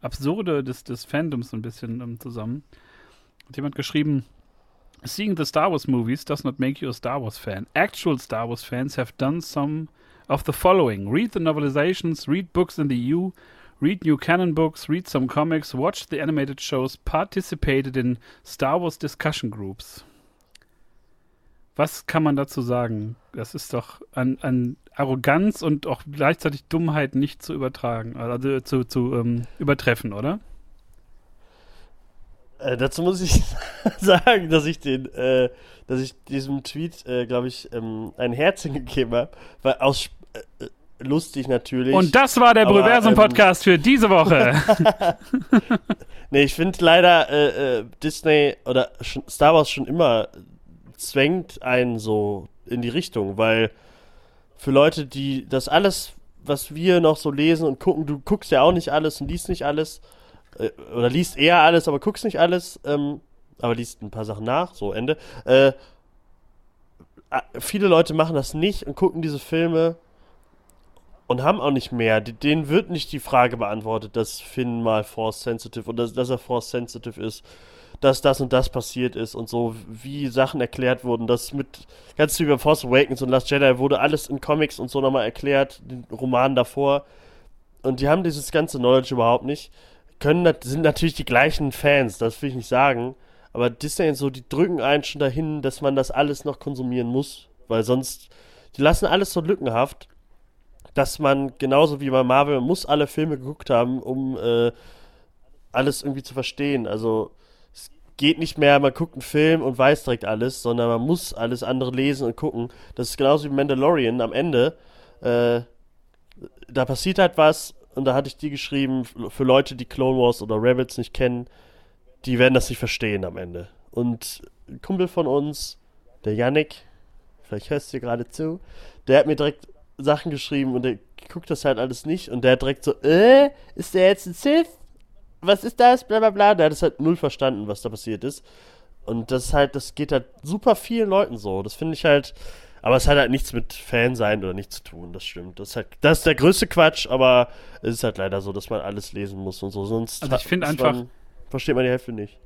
Absurde des, des Fandoms ein bisschen ähm, zusammen. Hat jemand geschrieben, Seeing the Star Wars movies does not make you a Star Wars fan. Actual Star Wars fans have done some of the following. Read the novelizations, read books in the EU, read new canon books, read some comics, watch the animated shows, participated in Star Wars discussion groups. Was kann man dazu sagen? Das ist doch an, an Arroganz und auch gleichzeitig Dummheit nicht zu übertragen, also zu, zu ähm, übertreffen, oder? Äh, dazu muss ich sagen, dass ich den, äh, dass ich diesem Tweet, äh, glaube ich, ähm, ein Herzchen gegeben habe, weil aus äh, lustig natürlich. Und das war der Brüversum-Podcast ähm, für diese Woche. nee, ich finde leider äh, äh, Disney oder Star Wars schon immer zwängt einen so in die Richtung, weil für Leute, die das alles, was wir noch so lesen und gucken, du guckst ja auch nicht alles und liest nicht alles, äh, oder liest eher alles, aber guckst nicht alles, ähm, aber liest ein paar Sachen nach, so Ende. Äh, viele Leute machen das nicht und gucken diese Filme und haben auch nicht mehr. Denen wird nicht die Frage beantwortet, dass Finn mal Force Sensitive oder dass er Force Sensitive ist dass das und das passiert ist und so, wie Sachen erklärt wurden. Das mit ganz viel über Force Awakens und Last Jedi wurde alles in Comics und so nochmal erklärt, den Roman davor. Und die haben dieses ganze Knowledge überhaupt nicht. Können, sind natürlich die gleichen Fans, das will ich nicht sagen. Aber Disney und so, die drücken einen schon dahin, dass man das alles noch konsumieren muss. Weil sonst, die lassen alles so lückenhaft, dass man genauso wie bei Marvel muss alle Filme geguckt haben, um äh, alles irgendwie zu verstehen. Also geht nicht mehr, man guckt einen Film und weiß direkt alles, sondern man muss alles andere lesen und gucken. Das ist genauso wie Mandalorian am Ende. Äh, da passiert halt was und da hatte ich die geschrieben, für Leute, die Clone Wars oder Rebels nicht kennen, die werden das nicht verstehen am Ende. Und ein Kumpel von uns, der Yannick, vielleicht hörst du gerade zu, der hat mir direkt Sachen geschrieben und der guckt das halt alles nicht und der hat direkt so, äh, ist der jetzt ein Sith? Was ist das? Bla bla bla. Der hat es halt null verstanden, was da passiert ist. Und das ist halt, das geht halt super vielen Leuten so. Das finde ich halt. Aber es hat halt nichts mit Fan sein oder nichts zu tun, das stimmt. Das ist, halt, das ist der größte Quatsch, aber es ist halt leider so, dass man alles lesen muss und so. Sonst also ich finde einfach. Man, versteht man die Hälfte nicht.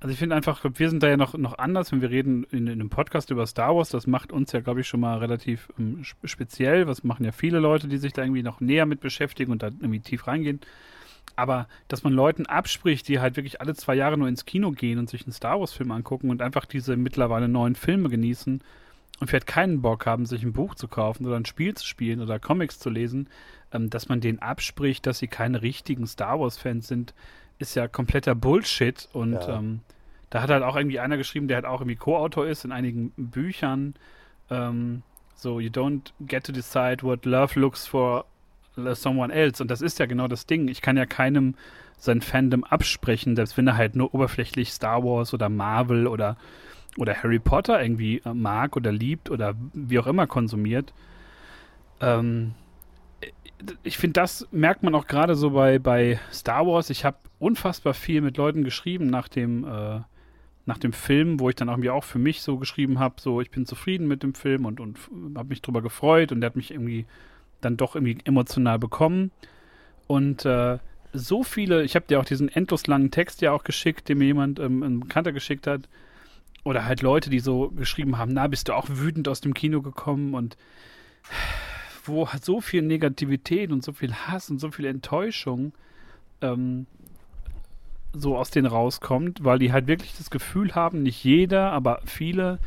Also ich finde einfach, wir sind da ja noch, noch anders, wenn wir reden in, in, einem Podcast über Star Wars. Das macht uns ja, glaube ich, schon mal relativ ähm, speziell. Was machen ja viele Leute, die sich da irgendwie noch näher mit beschäftigen und da irgendwie tief reingehen. Aber dass man Leuten abspricht, die halt wirklich alle zwei Jahre nur ins Kino gehen und sich einen Star Wars-Film angucken und einfach diese mittlerweile neuen Filme genießen und vielleicht keinen Bock haben, sich ein Buch zu kaufen oder ein Spiel zu spielen oder Comics zu lesen, ähm, dass man denen abspricht, dass sie keine richtigen Star Wars-Fans sind, ist ja kompletter Bullshit. Und ja. ähm, da hat halt auch irgendwie einer geschrieben, der halt auch irgendwie Co-Autor ist in einigen Büchern. ähm, so, you don't get to decide what love looks for someone else. Und das ist ja genau das Ding. Ich kann ja keinem sein Fandom absprechen, selbst wenn er halt nur oberflächlich Star Wars oder Marvel oder, oder Harry Potter irgendwie äh, mag oder liebt oder wie auch immer konsumiert. Ähm, ich finde, das merkt man auch gerade so bei, bei Star Wars. Ich habe unfassbar viel mit Leuten geschrieben nach dem, äh, nach dem Film, wo ich dann irgendwie auch für mich so geschrieben habe, so ich bin zufrieden mit dem Film und, und habe mich drüber gefreut und der hat mich irgendwie dann doch irgendwie emotional bekommen. Und äh, so viele, ich habe dir auch diesen endlos langen Text ja auch geschickt, den mir jemand, ähm, ein Bekannter geschickt hat. Oder halt Leute, die so geschrieben haben, na, bist du auch wütend aus dem Kino gekommen und wo so viel Negativität und so viel Hass und so viel Enttäuschung ähm, so aus denen rauskommt, weil die halt wirklich das Gefühl haben, nicht jeder, aber viele,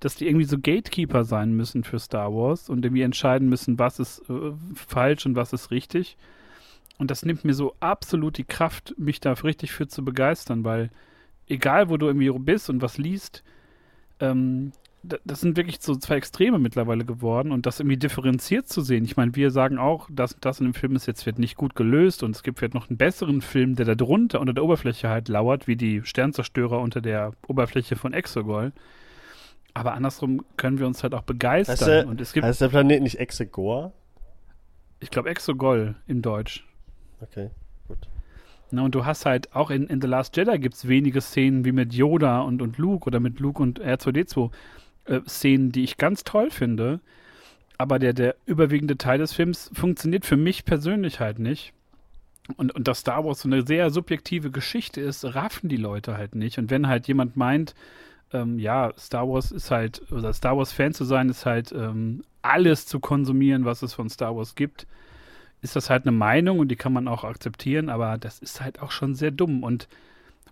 dass die irgendwie so Gatekeeper sein müssen für Star Wars und irgendwie entscheiden müssen, was ist äh, falsch und was ist richtig. Und das nimmt mir so absolut die Kraft, mich da richtig für zu begeistern, weil egal, wo du irgendwie bist und was liest, ähm, das sind wirklich so zwei Extreme mittlerweile geworden und das irgendwie differenziert zu sehen. Ich meine, wir sagen auch, dass das in dem Film ist jetzt wird nicht gut gelöst und es gibt vielleicht noch einen besseren Film, der da drunter unter der Oberfläche halt lauert, wie die Sternzerstörer unter der Oberfläche von Exogol. Aber andersrum können wir uns halt auch begeistern. Heißt der, und es gibt, heißt der Planet nicht Exegor? Ich glaube Exogol im Deutsch. Okay, gut. Na, und du hast halt auch in, in The Last Jedi gibt es wenige Szenen wie mit Yoda und, und Luke oder mit Luke und R2D2 äh, Szenen, die ich ganz toll finde. Aber der, der überwiegende Teil des Films funktioniert für mich persönlich halt nicht. Und, und dass Star Wars so eine sehr subjektive Geschichte ist, raffen die Leute halt nicht. Und wenn halt jemand meint, ähm, ja, Star Wars ist halt, oder Star Wars-Fan zu sein, ist halt ähm, alles zu konsumieren, was es von Star Wars gibt, ist das halt eine Meinung und die kann man auch akzeptieren, aber das ist halt auch schon sehr dumm. Und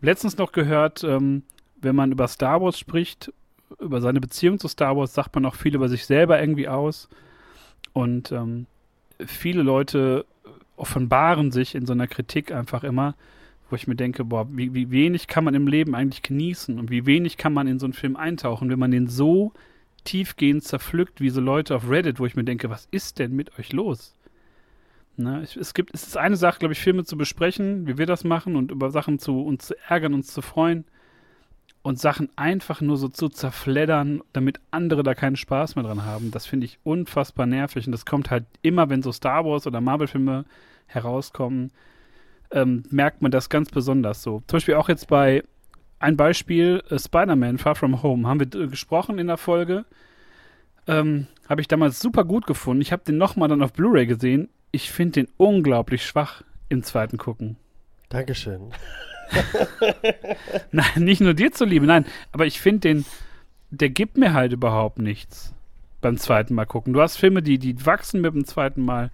letztens noch gehört, ähm, wenn man über Star Wars spricht, über seine Beziehung zu Star Wars, sagt man auch viel über sich selber irgendwie aus. Und ähm, viele Leute offenbaren sich in so einer Kritik einfach immer, wo ich mir denke, boah, wie, wie wenig kann man im Leben eigentlich genießen und wie wenig kann man in so einen Film eintauchen, wenn man den so tiefgehend zerpflückt, wie so Leute auf Reddit, wo ich mir denke, was ist denn mit euch los? Ne, es, gibt, es ist eine Sache, glaube ich, Filme zu besprechen, wie wir das machen und über Sachen zu uns zu ärgern, uns zu freuen und Sachen einfach nur so zu zerfleddern, damit andere da keinen Spaß mehr dran haben. Das finde ich unfassbar nervig und das kommt halt immer, wenn so Star Wars oder Marvel-Filme herauskommen, ähm, merkt man das ganz besonders so. Zum Beispiel auch jetzt bei ein Beispiel, äh, Spider-Man Far From Home, haben wir äh, gesprochen in der Folge. Ähm, habe ich damals super gut gefunden. Ich habe den nochmal dann auf Blu-ray gesehen. Ich finde den unglaublich schwach im zweiten Gucken. Dankeschön. nein, nicht nur dir zuliebe, nein. Aber ich finde den, der gibt mir halt überhaupt nichts beim zweiten Mal gucken. Du hast Filme, die, die wachsen mit dem zweiten Mal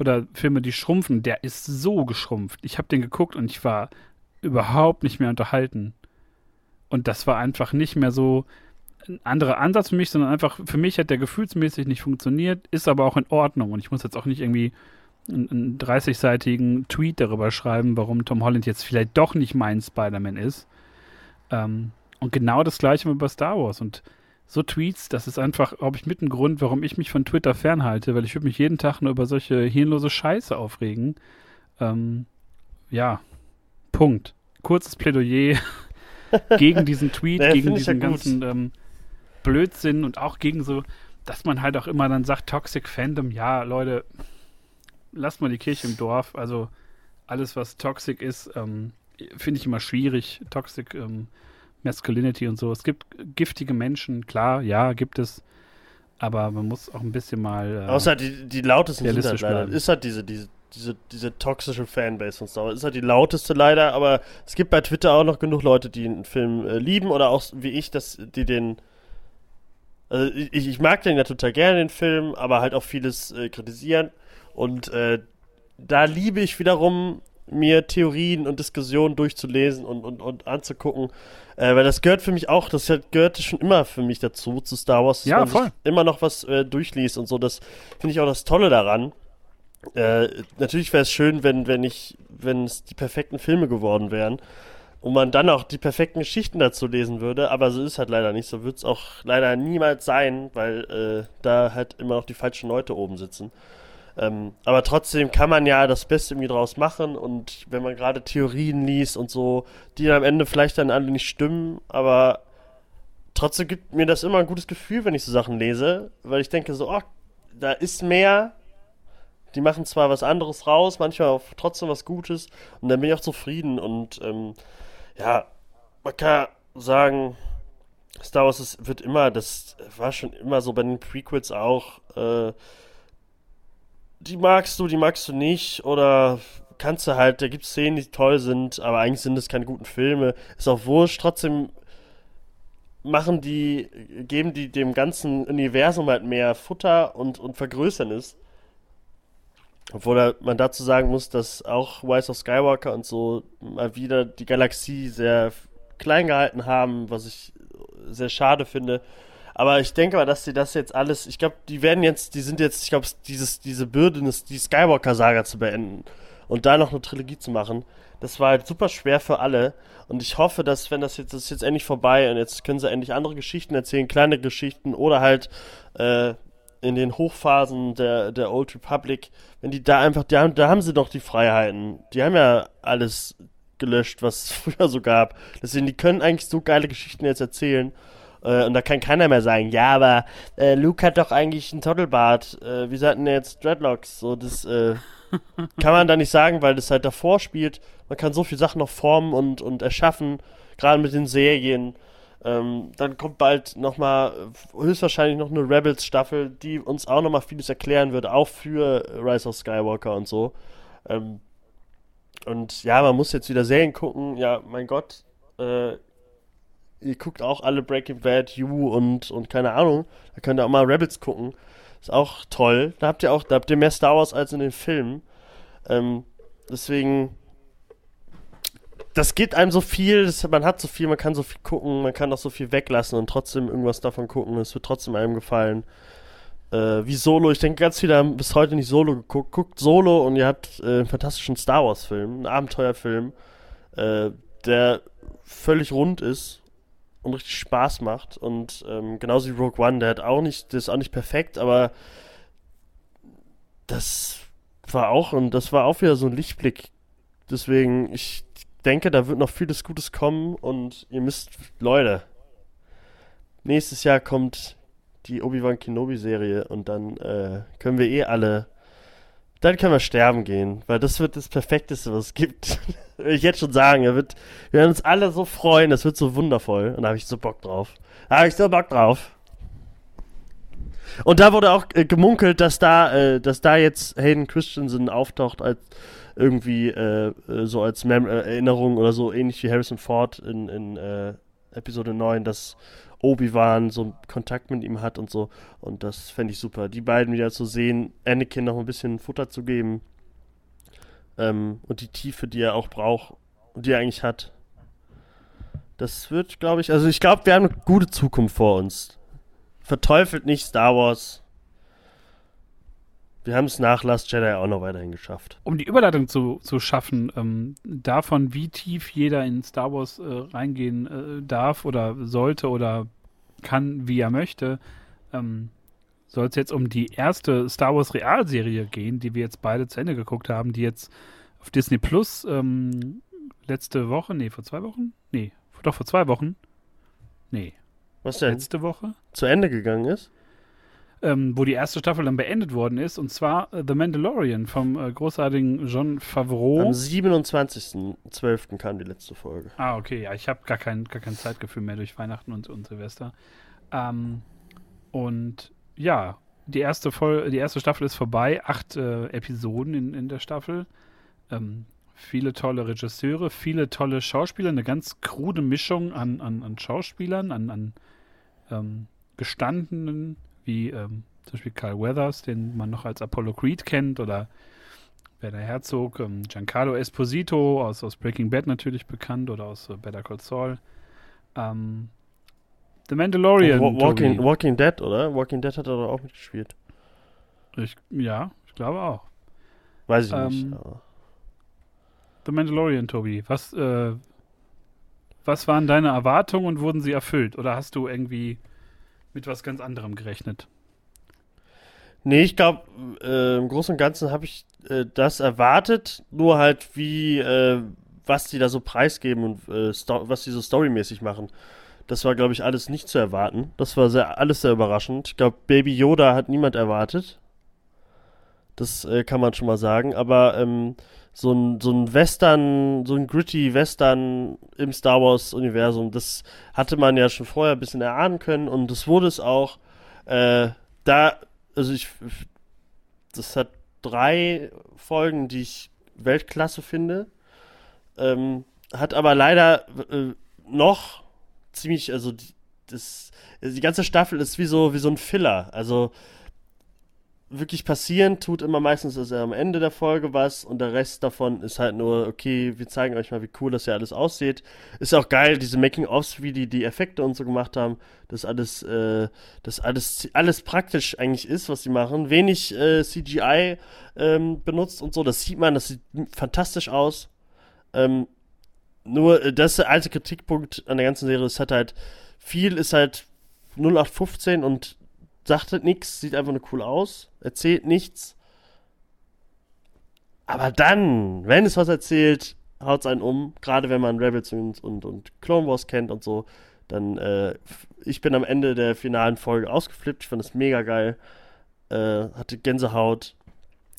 oder Filme, die schrumpfen, der ist so geschrumpft. Ich habe den geguckt und ich war überhaupt nicht mehr unterhalten. Und das war einfach nicht mehr so ein anderer Ansatz für mich, sondern einfach für mich hat der gefühlsmäßig nicht funktioniert, ist aber auch in Ordnung. Und ich muss jetzt auch nicht irgendwie einen, einen 30-seitigen Tweet darüber schreiben, warum Tom Holland jetzt vielleicht doch nicht mein Spider-Man ist. Ähm, und genau das gleiche bei Star Wars. Und so Tweets, das ist einfach, glaube ich, mit ein Grund, warum ich mich von Twitter fernhalte, weil ich würde mich jeden Tag nur über solche hirnlose Scheiße aufregen. Ähm, ja, Punkt. Kurzes Plädoyer gegen diesen Tweet, ja, gegen diesen ja ganzen ähm, Blödsinn und auch gegen so, dass man halt auch immer dann sagt, Toxic Fandom, ja, Leute, lasst mal die Kirche im Dorf. Also alles, was toxic ist, ähm, finde ich immer schwierig. Toxic ähm, Masculinity und so. Es gibt giftige Menschen, klar, ja, gibt es. Aber man muss auch ein bisschen mal. Äh, Außer die, die lautesten sind halt leider. Ist halt diese, diese, diese, diese toxische Fanbase von Star Wars. Ist halt die lauteste leider, aber es gibt bei Twitter auch noch genug Leute, die einen Film äh, lieben oder auch wie ich, dass die den. Also ich, ich mag den ja total gerne, den Film, aber halt auch vieles äh, kritisieren. Und äh, da liebe ich wiederum, mir Theorien und Diskussionen durchzulesen und, und, und anzugucken. Äh, weil das gehört für mich auch, das gehörte schon immer für mich dazu, zu Star Wars, dass ja, man voll. sich immer noch was äh, durchliest und so. Das finde ich auch das Tolle daran. Äh, natürlich wäre es schön, wenn, wenn ich, wenn es die perfekten Filme geworden wären. und man dann auch die perfekten Geschichten dazu lesen würde, aber so ist halt leider nicht. So wird es auch leider niemals sein, weil äh, da halt immer noch die falschen Leute oben sitzen. Ähm, aber trotzdem kann man ja das Beste irgendwie draus machen und wenn man gerade Theorien liest und so, die am Ende vielleicht dann alle nicht stimmen, aber trotzdem gibt mir das immer ein gutes Gefühl, wenn ich so Sachen lese, weil ich denke so, oh, da ist mehr. Die machen zwar was anderes raus, manchmal auch trotzdem was Gutes und dann bin ich auch zufrieden und ähm, ja, man kann sagen, Star Wars ist, wird immer, das war schon immer so bei den Prequels auch, äh, die magst du, die magst du nicht oder kannst du halt, da gibt es Szenen, die toll sind, aber eigentlich sind es keine guten Filme. Ist auch wurscht, trotzdem machen die, geben die dem ganzen Universum halt mehr Futter und, und vergrößern es. Obwohl man dazu sagen muss, dass auch Rise of Skywalker und so mal wieder die Galaxie sehr klein gehalten haben, was ich sehr schade finde. Aber ich denke mal, dass sie das jetzt alles, ich glaube, die werden jetzt, die sind jetzt, ich glaube, diese Bürde, die Skywalker-Saga zu beenden und da noch eine Trilogie zu machen, das war halt super schwer für alle. Und ich hoffe, dass, wenn das jetzt, das ist jetzt endlich vorbei und jetzt können sie endlich andere Geschichten erzählen, kleine Geschichten oder halt, äh, in den Hochphasen der, der Old Republic, wenn die da einfach, haben, da haben sie doch die Freiheiten. Die haben ja alles gelöscht, was es früher so gab. Deswegen, die können eigentlich so geile Geschichten jetzt erzählen. Äh, und da kann keiner mehr sagen, ja, aber äh, Luke hat doch eigentlich einen Tottelbart. Äh, wie hatten jetzt Dreadlocks? So, das äh, kann man da nicht sagen, weil das halt davor spielt. Man kann so viele Sachen noch formen und, und erschaffen, gerade mit den Serien. Ähm, dann kommt bald nochmal, höchstwahrscheinlich noch eine Rebels-Staffel, die uns auch nochmal vieles erklären wird, auch für Rise of Skywalker und so. Ähm, und ja, man muss jetzt wieder Serien gucken. Ja, mein Gott, äh, ihr guckt auch alle Breaking Bad, You und, und keine Ahnung. Da könnt ihr auch mal Rebels gucken. Ist auch toll. Da habt ihr auch, da habt ihr mehr Star Wars als in den Filmen. Ähm, deswegen, das geht einem so viel, das, man hat so viel, man kann so viel gucken, man kann auch so viel weglassen und trotzdem irgendwas davon gucken. Es wird trotzdem einem gefallen. Äh, wie Solo, ich denke, ganz viele haben bis heute nicht Solo geguckt. Guckt Solo und ihr habt äh, einen fantastischen Star Wars-Film, einen Abenteuerfilm, äh, der völlig rund ist und richtig Spaß macht. Und ähm, genauso wie Rogue One, der hat auch nicht, der ist auch nicht perfekt, aber das war auch, und das war auch wieder so ein Lichtblick. Deswegen, ich denke, da wird noch vieles Gutes kommen und ihr müsst, Leute, nächstes Jahr kommt die Obi-Wan Kenobi-Serie und dann äh, können wir eh alle, dann können wir sterben gehen, weil das wird das Perfekteste, was es gibt. Will ich jetzt schon sagen, er wird, wir werden uns alle so freuen, das wird so wundervoll und da habe ich so Bock drauf. Da habe ich so Bock drauf. Und da wurde auch äh, gemunkelt, dass da, äh, dass da jetzt Hayden Christensen auftaucht als irgendwie äh, äh so als Mem äh, Erinnerung oder so, ähnlich wie Harrison Ford in, in äh, Episode 9, dass Obi-Wan so Kontakt mit ihm hat und so. Und das fände ich super. Die beiden wieder zu sehen, Anakin noch ein bisschen Futter zu geben. Ähm, und die Tiefe, die er auch braucht und die er eigentlich hat. Das wird, glaube ich, also ich glaube, wir haben eine gute Zukunft vor uns. Verteufelt nicht Star Wars. Wir haben es nach Last Jedi auch noch weiterhin geschafft. Um die Überleitung zu, zu schaffen, ähm, davon, wie tief jeder in Star Wars äh, reingehen äh, darf oder sollte oder kann, wie er möchte, ähm, soll es jetzt um die erste Star Wars Realserie gehen, die wir jetzt beide zu Ende geguckt haben, die jetzt auf Disney Plus ähm, letzte Woche, nee, vor zwei Wochen? Nee, doch vor zwei Wochen. Nee. Was denn? Letzte Woche? Zu Ende gegangen ist? Ähm, wo die erste Staffel dann beendet worden ist, und zwar äh, The Mandalorian vom äh, großartigen John Favreau. Am 27.12. kam die letzte Folge. Ah, okay, ja, ich habe gar kein, gar kein Zeitgefühl mehr durch Weihnachten und, und Silvester. Ähm, und ja, die erste, Vol die erste Staffel ist vorbei, acht äh, Episoden in, in der Staffel. Ähm, viele tolle Regisseure, viele tolle Schauspieler, eine ganz krude Mischung an, an, an Schauspielern, an, an ähm, gestandenen wie ähm, zum Beispiel Carl Weathers, den man noch als Apollo Creed kennt, oder Werner Herzog, ähm, Giancarlo Esposito aus, aus Breaking Bad natürlich bekannt oder aus äh, Better Call Saul. Ähm, The Mandalorian. Oh, Walking, Walking Dead, oder? Walking Dead hat er doch auch mitgespielt. Ich, ja, ich glaube auch. Weiß ich ähm, nicht. The Mandalorian, Tobi. Was, äh, was waren deine Erwartungen und wurden sie erfüllt? Oder hast du irgendwie mit was ganz anderem gerechnet? Nee, ich glaube, äh, im Großen und Ganzen habe ich äh, das erwartet, nur halt wie, äh, was die da so preisgeben und äh, was die so storymäßig machen. Das war, glaube ich, alles nicht zu erwarten. Das war sehr, alles sehr überraschend. Ich glaube, Baby Yoda hat niemand erwartet. Das äh, kann man schon mal sagen. Aber ähm, so ein, so ein Western, so ein gritty Western im Star Wars-Universum, das hatte man ja schon vorher ein bisschen erahnen können und das wurde es auch. Äh, da, also ich, das hat drei Folgen, die ich Weltklasse finde. Ähm, hat aber leider äh, noch ziemlich, also die, das, also die ganze Staffel ist wie so, wie so ein Filler. Also wirklich passieren tut immer meistens ist am Ende der Folge was und der Rest davon ist halt nur, okay, wir zeigen euch mal, wie cool das ja alles aussieht. Ist auch geil, diese Making-ofs, wie die die Effekte und so gemacht haben, dass alles, äh, das alles, alles praktisch eigentlich ist, was sie machen. Wenig äh, CGI ähm, benutzt und so, das sieht man, das sieht fantastisch aus. Ähm, nur, äh, das ist der alte Kritikpunkt an der ganzen Serie, es hat halt, viel ist halt 0815 und sagt halt nichts, sieht einfach nur cool aus, erzählt nichts. Aber dann, wenn es was erzählt, haut es einen um. Gerade wenn man Rebels und, und, und Clone Wars kennt und so. Dann, äh, ich bin am Ende der finalen Folge ausgeflippt. Ich fand es mega geil. Äh, hatte Gänsehaut.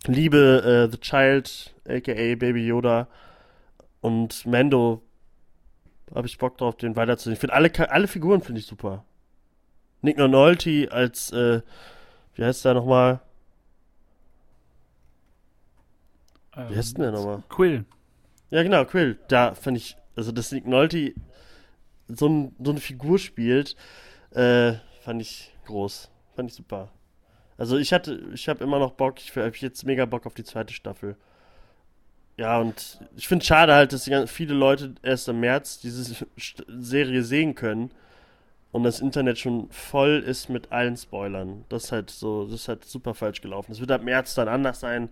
Liebe äh, The Child, aka Baby Yoda. Und Mando habe ich Bock drauf, den weiterzusehen. Ich finde alle, alle Figuren finde ich super. Nick Nolte als, äh, wie heißt der nochmal? Ähm, wie heißt denn der nochmal? Quill. Ja, genau, Quill. Da fand ich, also dass Nick Nolte so, ein, so eine Figur spielt, äh, fand ich groß. Fand ich super. Also ich hatte, ich habe immer noch Bock, ich habe jetzt mega Bock auf die zweite Staffel. Ja, und ich finde es schade halt, dass viele Leute erst im März diese Serie sehen können und das Internet schon voll ist mit allen Spoilern. Das ist halt so, das ist halt super falsch gelaufen. Das wird ab März dann anders sein.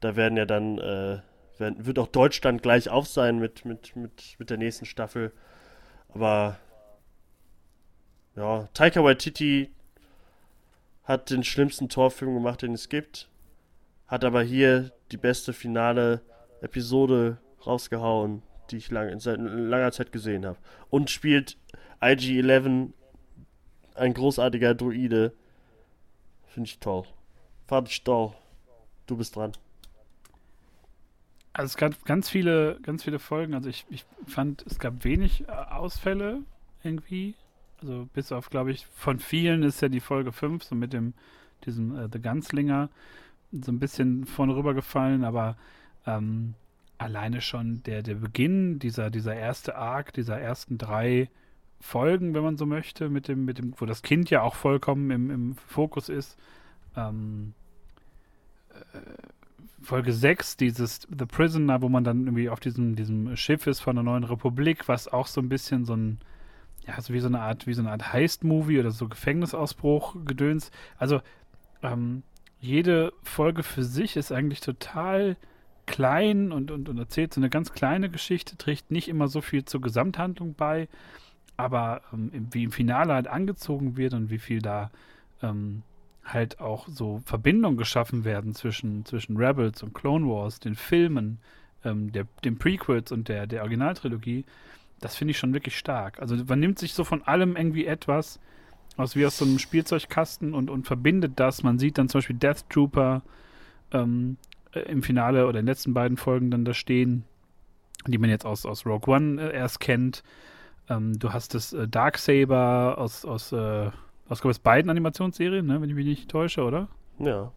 Da werden ja dann, äh, werden, wird auch Deutschland gleich auf sein mit, mit, mit, mit der nächsten Staffel. Aber ja, Taika Waititi hat den schlimmsten Torfilm gemacht, den es gibt. Hat aber hier die beste finale Episode rausgehauen, die ich lang, seit langer Zeit gesehen habe. Und spielt IG-11 ein großartiger Druide. Finde ich toll. Fand ich toll. Du bist dran. Also es gab ganz viele, ganz viele Folgen. Also ich, ich fand, es gab wenig äh, Ausfälle irgendwie. Also bis auf, glaube ich, von vielen ist ja die Folge 5, so mit dem, diesem äh, The Gunslinger, so ein bisschen vorne rüber gefallen, aber ähm, alleine schon der, der Beginn, dieser, dieser erste Arc, dieser ersten drei Folgen, wenn man so möchte, mit dem, mit dem, wo das Kind ja auch vollkommen im, im Fokus ist. Ähm, äh, Folge 6, dieses The Prisoner, wo man dann irgendwie auf diesem, diesem Schiff ist von der neuen Republik, was auch so ein bisschen so ein, ja, so wie so eine Art, wie so eine Art Heist-Movie oder so Gefängnisausbruch-Gedöns. Also, ähm, jede Folge für sich ist eigentlich total klein und, und, und erzählt so eine ganz kleine Geschichte, trägt nicht immer so viel zur Gesamthandlung bei aber ähm, wie im Finale halt angezogen wird und wie viel da ähm, halt auch so Verbindungen geschaffen werden zwischen, zwischen Rebels und Clone Wars, den Filmen, ähm, der, den Prequels und der, der Originaltrilogie, das finde ich schon wirklich stark. Also man nimmt sich so von allem irgendwie etwas aus wie aus so einem Spielzeugkasten und, und verbindet das. Man sieht dann zum Beispiel Death Trooper ähm, äh, im Finale oder in den letzten beiden Folgen dann da stehen, die man jetzt aus, aus Rogue One äh, erst kennt. Ähm, du hast das äh, Darksaber aus, aus, äh, aus, aus beiden Animationsserien, ne, wenn ich mich nicht täusche, oder? Ja.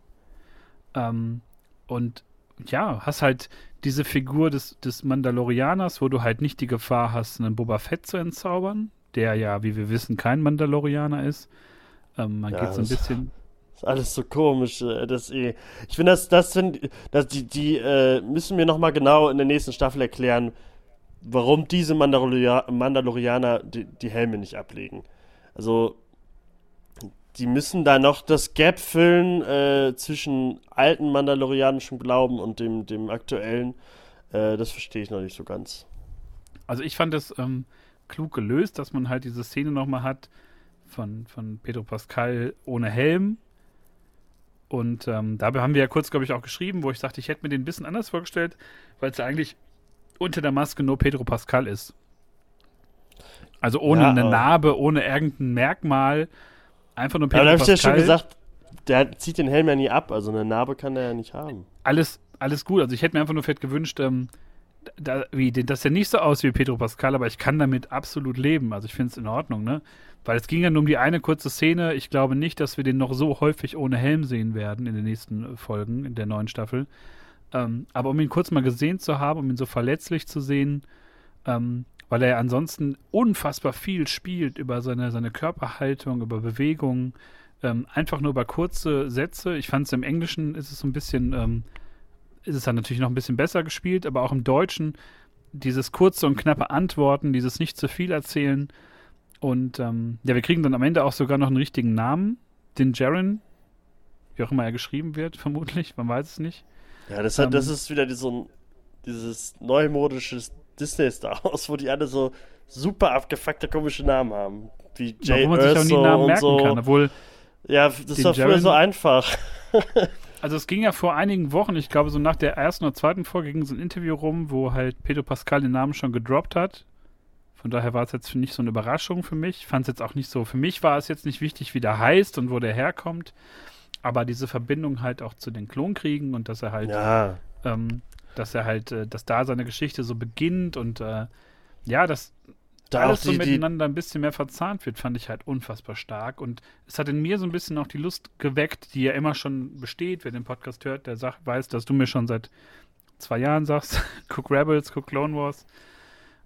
Ähm, und ja, hast halt diese Figur des, des Mandalorianers, wo du halt nicht die Gefahr hast, einen Boba Fett zu entzaubern, der ja, wie wir wissen, kein Mandalorianer ist. Ähm, man ja, geht so ein bisschen. Ist alles so komisch, äh, das eh. Ich finde, das, das sind, das, die, die äh, müssen mir nochmal genau in der nächsten Staffel erklären, warum diese Mandaloria Mandalorianer die, die, Helme nicht ablegen. Also, die müssen da noch das Gap füllen äh, zwischen alten mandalorianischem Glauben und dem, dem aktuellen. Äh, das verstehe ich noch nicht so ganz. Also, ich fand es ähm, klug gelöst, dass man halt diese Szene nochmal hat von, von Pedro Pascal ohne Helm. Und ähm, dabei haben wir ja kurz, glaube ich, auch geschrieben, wo ich sagte, ich hätte mir den ein bisschen anders vorgestellt, weil es ja eigentlich unter der Maske nur Pedro Pascal ist. Also ohne Ja, eine aber- Narbe, ohne irgendein Merkmal. Einfach nur Aber Pedro da habe ich ja Pascal. schon gesagt, der zieht den Helm ja nie ab, also eine Narbe kann der ja nicht haben. alles, alles gut. Also ich hätte mir einfach nur fett gewünscht, ähm, da, wie, das sieht nicht so aus wie Pedro Pascal, aber ich kann damit absolut leben. Also ich finde es in Ordnung, ne? Weil es ging ja nur um die eine kurze Szene. Ich glaube nicht, dass wir den noch so häufig ohne Helm sehen werden in den nächsten Folgen in der neuen Staffel. Ähm, aber um ihn kurz mal gesehen zu haben, um ihn so verletzlich zu sehen, ähm, weil er ja ansonsten unfassbar viel spielt über seine, seine Körperhaltung, über Bewegungen, ähm, einfach nur über kurze Sätze. Ich fand es im Englischen ist es so ein bisschen, ähm, ist es dann natürlich noch ein bisschen besser gespielt, aber auch im Deutschen dieses kurze und knappe Antworten, dieses nicht zu viel erzählen. Und ähm, ja, wir kriegen dann am Ende auch sogar noch einen richtigen Namen, den Jaren, wie auch immer er geschrieben wird, vermutlich, man weiß es nicht. Ja, das, hat, Ähm. das ist wieder so ein, dieses neumodische Disney-Star Wars, wo die alle so super abgefuckte komische Namen haben. Wie Jay Warum man sich auch nie Namen merken so. kann, obwohl Ja, das war früher Jaren- so einfach. Also es ging ja vor einigen Wochen, ich glaube so nach der ersten oder zweiten Folge ging so ein Interview rum, wo halt Pedro Pascal den Namen schon gedroppt hat. Von daher war es jetzt nicht so eine Überraschung für mich. Fand es jetzt auch nicht so, für mich war es jetzt nicht wichtig, wie der heißt und wo der herkommt. Aber diese Verbindung halt auch zu den Klonkriegen und dass er halt, Ja, ähm, dass er halt, äh, dass da seine Geschichte so beginnt und äh, ja, dass da auch alles so die, die, miteinander ein bisschen mehr verzahnt wird, fand ich halt unfassbar stark. Und es hat in mir so ein bisschen auch die Lust geweckt, die ja immer schon besteht. Wer den Podcast hört, der sagt, weiß, dass du mir schon seit zwei Jahren sagst, guck Rebels, guck Clone Wars.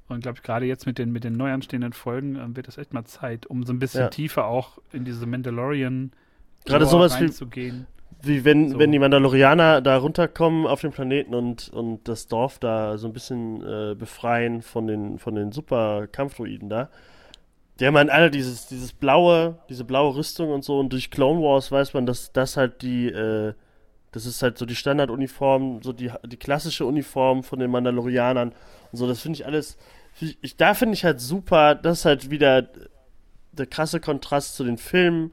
Und glaube ich, gerade jetzt mit den, mit den neu anstehenden Folgen ähm, wird es echt mal Zeit, um so ein bisschen Ja. tiefer auch in diese Mandalorian Gerade Lore sowas wie- wie wenn, so. wenn die Mandalorianer da runterkommen auf den Planeten und, und das Dorf da so ein bisschen äh, befreien von den, von den super Kampfdruiden da. Die haben halt alle dieses, dieses blaue, diese blaue Rüstung und so und durch Clone Wars weiß man, dass das halt die, äh, das ist halt so die Standarduniform, so die, die klassische Uniform von den Mandalorianern und so, das finde ich alles, ich, ich, da finde ich halt super, das ist halt wieder der krasse Kontrast zu den Filmen,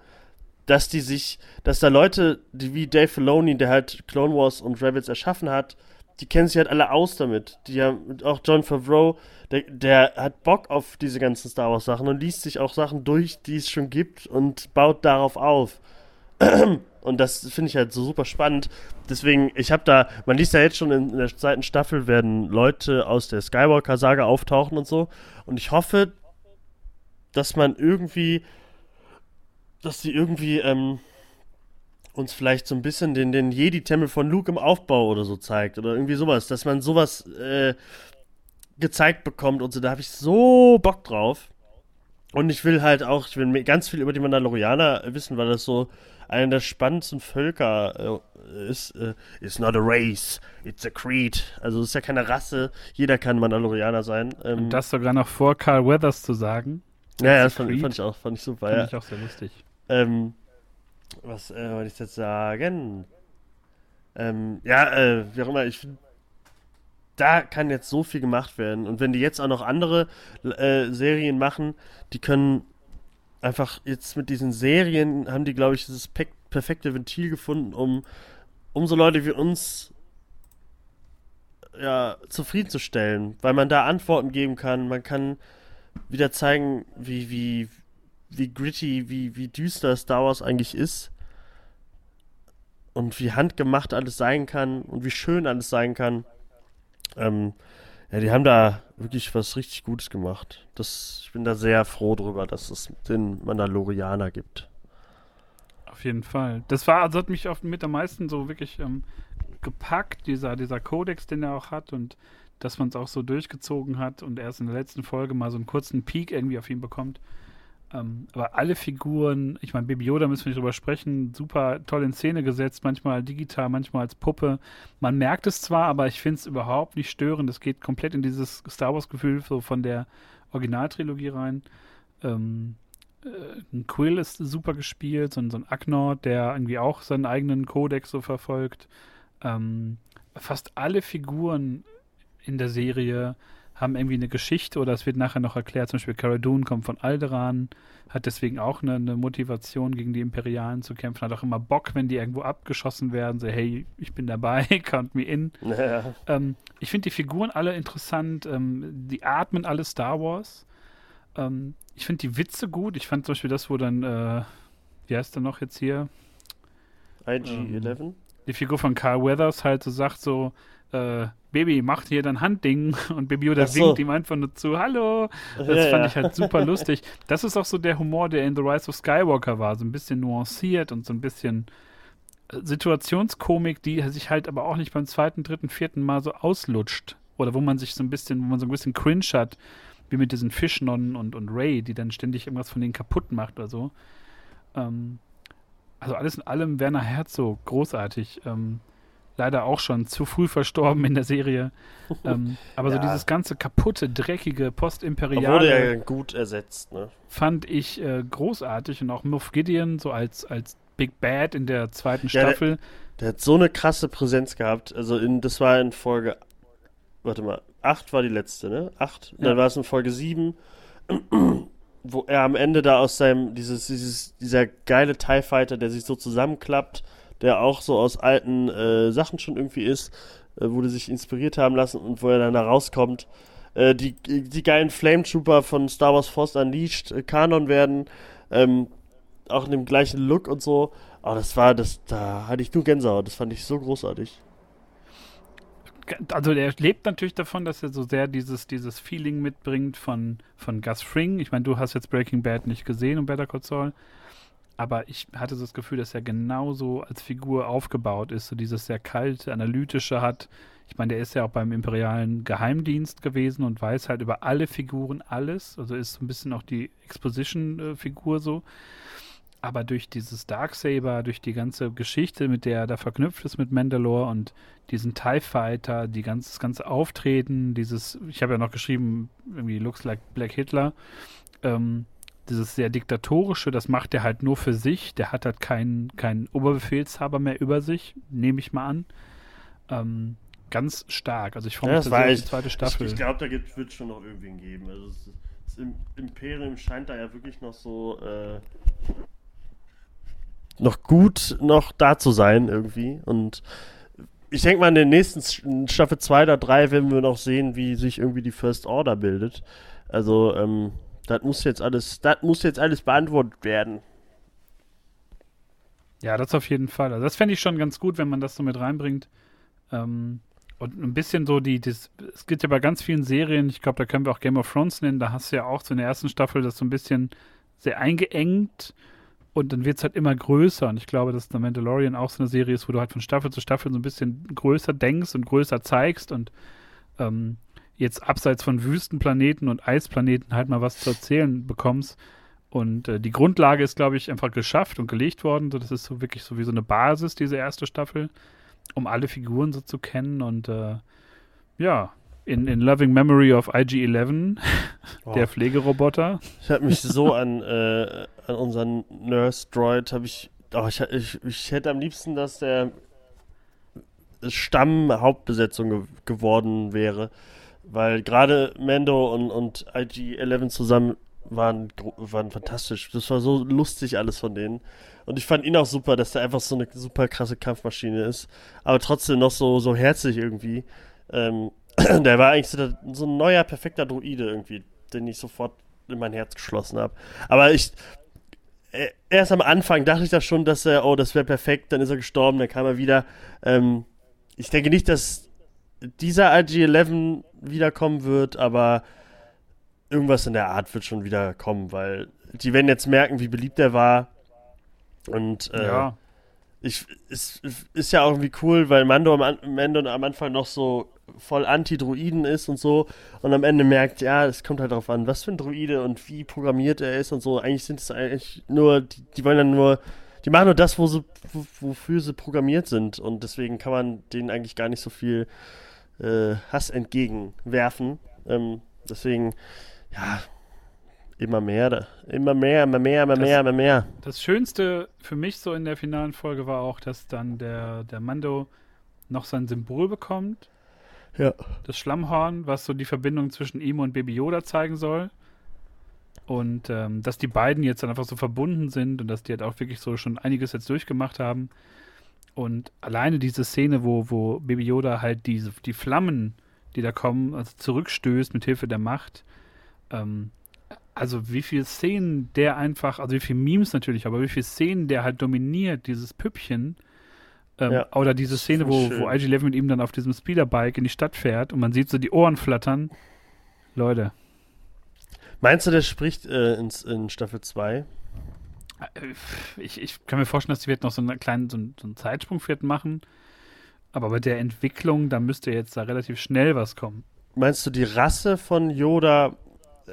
dass die sich, dass da Leute, die wie Dave Filoni, der halt Clone Wars und Rebels erschaffen hat, die kennen sich halt alle aus damit. Die haben auch John Favreau, der, der hat Bock auf diese ganzen Star Wars Sachen und liest sich auch Sachen durch, die es schon gibt und baut darauf auf. Und das finde ich halt so super spannend. Deswegen, ich habe da, man liest ja jetzt schon in, in der zweiten Staffel werden Leute aus der Skywalker-Saga auftauchen und so. Und ich hoffe, dass man irgendwie, dass die irgendwie ähm, uns vielleicht so ein bisschen den, den Jedi-Tempel von Luke im Aufbau oder so zeigt. Oder irgendwie sowas, dass man sowas äh, gezeigt bekommt und so. Da habe ich so Bock drauf. Und ich will halt auch, ich will ganz viel über die Mandalorianer wissen, weil das so einer der spannendsten Völker äh, ist. Äh, it's not a race, it's a creed. Also es ist ja keine Rasse, jeder kann Mandalorianer sein. Ähm, Und das sogar noch vor Carl Weathers zu sagen, ja, das fand, fand ich auch, fand ich super. fand Ja. ich auch sehr lustig. Ähm, was äh, wollte ich jetzt sagen? Ähm, ja, äh, wie auch immer, ich finde, da kann jetzt so viel gemacht werden. Und wenn die jetzt auch noch andere äh, Serien machen, die können einfach jetzt mit diesen Serien, haben die, glaube ich, dieses pe perfekte Ventil gefunden, um, um so Leute wie uns ja, zufriedenzustellen, weil man da Antworten geben kann, man kann wieder zeigen, wie, wie, wie gritty, wie, wie düster Star Wars eigentlich ist. Und wie handgemacht alles sein kann und wie schön alles sein kann. Ähm, ja, die haben da wirklich was richtig Gutes gemacht. Das, ich bin da sehr froh drüber, dass es den Mandalorianer gibt. Auf jeden Fall. Das war, also hat mich auch mit am meisten so wirklich ähm, gepackt, dieser, dieser Kodex, den er auch hat und dass man es auch so durchgezogen hat und erst in der letzten Folge mal so einen kurzen Peak irgendwie auf ihn bekommt. Ähm, aber alle Figuren, ich meine, Baby Yoda müssen wir nicht drüber sprechen, super toll in Szene gesetzt, manchmal digital, manchmal als Puppe. Man merkt es zwar, aber ich finde es überhaupt nicht störend. Es geht komplett in dieses Star Wars-Gefühl so von der Originaltrilogie rein. Ähm, äh, Quill ist super gespielt, so ein, so ein Agnor, der irgendwie auch seinen eigenen Kodex so verfolgt. Ähm, fast alle Figuren in der Serie haben irgendwie eine Geschichte oder es wird nachher noch erklärt, zum Beispiel Cara Dune kommt von Alderan, hat deswegen auch eine, eine, Motivation gegen die Imperialen zu kämpfen, hat auch immer Bock, wenn die irgendwo abgeschossen werden, so hey, ich bin dabei, count me in. Ja. Ähm, ich finde die Figuren alle interessant, ähm, die atmen alle Star Wars. Ähm, ich finde die Witze gut, ich fand zum Beispiel das, wo dann, äh, wie heißt der noch jetzt hier? IG-11? Ähm, die Figur von Carl Weathers halt so sagt so, äh, Baby, macht hier dein Handding und Baby Yoda so. winkt ihm einfach nur zu, hallo. Das ja, fand ja. ich halt super lustig. Das ist auch so der Humor, der in The Rise of Skywalker war, so ein bisschen nuanciert und so ein bisschen äh, Situationskomik, die sich halt aber auch nicht beim zweiten, dritten, vierten Mal so auslutscht. Oder wo man sich so ein bisschen, wo man so ein bisschen cringe hat, wie mit diesen Fischnonnen und, und Ray, die dann ständig irgendwas von denen kaputt macht oder so. Ähm, also alles in allem Werner Herzog, großartig. Ähm, leider auch schon zu früh verstorben in der Serie. ähm, aber ja. so dieses ganze kaputte, dreckige, postimperiale. Wurde ja gut ersetzt, ne? Fand ich äh, großartig und auch Moff Gideon so als, als Big Bad in der zweiten ja, Staffel. Der, der, hat so eine krasse Präsenz gehabt. Also in, das war in Folge, warte mal, 8 war die letzte, ne? 8. Ja. Dann war es in Folge 7 wo er am Ende da aus seinem, dieses, dieses, dieser geile TIE Fighter, der sich so zusammenklappt, der auch so aus alten äh, Sachen schon irgendwie ist, äh, wo die sich inspiriert haben lassen und wo er dann da rauskommt. Äh, die, die geilen Flame Trooper von Star Wars Force Unleashed äh, Kanon werden, ähm, auch in dem gleichen Look und so. Aber das war, das, da hatte ich nur Gänsehaut, das fand ich so großartig also der lebt natürlich davon, dass er so sehr dieses, dieses Feeling mitbringt von, von Gus Fring. Ich meine, du hast jetzt Breaking Bad nicht gesehen und Better Call Saul, aber ich hatte so das Gefühl, dass er genauso als Figur aufgebaut ist, so dieses sehr kalte, analytische hat. Ich meine, der ist ja auch beim imperialen Geheimdienst gewesen und weiß halt über alle Figuren alles. Also ist so ein bisschen auch die Exposition-Figur so aber durch dieses Darksaber, durch die ganze Geschichte, mit der er da verknüpft ist mit Mandalore und diesen TIE Fighter, die ganz, das ganze Auftreten, dieses, ich habe ja noch geschrieben, irgendwie looks like Black Hitler, ähm, dieses sehr diktatorische, das macht er halt nur für sich, der hat halt keinen keinen Oberbefehlshaber mehr über sich, nehme ich mal an. Ähm, ganz stark. Also ich freue mich ja, sehr auf die zweite Staffel. Ich, ich glaube, da wird es schon noch irgendwen geben. Also das, das Imperium scheint da ja wirklich noch so äh, noch gut noch da zu sein irgendwie. Und ich denke mal, in der nächsten Staffel 2 oder 3 werden wir noch sehen, wie sich irgendwie die First Order bildet. Also, ähm, das muss jetzt alles, das muss jetzt alles beantwortet werden. Ja, das auf jeden Fall. Also das fände ich schon ganz gut, wenn man das so mit reinbringt. Ähm, und ein bisschen so die, das, es gibt ja bei ganz vielen Serien, ich glaube, da können wir auch Game of Thrones nennen, da hast du ja auch so in der ersten Staffel das so ein bisschen sehr eingeengt und dann wird es halt immer größer. Und ich glaube, dass The Mandalorian auch so eine Serie ist, wo du halt von Staffel zu Staffel so ein bisschen größer denkst und größer zeigst und ähm, jetzt abseits von Wüstenplaneten und Eisplaneten halt mal was zu erzählen bekommst. Und äh, die Grundlage ist, glaube ich, einfach geschafft und gelegt worden. So, das ist so wirklich so wie so eine Basis, diese erste Staffel, um alle Figuren so zu kennen. Und äh, ja, in, in Loving Memory of IG-11, oh. der Pflegeroboter. Ich habe mich so an, äh, an unseren Nurse Droid, habe ich, oh, ich, ich, ich hätte am liebsten, dass der Stamm-Hauptbesetzung ge geworden wäre, weil gerade Mando und, und IG-11 zusammen waren, waren fantastisch. Das war so lustig alles von denen. Und ich fand ihn auch super, dass er einfach so eine super krasse Kampfmaschine ist, aber trotzdem noch so, so herzlich irgendwie. Ähm, der war eigentlich so, so, ein neuer, perfekter Druide irgendwie, den ich sofort in mein Herz geschlossen habe. Aber ich, äh, erst am Anfang dachte ich da schon, dass er, oh, das wäre perfekt, dann ist er gestorben, dann kam er wieder. Ähm, ich denke nicht, dass dieser IG-11 wiederkommen wird, aber irgendwas in der Art wird schon wieder kommen, weil die werden jetzt merken, wie beliebt er war. Und äh, ja. ich, es ist ja auch irgendwie cool, weil Mando am, Mando am Anfang noch so voll Anti-Druiden ist und so und am Ende merkt, ja, es kommt halt darauf an, was für ein Druide und wie programmiert er ist und so. Eigentlich sind es eigentlich nur, die, die wollen dann nur, die machen nur das, wo sie, wofür sie programmiert sind und deswegen kann man denen eigentlich gar nicht so viel äh, Hass entgegenwerfen. Ähm, deswegen, ja, immer mehr, immer mehr, immer mehr, immer das, mehr, immer mehr. Das Schönste für mich so in der finalen Folge war auch, dass dann der, der Mando noch sein Symbol bekommt Ja. Das Schlammhorn, was so die Verbindung zwischen ihm und Baby Yoda zeigen soll. Und ähm, dass die beiden jetzt dann einfach so verbunden sind und dass die halt auch wirklich so schon einiges jetzt durchgemacht haben. Und alleine diese Szene, wo, wo Baby Yoda halt diese, die Flammen, die da kommen, also zurückstößt mit Hilfe der Macht. Ähm, also wie viele Szenen der einfach, also wie viele Memes natürlich, aber wie viele Szenen der halt dominiert, dieses Püppchen. Ähm, Ja. Oder diese Szene, wo, Schön. wo IG-11 mit ihm dann auf diesem Speederbike in die Stadt fährt und man sieht so die Ohren flattern. Leute, Meinst du, der spricht äh, ins, in Staffel 2? Äh, Ich, ich kann mir vorstellen, dass die wird noch so einen kleinen so einen, so einen Zeitsprung wird machen. Aber bei der Entwicklung, da müsste jetzt da relativ schnell was kommen. Meinst du, die Rasse von Yoda, äh,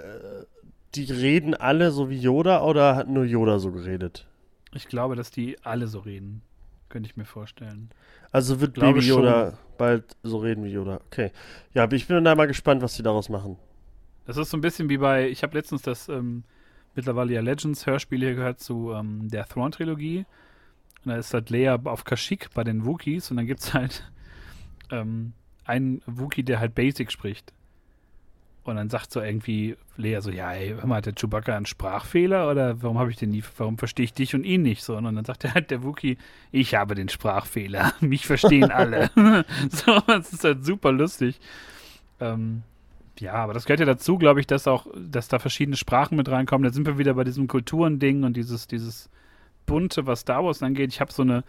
die reden alle so wie Yoda oder hat nur Yoda so geredet? Ich glaube, dass die alle so reden. Könnte ich mir vorstellen. Also wird Glaube Baby Yoda bald so reden wie Yoda. Okay. Ja, aber ich bin da mal gespannt, was die daraus machen. Das ist so ein bisschen wie bei, ich habe letztens das ähm, mittlerweile ja Legends-Hörspiel hier gehört zu ähm, der Thrawn-Trilogie. Und da ist halt Leia auf Kashyyyk bei den Wookiees und dann gibt es halt ähm, einen Wookie, der halt Basic spricht. Und dann sagt so irgendwie Leia so, ja, ey, hör mal, hat der Chewbacca einen Sprachfehler oder warum habe ich den nie, warum verstehe ich dich und ihn nicht so? Und dann sagt er halt der Wookie, ich habe den Sprachfehler, mich verstehen alle. so, das ist halt super lustig. Ähm, ja, aber das gehört ja dazu, glaube ich, dass auch, dass da verschiedene Sprachen mit reinkommen. Da sind wir wieder bei diesem Kulturending und dieses, dieses Bunte, was Star Wars angeht. Ich habe so eine,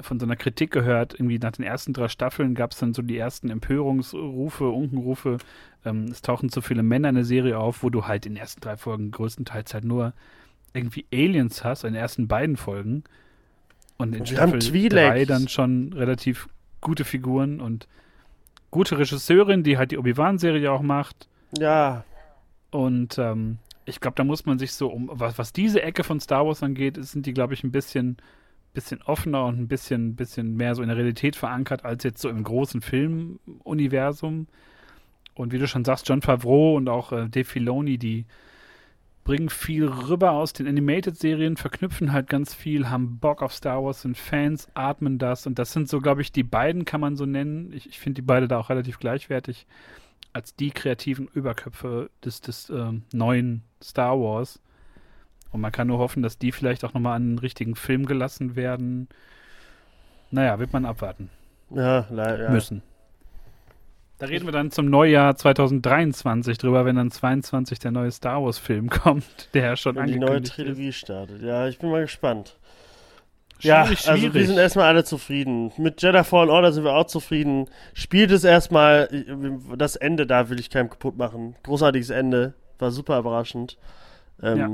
von so einer Kritik gehört, irgendwie nach den ersten drei Staffeln gab es dann so die ersten Empörungsrufe, Unkenrufe. Ähm, es tauchen zu viele Männer in der Serie auf, wo du halt in den ersten drei Folgen größtenteils halt nur irgendwie Aliens hast, in den ersten beiden Folgen. Und in Und Staffel Twi'lek. drei dann schon relativ gute Figuren und gute Regisseurin, die halt die Obi-Wan-Serie auch macht. Ja, Und ähm, ich glaube, da muss man sich so um, was, was diese Ecke von Star Wars angeht, sind die, glaube ich, ein bisschen, bisschen offener und ein bisschen, bisschen mehr so in der Realität verankert, als jetzt so im großen Filmuniversum. Und wie du schon sagst, John Favreau und auch äh, Dave Filoni, die bringen viel rüber aus den Animated-Serien, verknüpfen halt ganz viel, haben Bock auf Star Wars, sind Fans, atmen das. Und das sind so, glaube ich, die beiden, kann man so nennen. Ich, ich finde die beide da auch relativ gleichwertig als die kreativen Überköpfe des, des ähm, neuen Star Wars. Und man kann nur hoffen, dass die vielleicht auch nochmal an einen richtigen Film gelassen werden. Naja, wird man abwarten ja, le- ja. müssen. Da reden wir dann zum Neujahr 2023 drüber, wenn dann 22 der neue Star Wars Film kommt, der schon Wenn die neue Trilogie startet. Ja, ich bin mal gespannt. Ja, Schwierig, also wir schwierig. sind erstmal alle zufrieden. Mit Jedi Fallen Order sind wir auch zufrieden. Spielt es erstmal, das Ende da will ich keinem kaputt machen. Großartiges Ende, war super überraschend. Ähm, Ja.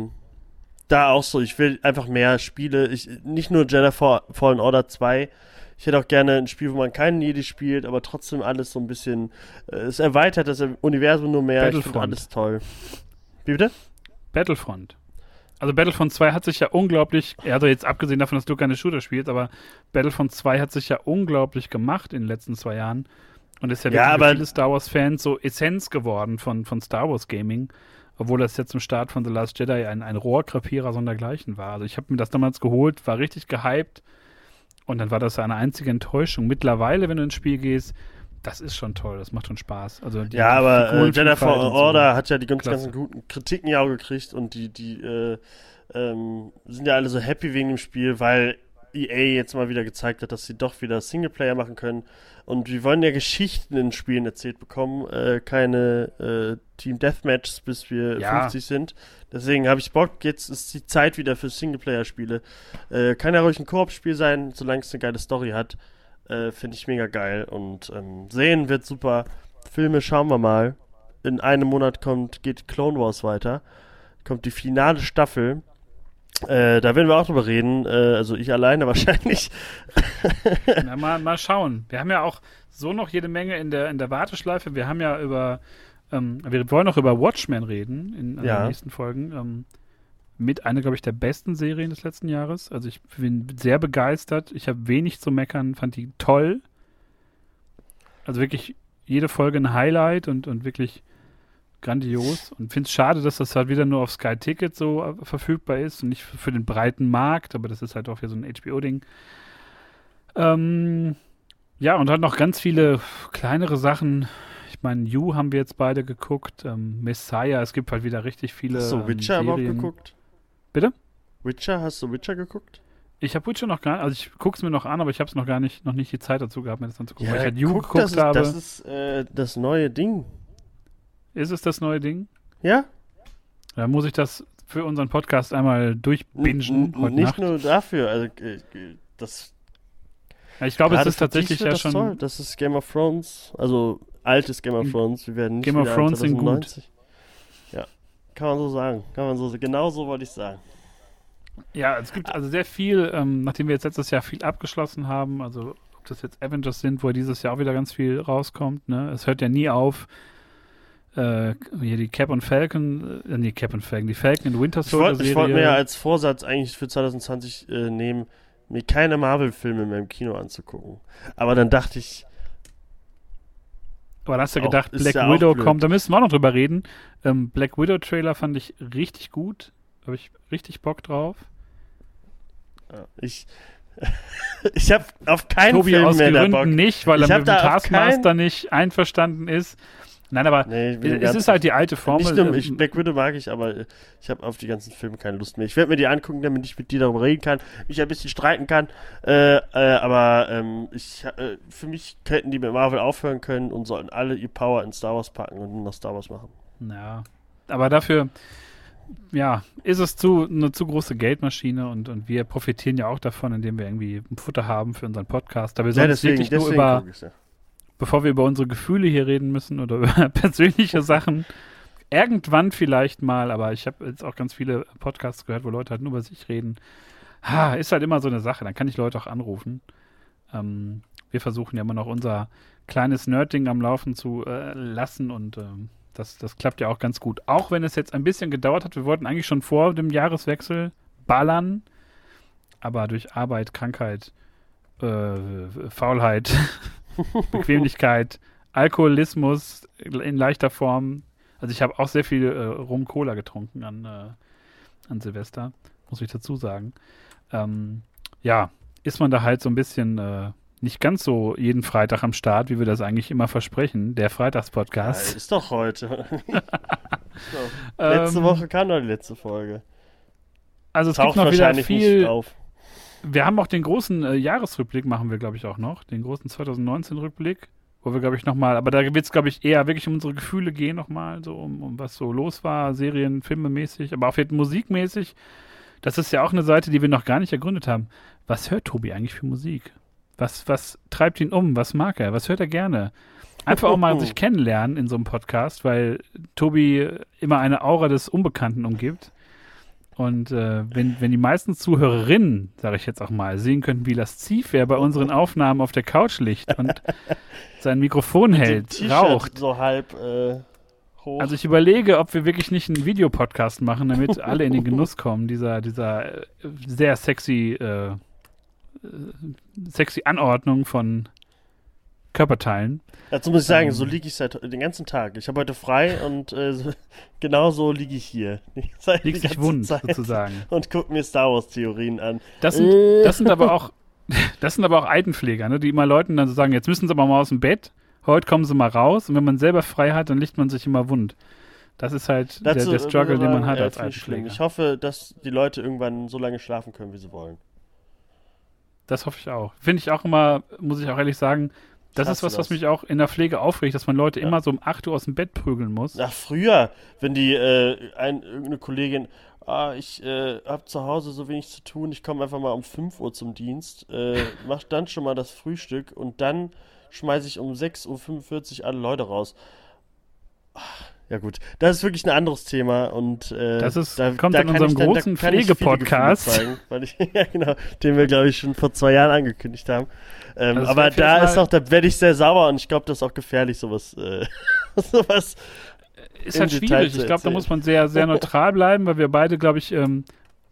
Da auch so, ich will einfach mehr Spiele. Ich, nicht nur Jedi Fa- Fallen Order 2. Ich hätte auch gerne ein Spiel, wo man keinen Jedi spielt, aber trotzdem alles so ein bisschen. Äh, es erweitert das Universum nur mehr. Ich Battlefront. alles toll. Wie bitte? Battlefront. Also Battlefront 2 hat sich ja unglaublich, also jetzt abgesehen davon, dass du keine Shooter spielst, aber Battlefront 2 hat sich ja unglaublich gemacht in den letzten zwei Jahren und ist ja, Ja, für viele Star Wars Fans so Essenz geworden von, von Star Wars Gaming, obwohl das jetzt zum Start von The Last Jedi ein, ein Rohrkrepierer sondergleichen war. Also ich habe mir das damals geholt, war richtig gehypt und dann war das eine einzige Enttäuschung. Mittlerweile, wenn du ins Spiel gehst, das ist schon toll, das macht schon Spaß. Also die, Ja, aber äh, Jedi so. Order hat ja die ganz, ganzen guten Kritiken ja auch gekriegt und die, die äh, ähm, sind ja alle so happy wegen dem Spiel, weil EA jetzt mal wieder gezeigt hat, dass sie doch wieder Singleplayer machen können. Und wir wollen ja Geschichten in Spielen erzählt bekommen, äh, keine äh, Team Deathmatches, bis wir Ja. 50 sind. Deswegen habe ich Bock, jetzt ist die Zeit wieder für Singleplayer-Spiele. Äh, kann ja ruhig ein Koop-Spiel sein, solange es eine geile Story hat. Äh, Finde ich mega geil. Und ähm, sehen wird super. Filme schauen wir mal. In einem Monat kommt, geht Clone Wars weiter. Kommt die finale Staffel. Äh, da werden wir auch drüber reden. Äh, also ich alleine wahrscheinlich. Na, mal, mal schauen. Wir haben ja auch so noch jede Menge in der, in der Warteschleife. Wir haben ja über, ähm, wir wollen noch über Watchmen reden in, in Ja. den nächsten Folgen. Ähm, mit einer, glaube ich, der besten Serien des letzten Jahres. Also ich bin sehr begeistert. Ich habe wenig zu meckern, fand die toll. Also wirklich jede Folge ein Highlight und, und wirklich grandios. Und finde es schade, dass das halt wieder nur auf Sky Ticket so äh, verfügbar ist und nicht für, den breiten Markt, aber das ist halt auch wieder so ein HBO-Ding. Ähm, Ja, und dann noch ganz viele kleinere Sachen. Ich meine, You haben wir jetzt beide geguckt. Ähm, Messiah, es gibt halt wieder richtig viele. Hast du ähm, Witcher Serien. überhaupt geguckt? Bitte? Witcher, hast du Witcher geguckt? Ich habe Witcher noch gar nicht, also ich gucke es mir noch an, aber ich habe es noch gar nicht, noch nicht die Zeit dazu gehabt, mir das anzugucken. weil ich halt You guck, geguckt das ist, habe. Das ist äh, das neue Ding. Ist es das neue Ding? Ja? Da muss ich das für unseren Podcast einmal durchbingen N- Nicht Nacht. nur dafür. Also, äh, äh, das Ja, ich glaube, es ist tatsächlich ja das schon. Toll. Das ist Game of Thrones. Also altes Game of Game- Thrones. Wir werden nicht Game of Thrones sind gut. 2090. Ja. Kann man so sagen. Kann man so Genau so wollte ich sagen. Ja, es gibt also sehr viel, ähm, nachdem wir jetzt letztes Jahr viel abgeschlossen haben, also ob das jetzt Avengers sind, wo dieses Jahr auch wieder ganz viel rauskommt, ne? Es hört ja nie auf. Äh, hier die Cap und Falcon, äh, nee, Cap und Falcon, die Falcon und Winter Ich Soldier wollte Serie. wollt mir ja als Vorsatz eigentlich für 2020 äh, nehmen, mir keine Marvel-Filme mehr im Kino anzugucken. Aber dann dachte ich, aber da hast du gedacht, Black ja Widow kommt, da müssen wir auch noch drüber reden. Ähm, Black Widow Trailer fand ich richtig gut. Habe ich richtig Bock drauf. ja, ich, ich habe auf keinen Tobi Film aus mehr da Bock. Gründen nicht, weil Ich er mit dem Taskmaster nicht einverstanden ist. Nein, aber Nee, ich es ist halt die alte Formel. Nicht nur, ähm, ich, Black Widow mag ich, aber ich habe auf die ganzen Filme keine Lust mehr. Ich werde mir die angucken, damit ich mit dir darüber reden kann, mich ein bisschen streiten kann. Äh, äh, aber ähm, ich, äh, für mich hätten die mit Marvel aufhören können und sollten alle ihr Power in Star Wars packen und nur noch Star Wars machen. Ja, aber dafür, ja, ist es zu, eine zu große Geldmaschine und, und wir profitieren ja auch davon, indem wir irgendwie ein Futter haben für unseren Podcast. Da wir sonst wirklich nur über, ich's ja. Bevor wir über unsere Gefühle hier reden müssen oder über persönliche Sachen, irgendwann vielleicht mal, aber ich habe jetzt auch ganz viele Podcasts gehört, wo Leute halt nur über sich reden. Ha, ist halt immer so eine Sache, dann kann ich Leute auch anrufen. Ähm, wir versuchen ja immer noch unser kleines Nerding am Laufen zu äh, lassen und ähm, das, das klappt ja auch ganz gut. Auch wenn es jetzt ein bisschen gedauert hat, wir wollten eigentlich schon vor dem Jahreswechsel ballern, aber durch Arbeit, Krankheit, äh, Faulheit, Bequemlichkeit, Alkoholismus in leichter Form. Also ich habe auch sehr viel äh, Rum-Cola getrunken an, äh, an Silvester, muss ich dazu sagen. Ähm, ja, ist man da halt so ein bisschen äh, nicht ganz so jeden Freitag am Start, wie wir das eigentlich immer versprechen, der Ja, Freitagspodcast. ist doch heute. so. Letzte Ähm, Woche kam doch die letzte Folge. Also es gibt Taucht noch wieder viel. auf. Wir haben auch den großen äh, Jahresrückblick, machen wir, glaube ich, auch noch. Den großen 2019-Rückblick, wo wir, glaube ich, nochmal, aber da wird es, glaube ich, eher wirklich um unsere Gefühle gehen, nochmal, so um, um was so los war, Serien, Filme mäßig, aber auch jetzt musikmäßig. Das ist ja auch eine Seite, die wir noch gar nicht ergründet haben. Was hört Tobi eigentlich für Musik? Was, was treibt ihn um? Was mag er? Was hört er gerne? Einfach auch mal sich kennenlernen in so einem Podcast, weil Tobi immer eine Aura des Unbekannten umgibt. Und äh, wenn, wenn die meisten Zuhörerinnen, sage ich jetzt auch mal, sehen könnten, wie lasziv er bei unseren Aufnahmen auf der Couch liegt und sein Mikrofon hält, raucht. So halb äh, hoch. Also ich überlege, ob wir wirklich nicht einen Videopodcast machen, damit alle in den Genuss kommen, dieser, dieser äh, sehr sexy, äh, äh, sexy Anordnung von Körperteilen. Dazu muss ich sagen, Ähm. so liege ich seit den ganzen Tag. Ich habe heute frei und äh, genau so liege ich hier. Seit Liegt die sich ganze wund, Zeit. sozusagen. Und guck mir Star Wars Theorien an. Das sind, Äh. das sind aber auch, das sind aber auch Altenpfleger, ne, die immer Leuten dann so sagen, jetzt müssen sie aber mal aus dem Bett, heute kommen sie mal raus und wenn man selber frei hat, dann liegt man sich immer wund. Das ist halt der, Dazu, der Struggle, äh, den man sagen, hat äh, als. Altenpfleger. Ich hoffe, dass die Leute irgendwann so lange schlafen können, wie sie wollen. Das hoffe ich auch. Finde ich auch immer, muss ich auch ehrlich sagen, das ist was, was das. mich auch in der Pflege aufregt, dass man Leute Ja. immer so um 8 Uhr aus dem Bett prügeln muss. Ach, früher, wenn die, äh, ein, irgendeine Kollegin, ah, ich äh, hab zu Hause so wenig zu tun, ich komme einfach mal um 5 Uhr zum Dienst, äh, mach dann schon mal das Frühstück und dann schmeiße ich um 6.45 Uhr alle Leute raus. Ah, Ja gut, das ist wirklich ein anderes Thema und äh, Das ist- da, kommt da in unserem dann, da großen Pflegepodcast. Ja genau, den wir glaube ich schon vor zwei Jahren angekündigt haben. Ähm, Also aber da ist auch, da werde ich sehr sauer und ich glaube, das ist auch gefährlich, sowas, äh, sowas Ist im halt Detail schwierig. Ich glaube, da muss man sehr, sehr neutral bleiben, weil wir beide, glaube ich, ähm,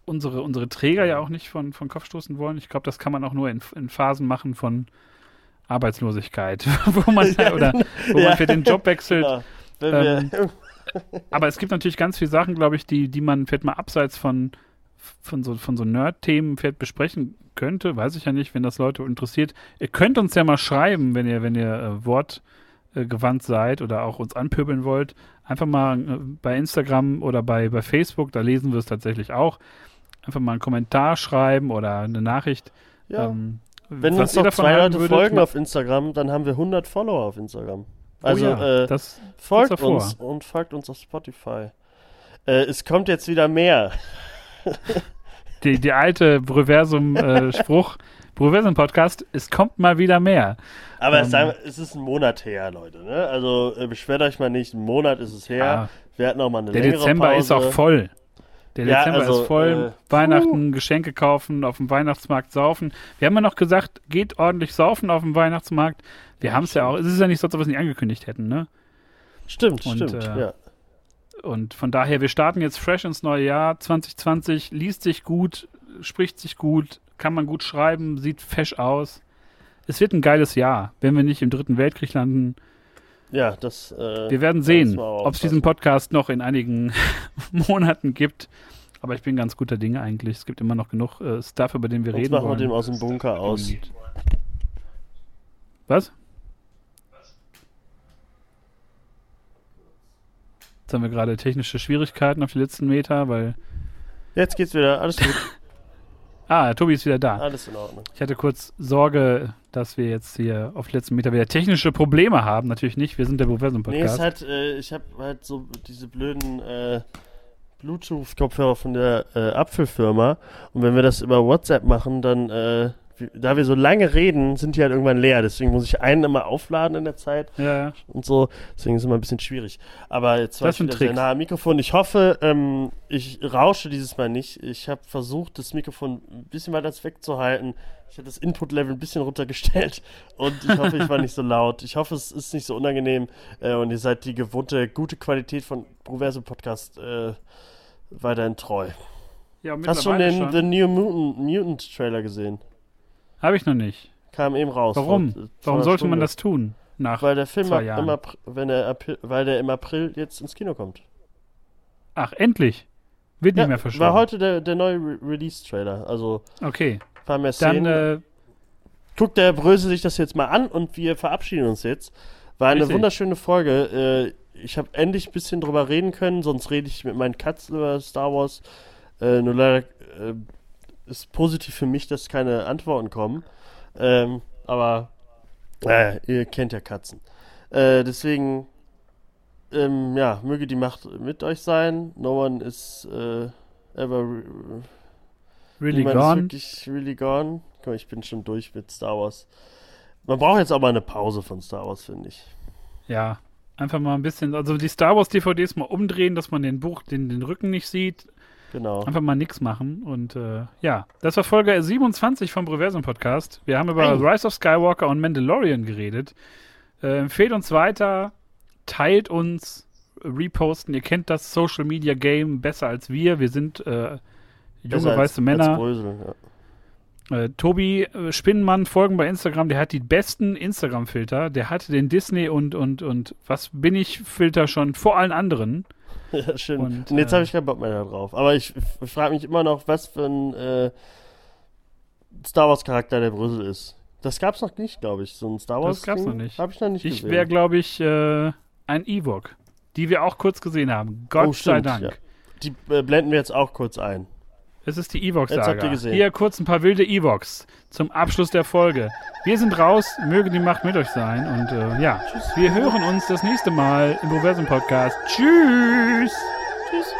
unsere, unsere Träger ja auch nicht von, von Kopf stoßen wollen. Ich glaube, das kann man auch nur in, in Phasen machen von Arbeitslosigkeit, wo man Ja, oder wo Ja. man für den Job wechselt. Genau. Wenn Ähm, Aber es gibt natürlich ganz viele Sachen, glaube ich, die, die man vielleicht mal abseits von, von so, von so Nerd-Themen vielleicht besprechen könnte, weiß ich ja nicht, wenn das Leute interessiert. Ihr könnt uns ja mal schreiben, wenn ihr, wenn ihr äh, wortgewandt seid oder auch uns anpöbeln wollt. Einfach mal äh, bei Instagram oder bei, bei Facebook, da lesen wir es tatsächlich auch. Einfach mal einen Kommentar schreiben oder eine Nachricht. Ja. Ähm, Wenn uns noch zwei Leute folgen auf Instagram, dann haben wir 100 Follower auf Instagram. Oh Also ja, äh, das folgt uns und folgt uns auf Spotify. Äh, es kommt jetzt wieder mehr. die, die alte Breversum-Spruch, Breversum-Podcast, es kommt mal wieder mehr. Aber Ähm. wir, es ist ein Monat her, Leute. Ne? Also äh, beschwert euch mal nicht, ein Monat ist es her. Ja. Wir hatten auch mal eine Der längere Dezember Pause. ist auch voll. Der Ja, Dezember also, ist voll. äh, Weihnachten, Geschenke kaufen, auf dem Weihnachtsmarkt saufen. Wir haben ja noch gesagt, geht ordentlich saufen auf dem Weihnachtsmarkt. Wir haben es ja auch, es ist ja nicht so, als ob wir es nicht angekündigt hätten, ne? Stimmt, Und, stimmt. äh, ja. Und von daher, wir starten jetzt fresh ins neue Jahr 2020, liest sich gut, spricht sich gut, kann man gut schreiben, sieht fesch aus. Es wird ein geiles Jahr, wenn wir nicht im dritten Weltkrieg landen. Ja, das. Äh, Wir werden sehen, wir ob es diesen. Podcast noch in einigen Monaten gibt. Aber ich bin ganz guter Dinge eigentlich. Es gibt immer noch genug äh, Stuff, über den wir Sonst reden machen wir wollen. den aus dem Bunker aus. Und- Was? Jetzt haben wir gerade technische Schwierigkeiten auf die letzten Meter, weil. Jetzt geht's wieder. Alles gut. Ah, Tobi ist wieder da. Alles in Ordnung. Ich hatte kurz Sorge, dass wir jetzt hier auf letzten Meter wieder technische Probleme haben. Natürlich nicht, wir sind der Professor Nee, es hat, äh, ich habe halt so diese blöden äh, Bluetooth-Kopfhörer von der äh, Apfelfirma. Und wenn wir das über WhatsApp machen, dann, äh, da wir so lange reden, sind die halt irgendwann leer. Deswegen muss ich einen immer aufladen in der Zeit ja, und so. Deswegen ist es immer ein bisschen schwierig. Aber jetzt war ich wieder sehr nah am Mikrofon. Ich hoffe, ähm, ich rausche dieses Mal nicht. Ich habe versucht, das Mikrofon ein bisschen weiter wegzuhalten. Ich habe das Input-Level ein bisschen runtergestellt und ich hoffe, ich war nicht so laut. Ich hoffe, es ist nicht so unangenehm äh, und ihr seid die gewohnte, gute Qualität von Proverso Podcast äh, weiterhin treu. ja Hast du schon den The New Mutant, Mutant Trailer gesehen? Habe ich noch nicht. Kam eben raus. Warum? vor- Warum sollte man Stunde. das tun? Nach Weil der Film zwei Jahren. im April, wenn April, weil der im April jetzt ins Kino kommt. Ach, endlich. Wird nicht Ja, mehr verschoben. war heute der, der neue Re Release-Trailer. Also Okay. paar mehr Dann, äh, Guckt der Bröse sich das jetzt mal an und wir verabschieden uns jetzt. War eine Richtig. wunderschöne Folge. Äh, ich habe endlich ein bisschen drüber reden können, sonst rede ich mit meinen Katzen über Star Wars. Äh, nur leider äh, ist positiv für mich, dass keine Antworten kommen. Ähm, aber äh, ihr kennt ja Katzen. Äh, deswegen, ähm, ja, möge die Macht mit euch sein. No one is äh, ever re- really Niemand ist gone. wirklich really gone. Guck mal, ich bin schon durch mit Star Wars. Man braucht jetzt aber eine Pause von Star Wars, finde ich. Ja. Einfach mal ein bisschen, also die Star Wars DVDs mal umdrehen, dass man den Buch, den, den Rücken nicht sieht. Genau. Einfach mal nix machen. Und äh, ja, das war Folge 27 vom Breversum Podcast. Wir haben über. Rise of Skywalker und Mandalorian geredet. Äh, empfehlt uns weiter, teilt uns, reposten. Ihr kennt das Social Media Game besser als wir. Wir sind äh, junge als- weiße als Männer. Brösel, ja. Äh, Tobi äh, Spinnenmann folgen bei Instagram, der hat die besten Instagram-Filter. Der hatte den Disney und, und, und was bin ich Filter schon vor allen anderen. Ja, schön. Und, Und, jetzt äh, habe ich keinen Bock mehr darauf. Aber ich, ich frage mich immer noch, was für ein äh, Star Wars Charakter der Brösel ist. Das gab's noch nicht, glaube ich. So ein Star Wars. Das gab's noch nicht. Habe ich noch nicht Ich gesehen. wäre, glaube ich, äh, ein Ewok, die wir auch kurz gesehen haben. Gott Oh, sei stimmt, Dank. ja. Die äh, blenden wir jetzt auch kurz ein. Es ist die gesehen. Hier kurz ein paar wilde Ewoks zum Abschluss der Folge. Wir sind raus, möge die Macht mit euch sein und äh, ja, wir hören uns das nächste Mal im Proversum Podcast. Tschüss! Tschüss.